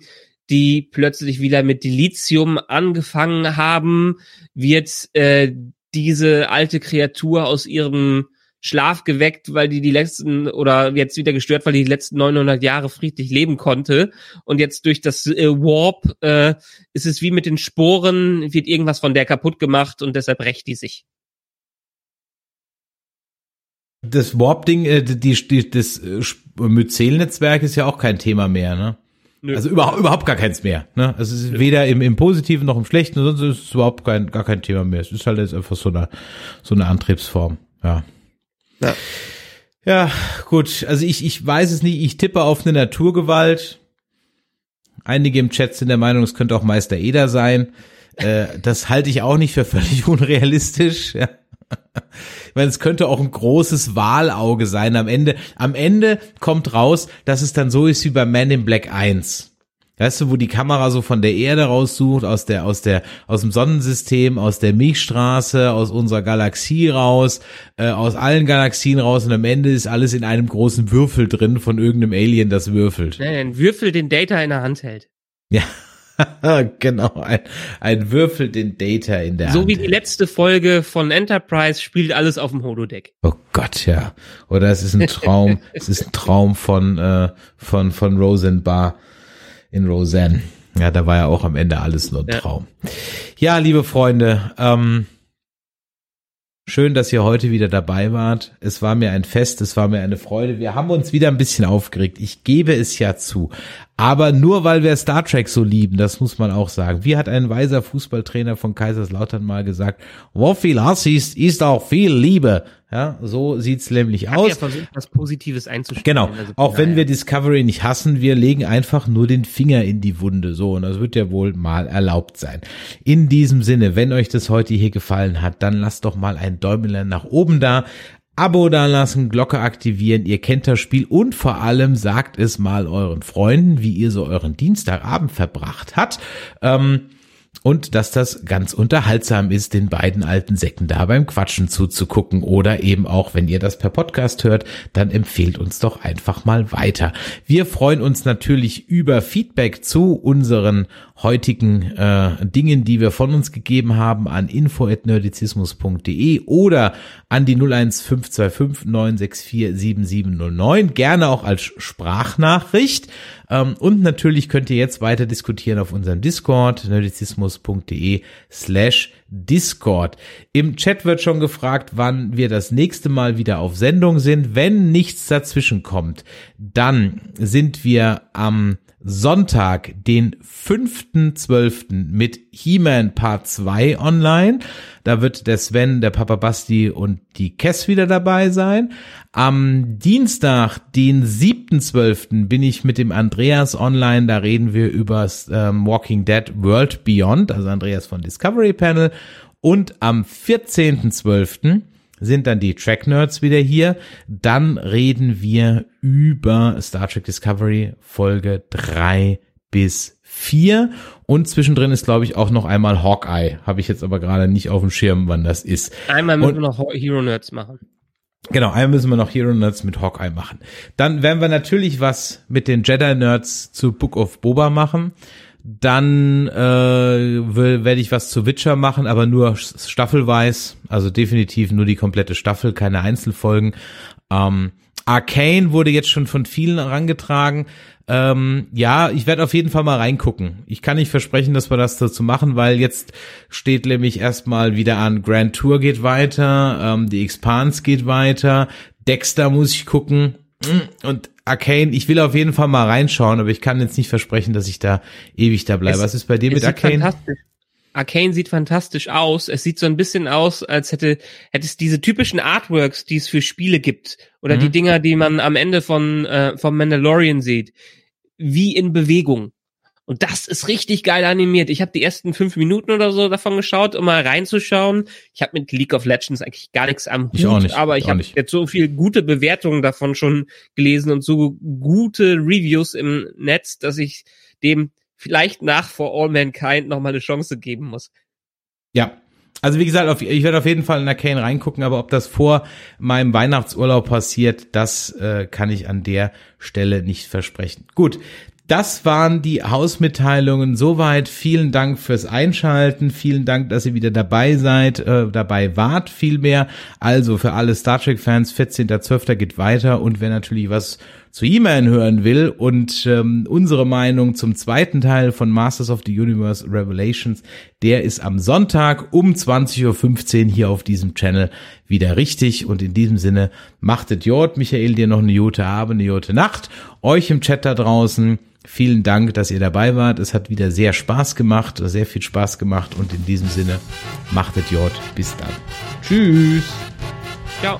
die plötzlich wieder mit Dilithium angefangen haben, wird äh, diese alte Kreatur aus ihrem Schlaf geweckt, weil die die letzten oder jetzt wieder gestört, weil die, die letzten 900 Jahre friedlich leben konnte und jetzt durch das äh, Warp äh, ist es wie mit den Sporen, wird irgendwas von der kaputt gemacht und deshalb rächt die sich. Das Warp-Ding, äh, die, die, das äh, Myzel-Netzwerk ist ja auch kein Thema mehr, ne? Nö. Also überhaupt, überhaupt gar keins mehr. Ne? Also es ist Nö. weder im, im Positiven noch im Schlechten, sonst ist es überhaupt kein, gar kein Thema mehr. Es ist halt jetzt einfach so eine, so eine Antriebsform. Ja. Ja. Ja, gut. Also ich, ich weiß es nicht. Ich tippe auf eine Naturgewalt. Einige im Chat sind der Meinung, es könnte auch Meister Eder sein. Äh, das halte ich auch nicht für völlig *laughs* unrealistisch. Ja. Ich meine, es könnte auch ein großes Wahlauge sein. Am Ende, am Ende kommt raus, dass es dann so ist wie bei Man in Black 1. Weißt du, wo die Kamera so von der Erde raussucht, aus der, aus der, aus dem Sonnensystem, aus der Milchstraße, aus unserer Galaxie raus, äh, aus allen Galaxien raus und am Ende ist alles in einem großen Würfel drin von irgendeinem Alien, das würfelt. Nein, ein Würfel, den Data in der Hand hält. Ja. *laughs* genau, ein, ein Würfel den Data in der so Hand. So wie die letzte Folge von Enterprise spielt alles auf dem Holodeck. Oh Gott, ja. Oder es ist ein Traum, *laughs* es ist ein Traum von, äh, von, von Rosenbar in Roseanne. Ja, da war ja auch am Ende alles nur ein Traum. Ja, liebe Freunde, ähm, schön, dass ihr heute wieder dabei wart. Es war mir ein Fest, es war mir eine Freude. Wir haben uns wieder ein bisschen aufgeregt. Ich gebe es ja zu. Aber nur weil wir Star Trek so lieben, das muss man auch sagen. Wie hat ein weiser Fußballtrainer von Kaiserslautern mal gesagt, wo viel Hass ist, ist auch viel Liebe. Ja, so sieht's nämlich aus. Ja, versucht, was Positives einzustellen. Genau. Also, auch wenn wir Discovery nicht hassen, wir legen einfach nur den Finger in die Wunde. So, und das wird ja wohl mal erlaubt sein. In diesem Sinne, wenn euch das heute hier gefallen hat, dann lasst doch mal ein Däumchen nach oben da. Abo dalassen, Glocke aktivieren, ihr kennt das Spiel und vor allem sagt es mal euren Freunden, wie ihr so euren Dienstagabend verbracht habt. Ähm, und dass das ganz unterhaltsam ist, den beiden alten Säcken da beim Quatschen zuzugucken oder eben auch, wenn ihr das per Podcast hört, dann empfehlt uns doch einfach mal weiter. Wir freuen uns natürlich über Feedback zu unseren heutigen äh, Dingen, die wir von uns gegeben haben an info@nerdizismus.de oder an die 01525 964 7709, gerne auch als Sprachnachricht. Ähm, und natürlich könnt ihr jetzt weiter diskutieren auf unserem Discord, nerdizismus.de slash Discord. Im Chat wird schon gefragt, wann wir das nächste Mal wieder auf Sendung sind. Wenn nichts dazwischen kommt, dann sind wir am Sonntag, den 5.12. mit He-Man Part 2 online. Da wird der Sven, der Papa Basti und die Kess wieder dabei sein. Am Dienstag, den 7.12. bin ich mit dem Andreas online. Da reden wir über ähm, Walking Dead World Beyond, also Andreas von Discovery Panel. Und am 14.12 sind dann die Track Nerds wieder hier. Dann reden wir über Star Trek Discovery Folge drei bis vier und zwischendrin ist glaube ich auch noch einmal Hawkeye. Habe ich jetzt aber gerade nicht auf dem Schirm, wann das ist. Einmal müssen und, wir noch Hero Nerds machen. Genau, einmal müssen wir noch Hero Nerds mit Hawkeye machen. Dann werden wir natürlich was mit den Jedi Nerds zu Book of Boba machen. Dann äh, werde ich was zu Witcher machen, aber nur staffelweis. Also definitiv nur die komplette Staffel, keine Einzelfolgen. Ähm, Arcane wurde jetzt schon von vielen herangetragen. Ähm, ja, ich werde auf jeden Fall mal reingucken. Ich kann nicht versprechen, dass wir das dazu machen, weil jetzt steht nämlich erstmal wieder an, Grand Tour geht weiter, ähm, die Expanse geht weiter, Dexter muss ich gucken. Und Arcane, ich will auf jeden Fall mal reinschauen, aber ich kann jetzt nicht versprechen, dass ich da ewig da bleibe. Es, Was ist bei dir mit Arcane? Arcane sieht fantastisch aus. Es sieht so ein bisschen aus, als hätte, hätte es diese typischen Artworks, die es für Spiele gibt. Oder mhm. die Dinger, die man am Ende von, äh, vom Mandalorian sieht. Wie in Bewegung. Und das ist richtig geil animiert. Ich habe die ersten fünf Minuten oder so davon geschaut, um mal reinzuschauen. Ich habe mit League of Legends eigentlich gar nichts am Hut, ich auch nicht, aber ich habe jetzt so viel gute Bewertungen davon schon gelesen und so gute Reviews im Netz, dass ich dem vielleicht nach For All Mankind noch mal eine Chance geben muss. Ja, also wie gesagt, ich werde auf jeden Fall in Arcane reingucken, aber ob das vor meinem Weihnachtsurlaub passiert, das äh, kann ich an der Stelle nicht versprechen. Gut, das waren die Hausmitteilungen soweit. Vielen Dank fürs Einschalten. Vielen Dank, dass ihr wieder dabei seid, äh, dabei wart vielmehr. Also für alle Star Trek Fans, 14.12. geht weiter und wer natürlich was zu E-Mail hören will und ähm, unsere Meinung zum zweiten Teil von Masters of the Universe Revelations, der ist am Sonntag um 20.15 Uhr hier auf diesem Channel wieder richtig. Und in diesem Sinne, machtet Jod, Michael, dir noch eine gute Abend, eine gute Nacht. Euch im Chat da draußen Vielen Dank, dass ihr dabei wart. Es hat wieder sehr Spaß gemacht, sehr viel Spaß gemacht und in diesem Sinne, machtet J. Bis dann. Tschüss. Ciao.